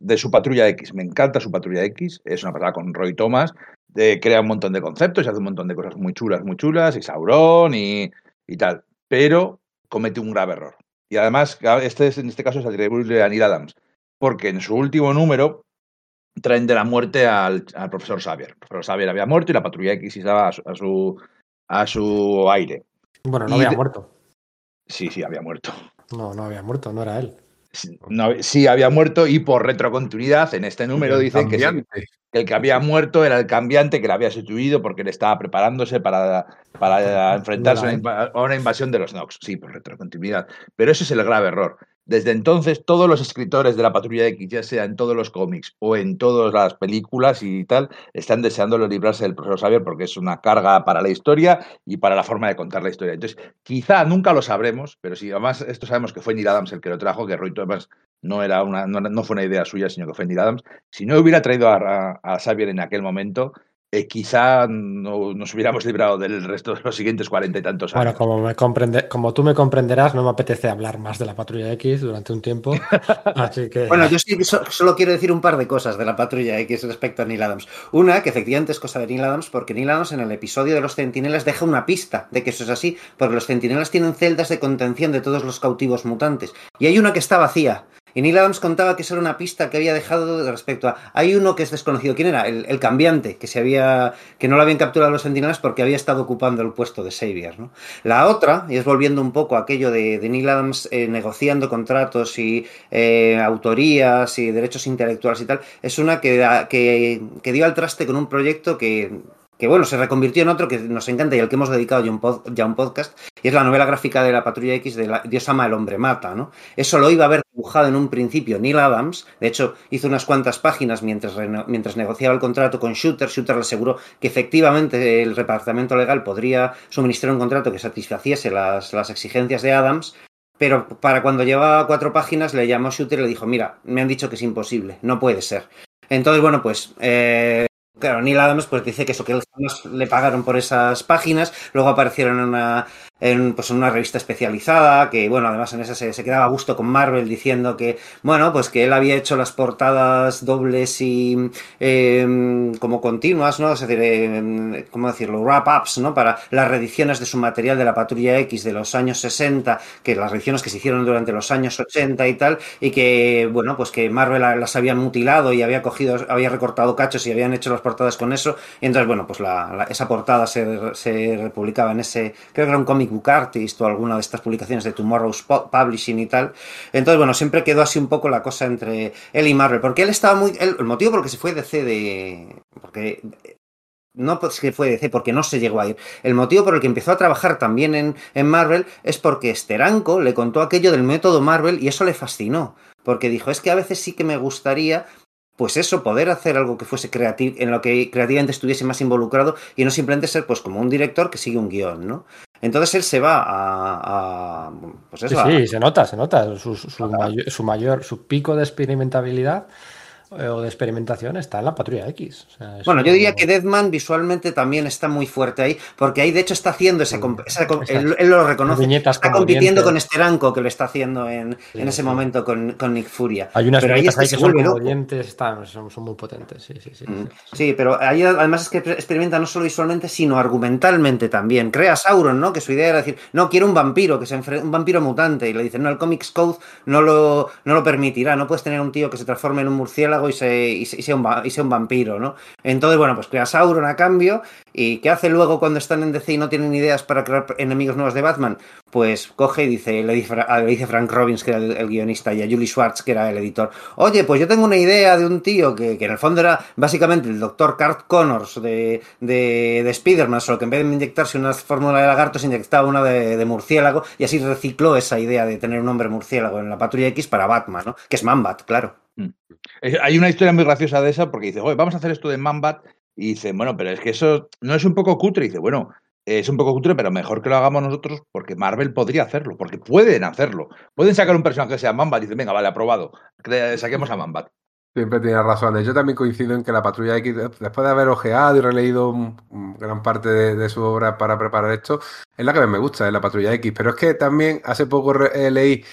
De su Patrulla X. Me encanta su Patrulla X. Es una pasada con Roy Thomas. De- crea un montón de conceptos y hace un montón de cosas muy chulas, muy chulas. Y Sauron y, y tal. Pero comete un grave error. Y además, este es, en este caso es atribuible a Neil Adams. Porque en su último número traen de la muerte al, al profesor Xavier. El profesor Xavier había muerto y la Patrulla X estaba a su, a su, a su aire.
Bueno, no
Y
había
de-
muerto.
Sí, sí, había muerto.
No, no había muerto, no era él.
No, sí había muerto y por retrocontinuidad en este número dicen que, el que había muerto era el cambiante que le había sustituido porque él estaba preparándose para, para enfrentarse a una, inva- a una invasión de los Nox. Sí, por retrocontinuidad. Pero ese es el grave error. Desde entonces, todos los escritores de la Patrulla X, ya sea en todos los cómics o en todas las películas y tal, están deseando librarse del profesor Xavier porque es una carga para la historia y para la forma de contar la historia. Entonces, quizá nunca lo sabremos, pero si además esto sabemos que fue Neil Adams el que lo trajo, que Roy Thomas no, era una, no, fue una idea suya, sino que fue Neil Adams. Si no hubiera traído a, a- a Xavier en aquel momento, eh, quizá no nos hubiéramos librado del resto de los siguientes cuarenta y tantos años.
Bueno, como, me comprende, como tú me comprenderás, no me apetece hablar más de la Patrulla X durante un tiempo. Así que.
Bueno, yo sí que so- solo quiero decir un par de cosas de la patrulla X respecto a Neil Adams. Una, que efectivamente es cosa de Neil Adams, porque Neil Adams en el episodio de los centinelas deja una pista de que eso es así, porque los centinelas tienen celdas de contención de todos los cautivos mutantes. Y hay una que está vacía. Y Neil Adams contaba que eso era una pista que había dejado respecto a. Hay uno que es desconocido. ¿Quién era? El, el cambiante, que se había. que no lo habían capturado los sentinelas porque había estado ocupando el puesto de Xavier. ¿no? La otra, y es volviendo un poco a aquello de, de Neil Adams eh, negociando contratos y eh, autorías y derechos intelectuales y tal, es una que, que, que dio al traste con un proyecto que que bueno, se reconvirtió en otro que nos encanta y al que hemos dedicado ya un, un, podcast, y es la novela gráfica de la Patrulla X de la, Dios ama, el hombre mata, ¿no? Eso lo iba a haber dibujado en un principio Neil Adams, de hecho hizo unas cuantas páginas mientras, mientras negociaba el contrato con Shooter, Shooter le aseguró que efectivamente el departamento legal podría suministrar un contrato que satisfaciese las, las exigencias de Adams, pero para cuando llevaba cuatro páginas le llamó Shooter y le dijo, mira, me han dicho que es imposible, no puede ser. Entonces, bueno, pues... Eh, Claro, Neil Adams pues dice que eso que le pagaron por esas páginas, luego aparecieron en una, en, pues en una revista especializada, que bueno, además en esa se, quedaba a gusto con Marvel diciendo que, bueno, pues que él había hecho las portadas dobles y eh, como continuas, ¿no? Es decir, eh, ¿cómo decirlo? Wrap-ups, ¿no? Para las reediciones de su material de la Patrulla X de los años 60, que las reediciones que se hicieron durante los años 80 y tal, y que, bueno, pues que Marvel las había mutilado y había cogido, había recortado cachos y habían hecho las portadas con eso, y entonces, bueno, pues la, esa portada se, se republicaba en ese, creo que era un cómic Book Artist o alguna de estas publicaciones de Tomorrow's Publishing y tal. Entonces, bueno, siempre quedó así un poco la cosa entre él y Marvel, porque él estaba muy... El motivo por el que se fue DC de... Porque no pues que fue DC, porque no se llegó a ir. El motivo por el que empezó a trabajar también en, en Marvel es porque Steranko le contó aquello del método Marvel y eso le fascinó. Porque dijo, es que a veces sí que me gustaría pues eso, poder hacer algo que fuese creativo, en lo que creativamente estuviese más involucrado y no simplemente ser pues como un director que sigue un guion, ¿no? Entonces él se va a, a pues eso,
sí, sí,
a,
se nota, se nota su, su, su, mayor, su mayor, su pico de experimentabilidad o de experimentación está en la Patrulla X. O sea,
bueno, yo diría que Deadman visualmente también está muy fuerte ahí, porque ahí de hecho está haciendo ese. esa, él, él, lo reconoce. Está compitiendo con Steranko, que lo está haciendo en, sí, en ese sí. momento con, con, Nick Furia.
Hay unas pero ahí, es que, ahí que son como dientes, están, son, son, muy potentes. Sí, sí, sí.
Mm. sí, pero ahí además es que experimenta no solo visualmente, sino argumentalmente también. Crea Sauron, ¿no? Que su idea era decir, no, quiero un vampiro, que se un vampiro mutante. Y le dicen, no, el Comics Code no lo, no lo permitirá. No puedes tener un tío que se transforme en un murciélago y se, y, sea, un, y sea un vampiro, ¿no? Entonces, bueno, pues crea Sauron a cambio. ¿Y qué hace luego cuando están en DC y no tienen ideas para crear enemigos nuevos de Batman? Pues coge y dice, le dice, Frank Robbins, que era el, guionista, y a Julie Schwartz, que era el editor, oye, pues yo tengo una idea de un tío que, que en el fondo era básicamente el doctor Cart Connors de, de, de Spider-Man, solo que en vez de inyectarse una fórmula de lagarto, se inyectaba una de, de, murciélago, y así recicló esa idea de tener un hombre murciélago en la patrulla X para Batman, ¿no? Que es Manbat, claro.
Mm. Hay una historia muy graciosa de esa porque dice, oye, vamos a hacer esto de Manbat. Y dice, bueno, pero es que eso no es un poco cutre. Y dice, bueno, es un poco cutre, pero mejor que lo hagamos nosotros porque Marvel podría hacerlo, porque pueden hacerlo. Pueden sacar un personaje que sea Manbat y dicen, venga, vale, aprobado, saquemos a Manbat.
Siempre tiene razones. Yo también coincido en que la Patrulla X, después de haber ojeado y releído gran parte de, de, su obra para preparar esto, es la que me gusta, es la Patrulla X. Pero es que también hace poco eh, leí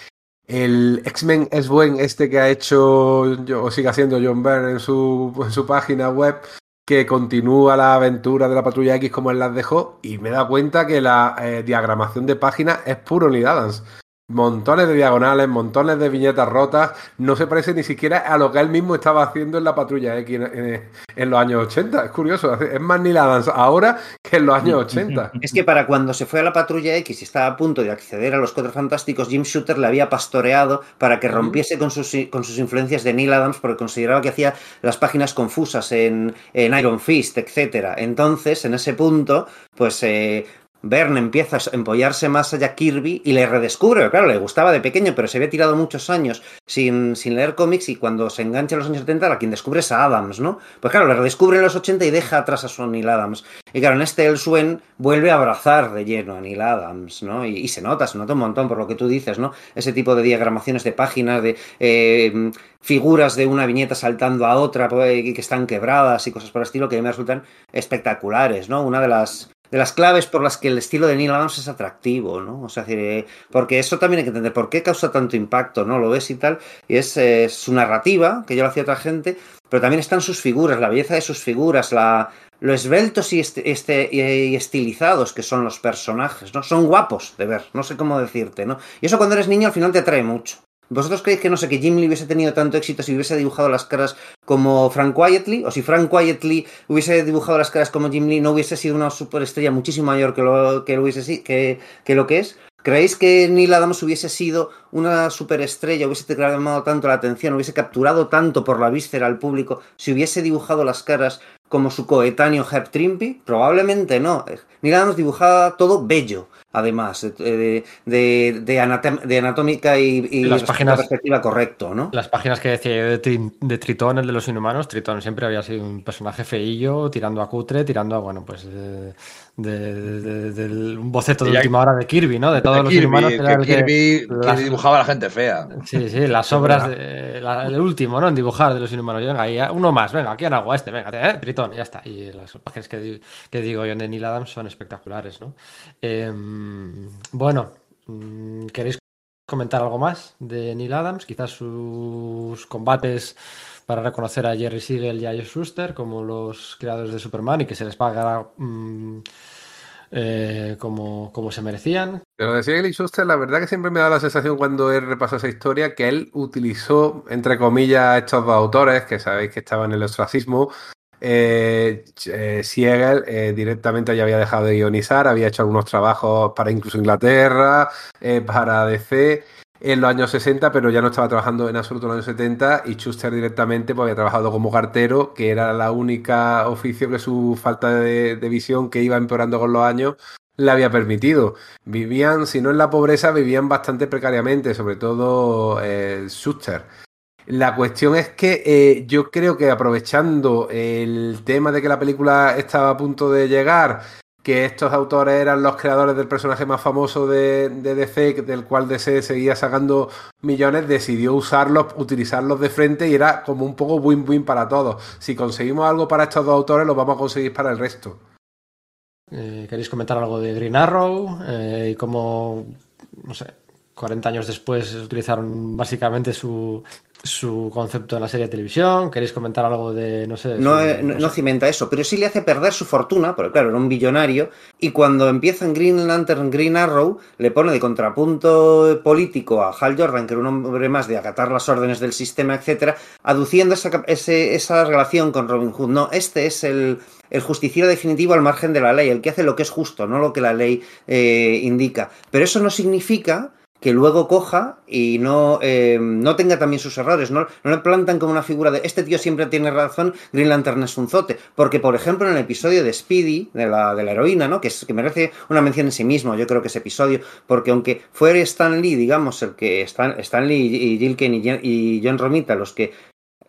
el X-Men es buen este que ha hecho o sigue haciendo John Byrne en su, página web que continúa la aventura de la patrulla X como él las dejó y me da cuenta que la eh, diagramación de páginas es puro Neil montones de diagonales, montones de viñetas rotas, no se parece ni siquiera a lo que él mismo estaba haciendo en la patrulla X en, en, en los años 80. Es curioso, es más Neil Adams ahora que en los años 80.
Es que para cuando se fue a la patrulla X y estaba a punto de acceder a los Cuatro Fantásticos, Jim Shooter le había pastoreado para que rompiese con sus, con sus influencias de Neil Adams porque consideraba que hacía las páginas confusas en, en Iron Fist, etc. Entonces, en ese punto, pues eh, Verne empieza a empollarse más a Jack Kirby y le redescubre, claro, le gustaba de pequeño, pero se había tirado muchos años sin, sin leer cómics y cuando se engancha en los años 70, a quien descubre es a Adams, ¿no? Pues claro, le redescubre en los 80 y deja atrás a su Neil Adams. Y claro, en este El Suen vuelve a abrazar de lleno a Neil Adams, ¿no? Y, se nota, se nota un montón por lo que tú dices, ¿no? Ese tipo de diagramaciones de páginas, de eh, figuras de una viñeta saltando a otra que están quebradas y cosas por el estilo que me resultan espectaculares, ¿no? Una de las de las claves por las que el estilo de Neil Adams es atractivo, ¿no? O sea, porque eso también hay que entender por qué causa tanto impacto, ¿no? Lo ves y tal, y es eh, su narrativa, que ya lo hacía otra gente, pero también están sus figuras, la belleza de sus figuras, la, lo esbeltos este, y, estilizados que son los personajes, ¿no? Son guapos de ver, no sé cómo decirte, ¿no? Y eso cuando eres niño al final te atrae mucho. ¿Vosotros creéis que no sé, que Jim Lee hubiese tenido tanto éxito si hubiese dibujado las caras como Frank Quietly? O si Frank Quietly hubiese dibujado las caras como Jim Lee, no hubiese sido una superestrella muchísimo mayor que lo que, lo hubiese, que, lo es. ¿Creéis que Neil Adams hubiese sido una superestrella, hubiese llamado tanto la atención, hubiese capturado tanto por la víscera al público si hubiese dibujado las caras como su coetáneo Herb Trimpe? Probablemente no. Neil Adams dibujaba todo bello, además, de, de, de, anatom de anatómica y, y
las páginas,
perspectiva correcto, ¿no?
Las páginas que decía yo de, de, Tritón, el de los inhumanos, Tritón siempre había sido un personaje feillo, tirando a cutre, tirando a, bueno, pues... Eh, de, del un boceto de última hora de Kirby, ¿no? De todos de los
Kirby,
inhumanos.
Que Kirby, que las, dibujaba a la gente fea.
Sí, sí, las obras, la, el último, ¿no? En dibujar de los inhumanos. Venga, ahí, uno más, venga, aquí agua este, venga, eh, Tritón, ya está. Y las páginas que, que digo yo de Neil Adams son espectaculares, ¿no? Eh, bueno, mm, ¿queréis comentar algo más de Neil Adams? Quizás sus combates para reconocer a Jerry Siegel y a Joe Schuster como los creadores de Superman y que se les paga mmm, eh, como, como, se merecían.
Pero de Siegel y Schuster, la verdad que siempre me da la sensación cuando he repasado esa historia que él utilizó, entre comillas, estos dos autores que sabéis que estaban en el ostracismo. Eh, eh, Siegel eh, directamente ya había dejado de ionizar, había hecho algunos trabajos para incluso Inglaterra, para DC en los años 60, pero ya no estaba trabajando en absoluto en los años 70 y Schuster directamente pues, había trabajado como cartero, que era la única oficio que su falta de, visión que iba empeorando con los años le había permitido. Vivían, si no en la pobreza, vivían bastante precariamente, sobre todo eh, Schuster. La cuestión es que eh, yo creo que aprovechando el tema de que la película estaba a punto de llegar, que estos autores eran los creadores del personaje más famoso de, de, DC, del cual DC seguía sacando millones, decidió usarlos, utilizarlos de frente y era como un poco win-win para todos. Si conseguimos algo para estos dos autores, lo vamos a conseguir para el resto.
Eh, ¿Queréis comentar algo de Green Arrow? Eh, y cómo, no sé, 40 años después utilizaron básicamente su, su concepto en la serie de televisión. ¿Queréis comentar algo de, no sé?
No, su, no, no, cimenta eso, pero sí le hace perder su fortuna, porque claro, era un billonario, y cuando empieza en Green Lantern, Green Arrow, le pone de contrapunto político a Hal Jordan, que era un hombre más de acatar las órdenes del sistema, etcétera, aduciendo esa, ese, esa relación con Robin Hood. No, este es el, el justiciero definitivo al margen de la ley, el que hace lo que es justo, no lo que la ley eh, indica. Pero eso no significa que luego coja y no, eh, no tenga también sus errores, no, no le plantan como una figura de este tío siempre tiene razón, Green Lantern es un zote, porque por ejemplo en el episodio de Speedy, de la, de la heroína, ¿no? que, es, que merece una mención en sí mismo, yo creo que ese episodio, porque aunque fuera Stan Lee, digamos, el que Stan, Stan Lee y Jill Kane y, y John Romita los que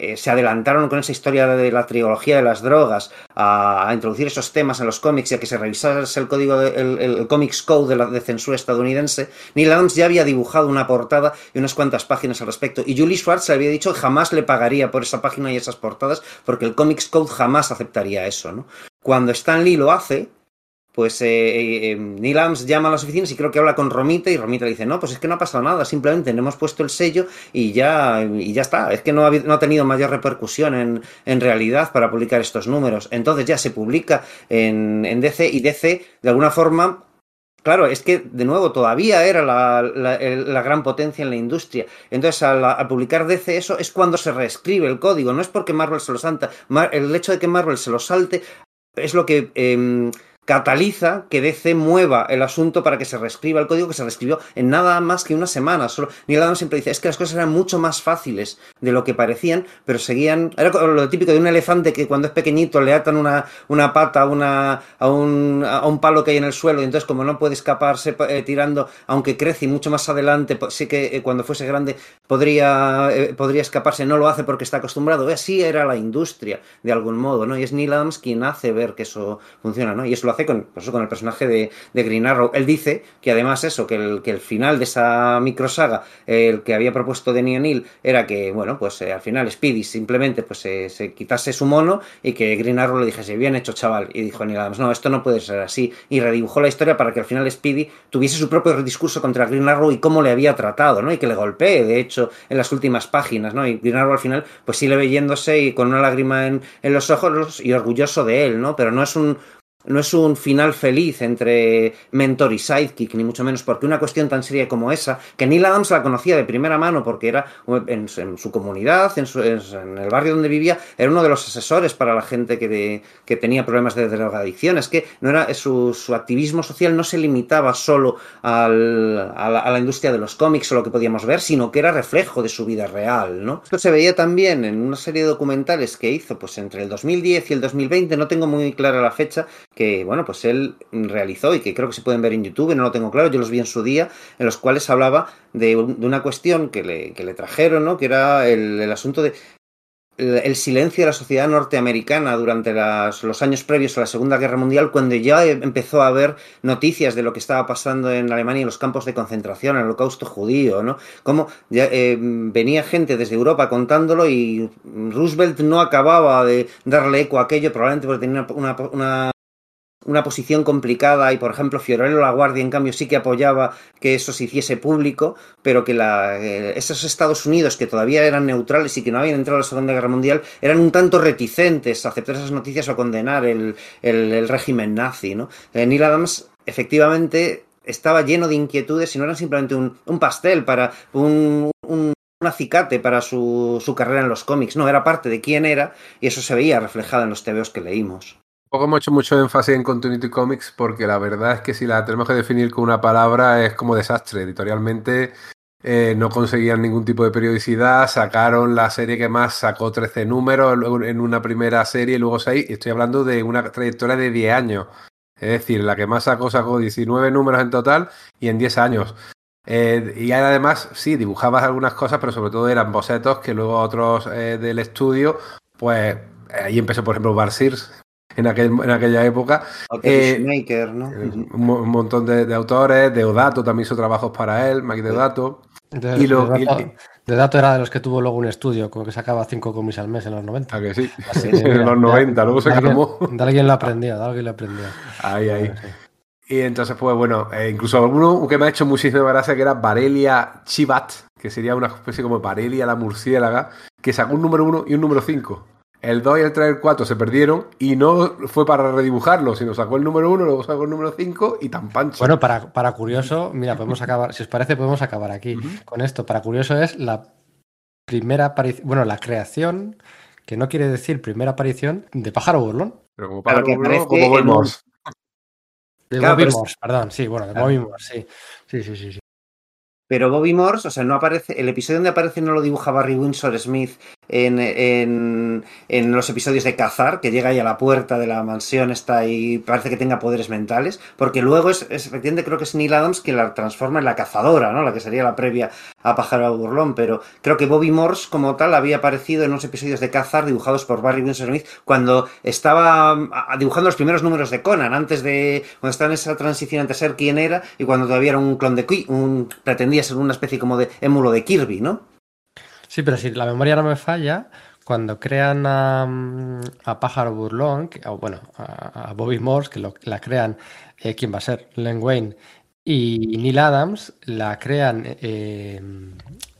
eh, se adelantaron con esa historia de la trilogía de las drogas a, introducir esos temas en los cómics y a que se revisase el código, de, el, el, Comics Code de, la, censura estadounidense, Neil Adams ya había dibujado una portada y unas cuantas páginas al respecto. Y Julie Schwartz había dicho que jamás le pagaría por esa página y esas portadas porque el Comics Code jamás aceptaría eso, ¿no? Cuando Stan Lee lo hace, pues eh, eh, Neil Adams llama a las oficinas y creo que habla con Romita y Romita le dice, no, pues es que no ha pasado nada, simplemente le hemos puesto el sello y ya, y ya está, es que no ha, no ha tenido mayor repercusión en, en, realidad para publicar estos números. Entonces ya se publica en, DC y DC de alguna forma Claro, es que de nuevo todavía era la, gran potencia en la industria. Entonces, al, publicar DC eso es cuando se reescribe el código. No es porque Marvel se lo salta. El hecho de que Marvel se lo salte es lo que eh, cataliza que DC mueva el asunto para que se reescriba el código que se reescribió en nada más que una semana. Neil Adams siempre dice, es que las cosas eran mucho más fáciles de lo que parecían, pero seguían... Era lo típico de un elefante que cuando es pequeñito le atan una, una pata a, una, a, un, a un palo que hay en el suelo y entonces como no puede escaparse eh, tirando, aunque crece y mucho más adelante, sí que eh, cuando fuese grande podría, eh, podría escaparse, no lo hace porque está acostumbrado. Así era la industria, de algún modo, ¿no? Y es Neil Adams quien hace ver que eso funciona, ¿no? Y eso lo hace con, pues, con el personaje de, Green Arrow. Él dice que además eso, que el, que el final de esa microsaga, el que había propuesto Denny O'Neill, era que, bueno, pues eh, al final Speedy simplemente pues se quitase su mono y que Green Arrow le dijese, bien hecho chaval, y dijo Neil Adams, no, esto no puede ser así, y redibujó la historia para que al final Speedy tuviese su propio discurso contra Green Arrow y cómo le había tratado, ¿no? Y que le golpee, de hecho, en las últimas páginas, ¿no? Y Green Arrow al final, pues sigue yéndose y con una lágrima en, en los ojos y orgulloso de él, ¿no? Pero no es un, no es un final feliz entre mentor y sidekick, ni mucho menos, porque una cuestión tan seria como esa, que Neil Adams la conocía de primera mano porque era en, en su comunidad, en, su, en, el barrio donde vivía, era uno de los asesores para la gente que, de, que tenía problemas de drogadicción. Es que no era, su, su, activismo social no se limitaba solo al, a, la, a, la, industria de los cómics o lo que podíamos ver, sino que era reflejo de su vida real. ¿no? Esto se veía también en una serie de documentales que hizo pues, entre el 2010 y el 2020, no tengo muy clara la fecha, que bueno, pues él realizó y que creo que se pueden ver en YouTube, no lo tengo claro, yo los vi en su día, en los cuales hablaba de, de una cuestión que le, que le, trajeron, ¿no? que era el, asunto de el silencio de la sociedad norteamericana durante las, los años previos a la Segunda Guerra Mundial, cuando ya empezó a haber noticias de lo que estaba pasando en Alemania en los campos de concentración, el holocausto judío, ¿no? Cómo eh, venía gente desde Europa contándolo y Roosevelt no acababa de darle eco a aquello, probablemente porque tenía una posición complicada y, por ejemplo, Fiorello La Guardia, en cambio, sí que apoyaba que eso se hiciese público, pero que la, eh, esos Estados Unidos que todavía eran neutrales y que no habían entrado a la Segunda Guerra Mundial eran un tanto reticentes a aceptar esas noticias o a condenar el, el, régimen nazi. ¿no? Eh, Neil Adams, efectivamente, estaba lleno de inquietudes y no eran simplemente un, un pastel para un, un un acicate para su, su, carrera en los cómics, no, era parte de quién era y eso se veía reflejado en los TVOs que leímos.
Poco hemos hecho mucho énfasis en Continuity Comics porque la verdad es que si la tenemos que definir con una palabra es como desastre. Editorialmente eh, no conseguían ningún tipo de periodicidad, sacaron la serie que más sacó 13 números en una primera serie y luego 6, y estoy hablando de una trayectoria de 10 años. Es decir, la que más sacó sacó 19 números en total y en 10 años. Eh, y además, sí, dibujabas algunas cosas, pero sobre todo eran bocetos que luego otros eh, del estudio, pues ahí empezó, por ejemplo, Bar Sears, en, aquel, en, aquella época.
Eh, Maker, ¿no?
un, un, montón de, de, autores, Deodato también hizo trabajos para él, Mike Deodato.
De, y lo, de, dato, y, de dato era de los que tuvo luego un estudio, como que sacaba cinco cómics al mes en los 90.
¿A que sí? Así que, en los 90, luego se calmó.
De alguien lo aprendía, de alguien lo aprendía.
Ahí, ahí. Sí. Y entonces, pues bueno, eh, incluso alguno que me ha hecho muchísima gracia que era Varelia Chivat, que sería una especie como Varelia la murciélaga, que sacó un número 1 y un número 5. El 2 y el 3 y el 4 se perdieron y no fue para redibujarlo, sino sacó el número 1, luego sacó el número 5 y tan pancho.
Bueno, para, para curioso, mira, podemos acabar, si os parece, podemos acabar aquí uh -huh. con esto. Para curioso es la primera aparición, bueno, la creación, que no quiere decir primera aparición, de Pájaro Burlón.
Pero como Pájaro claro, Burlón, como Bobby Morse.
De claro, Bobby Morse, perdón, sí, bueno, de claro. Bobby Morse, sí. Sí, sí, sí, sí.
Pero Bobby Morse, o sea, no aparece, el episodio donde aparece no lo dibuja Barry Windsor Smith en, en, los episodios de Cazar, que llega ahí a la puerta de la mansión, está ahí, parece que tenga poderes mentales, porque luego es, es efectivamente creo que es Neil Adams quien la transforma en la cazadora, ¿no? La que sería la previa a Pájaro Burlón, pero creo que Bobby Morse como tal había aparecido en unos episodios de Cazar dibujados por Barry Windsor Smith cuando estaba dibujando los primeros números de Conan, antes de, cuando estaba en esa transición entre ser quien era y cuando todavía era un clon de un, pretendía ser una especie como de émulo de Kirby, ¿no?
Sí, pero si la memoria no me falla, cuando crean a, a Pájaro Burlón, o bueno, a, Bobby Morse, que la crean, eh, ¿quién va a ser? Len Wayne y Neil Adams, la crean eh,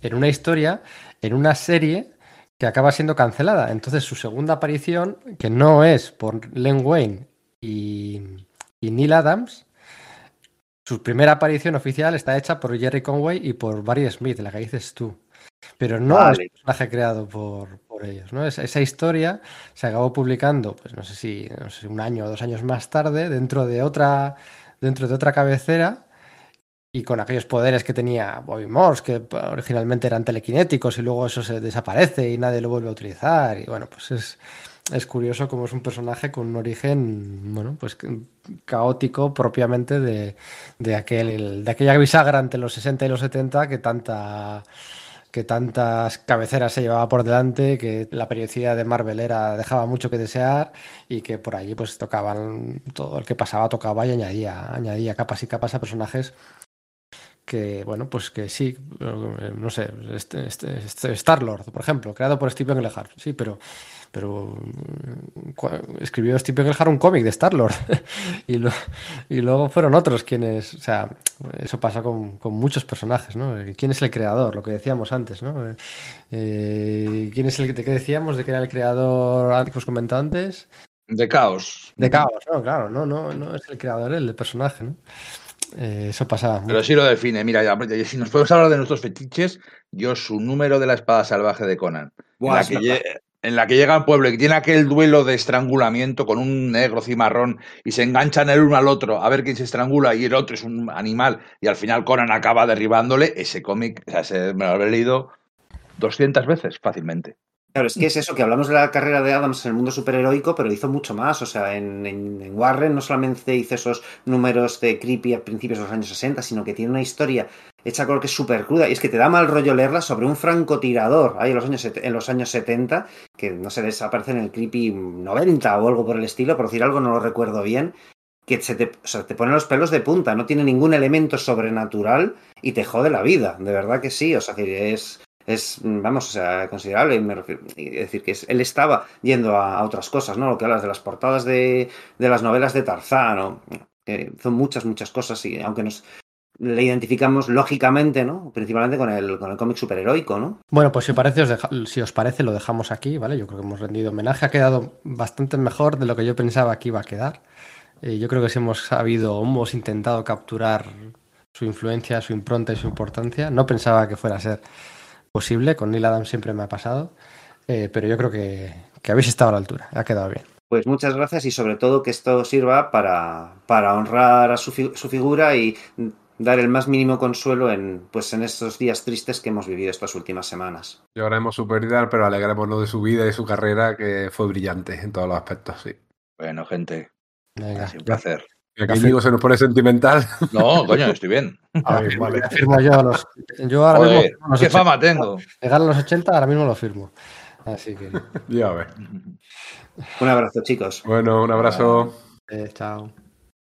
en una historia, en una serie que acaba siendo cancelada. Entonces su segunda aparición, que no es por Len Wayne y, y Neil Adams, su primera aparición oficial está hecha por Jerry Conway y por Barry Smith, la que dices tú. Pero no vale. es un personaje creado por, por ellos. ¿no? Esa, esa, historia se acabó publicando, pues no sé si no sé, un año o dos años más tarde, dentro de otra, dentro de otra cabecera. Y con aquellos poderes que tenía Bobby Morse, que originalmente eran telequinéticos y luego eso se desaparece y nadie lo vuelve a utilizar. Y bueno, pues es, es curioso como es un personaje con un origen, bueno, pues caótico propiamente de, de, aquel, de aquella bisagra entre los 60 y los 70 que tanta que tantas cabeceras se llevaba por delante, que la periodicidad de Marvel era, dejaba mucho que desear y que por allí pues tocaban, todo el que pasaba tocaba y añadía, añadía capas y capas a personajes que, bueno, pues que sí, no sé, este, este, este Star-Lord, por ejemplo, creado por Stephen Englehart, sí, pero pero escribió Stephen Englehart un cómic de Star-Lord y, lo, y, luego fueron otros quienes, o sea, eso pasa con, con, muchos personajes, ¿no? ¿Quién es el creador? Lo que decíamos antes, ¿no? Eh, ¿Quién es el que decíamos de que era el creador que os comentado antes?
De caos.
De caos, no, claro, no, no, no es el creador el personaje, ¿no? Eh, eso pasaba.
Pero sí lo define. Mira, ya, si nos podemos hablar de nuestros fetiches, yo su número de la espada salvaje de Conan.
Buah,
la que en la que llega al pueblo y tiene aquel duelo de estrangulamiento con un negro cimarrón y se enganchan el uno al otro a ver quién se estrangula y el otro es un animal y al final Conan acaba derribándole. Ese cómic, o sea, ese me lo habré leído 200 veces fácilmente.
Claro, es que es eso, que hablamos de la carrera de Adams en el mundo superheroico, pero hizo mucho más. O sea, en, en- en Warren no solamente hizo esos números de creepy a principios de los años 60, sino que tiene una historia hecha creo que es súper cruda. Y es que te da mal rollo leerla sobre un francotirador ahí en los, años, en los años 70, que no sé, desaparece en el creepy 90 o algo por el estilo, por decir algo, no lo recuerdo bien. Que se te, o sea, te pone los pelos de punta, no tiene ningún elemento sobrenatural y te jode la vida, de verdad que sí. O sea, que es, es, vamos, o sea, considerable. Me refiero, es decir, que es- él estaba yendo a, a otras cosas, ¿no? Lo que hablas de las portadas de, de las novelas de Tarzán, ¿no? Son muchas, muchas cosas, y aunque nos le identificamos lógicamente, ¿no? Principalmente con el, con el cómic superheroico, ¿no?
Bueno, pues si, parece, os deja- si os parece, lo dejamos aquí, ¿vale? Yo creo que hemos rendido homenaje. Ha quedado bastante mejor de lo que yo pensaba que iba a quedar. Eh, yo creo que sí hemos sabido, hemos intentado capturar su influencia, su impronta y su importancia. No pensaba que fuera a ser posible. Con Neil Adams siempre me ha pasado. Eh, pero yo creo que, que habéis estado a la altura. Ha quedado bien.
Pues muchas gracias y sobre todo que esto sirva para, para honrar a su, fi- su figura y dar el más mínimo consuelo en, pues, en estos días tristes que hemos vivido estas últimas semanas.
Lloraremos su pérdida, pero alegrémonos de su vida y su carrera, que fue brillante en todos los aspectos, sí.
Bueno, gente,
Venga,
ha sido un
ya-
placer.
Aquí Íñigo se nos pone sentimental.
No, coño, estoy bien.
Vale.
firmo yo a los. Yo ahora
Joder,
mismo. los
qué
80.
fama tengo.
Llegar a los 80, ahora mismo lo firmo. Así que.
Ya ves.
Un abrazo, chicos.
Bueno, un abrazo.
eh, chao.